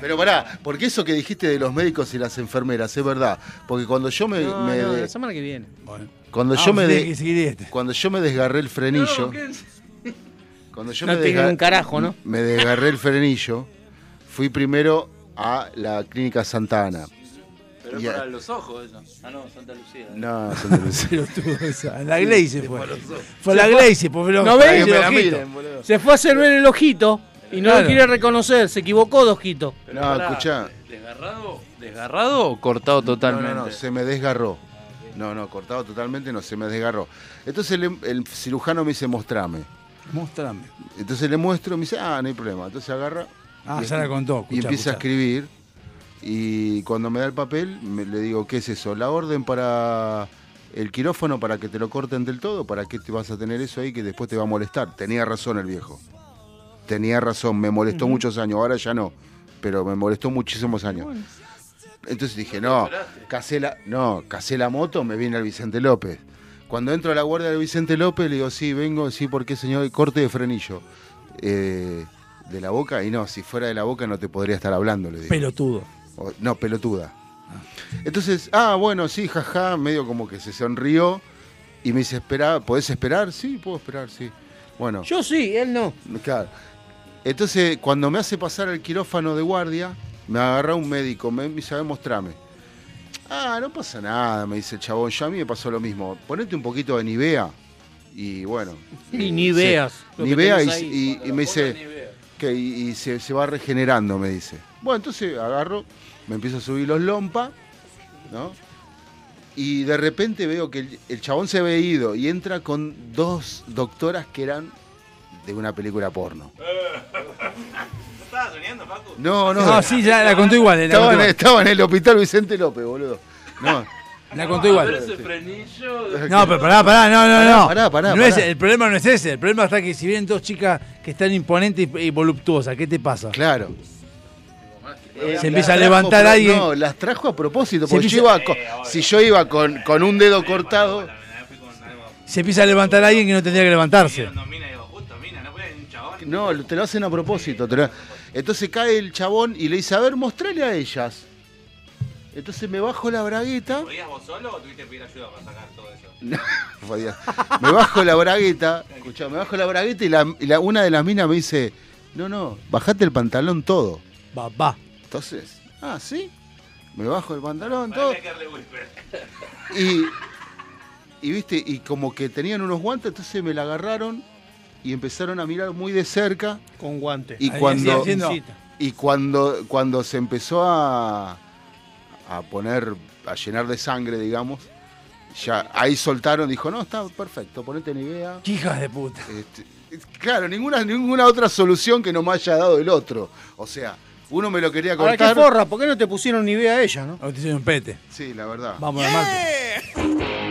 Pero pará, porque eso que dijiste de los médicos y las enfermeras es verdad. Porque cuando yo me, No, me no, de- la semana que viene. cuando Ah, yo me de- este. cuando yo me desgarré el frenillo, cuando yo No me, tiene desga- un carajo, ¿no? me desgarré el frenillo, fui primero a la clínica Santa Ana. Pero Y para los ojos eso. Ah, no, Santa Lucía. No, Santa Lucía. Esa, la Gleice fue. Fue la Gleice, pues pero ¿No me la Ojito. miren. Se fue a hacer ver el ojito y no Claro. lo quiere reconocer. Se equivocó de ojito. No, Pará, escuchá. ¿Desgarrado, ¿Desgarrado o cortado totalmente? no, no, se me desgarró. No, no, cortado totalmente no, se me desgarró. Entonces el, el cirujano me dice, mostrame. Mostrame. Entonces le muestro y me dice, ah, no hay problema. Entonces agarra Ah, y, ya la contó. y escuchá, empieza a escribir. Y cuando me da el papel, me- le digo, ¿qué es eso? La orden para el quirófano para que te lo corten del todo. ¿Para qué te vas a tener eso ahí que después te va a molestar? Tenía razón el viejo. Tenía razón, me molestó muchos años, ahora ya no. Pero me molestó muchísimos años. Entonces dije, no, casé la, no, casé la moto, me viene al Vicente López. Cuando entro a la guardia del Vicente López, le digo, sí, vengo, sí, porque señor, corte de frenillo. Eh, de la boca, y no, si fuera de la boca no te podría estar hablando, le digo. Pelotudo. O- no, pelotuda. Entonces, ah, bueno, sí, jaja, medio como que se sonrió y me dice, espera, ¿podés esperar? Sí, puedo esperar, sí. Bueno, Yo sí, él no. claro. Entonces, cuando me hace pasar al quirófano de guardia, me agarra un médico, me dice, a ver, mostrame. Ah, no pasa nada, me dice el chabón, ya a mí me pasó lo mismo. Ponete un poquito de Nivea y bueno. Y ni veas y, ahí. y- y me dice, que y, y se, se va regenerando, me dice. Bueno, entonces agarro, me empiezo a subir los lompa, ¿no? Y de repente veo que el, el chabón se ve ido y entra con dos doctoras que eran de una película porno. ¿No estaba soñando? No, no. No, sí, ya la contó igual. la Estaba, contó en, igual. estaba en el hospital Vicente López, boludo. No. La contó igual. Pero ese frenillo. No, pero pará, pará, no, no, no. pará, pará, No es- el problema no es ese. El problema está que si vienen dos chicas que están imponentes y, y voluptuosas, ¿qué te pasa? Claro. Se empieza a levantar trajo, alguien. No, las trajo a propósito. Porque yo empieza- iba con- si yo iba con, con un dedo cortado. Se empieza a levantar alguien que no tendría que levantarse. No, te lo hacen a propósito. lo- Entonces cae el chabón y le dice, a ver, mostrale a ellas. Entonces me bajo la bragueta. ¿Podías vos solo o tuviste que pedir ayuda para sacar todo eso? No, podía. me bajo la bragueta. Escuchá, me bajo la bragueta y, la, y la- una de las minas me dice, no, no, bajate el pantalón todo. Va, va. Entonces, ah, ¿sí? Me bajo el pantalón, todo. Y, y viste, y como que tenían unos guantes, entonces me la agarraron y empezaron a mirar muy de cerca. Con guantes. Y Ahí cuando, y cuando, cuando se empezó a, a poner, a llenar de sangre, digamos, ya ahí soltaron, dijo, no, está perfecto, ponete en idea. Hijas de puta. claro, ninguna, ninguna otra solución que no me haya dado el otro. O sea, uno me lo quería Ahora cortar. qué forra, ¿por qué no te pusieron ni idea a ella, no? Ahora te hicieron un pete. Sí, la verdad. Vamos a Marte.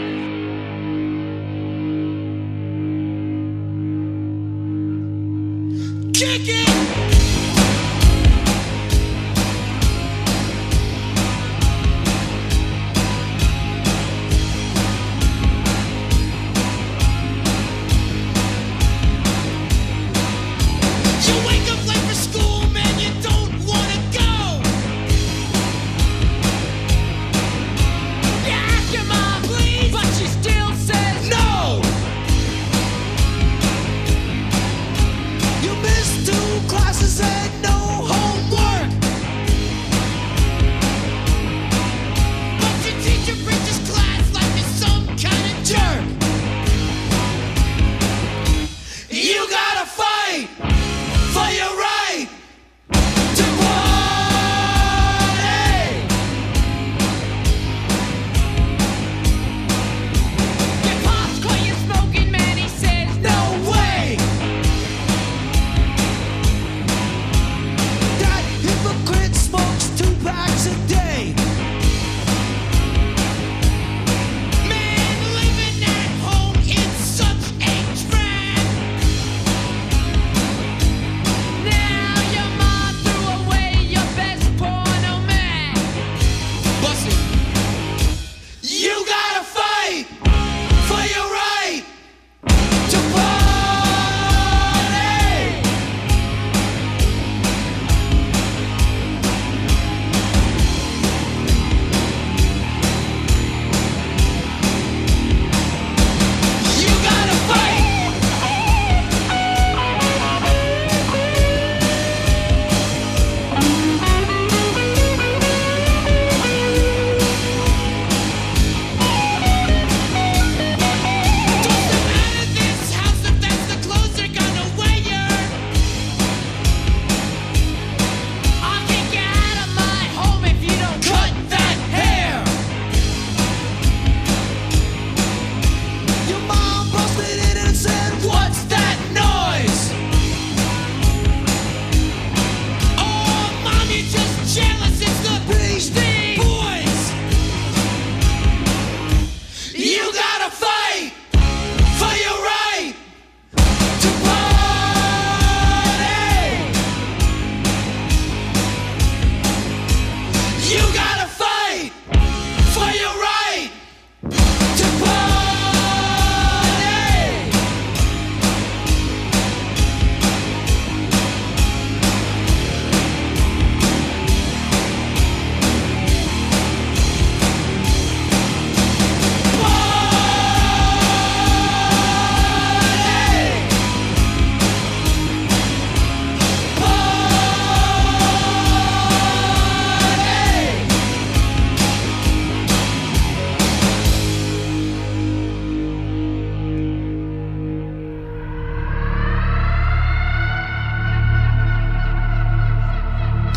Kick it!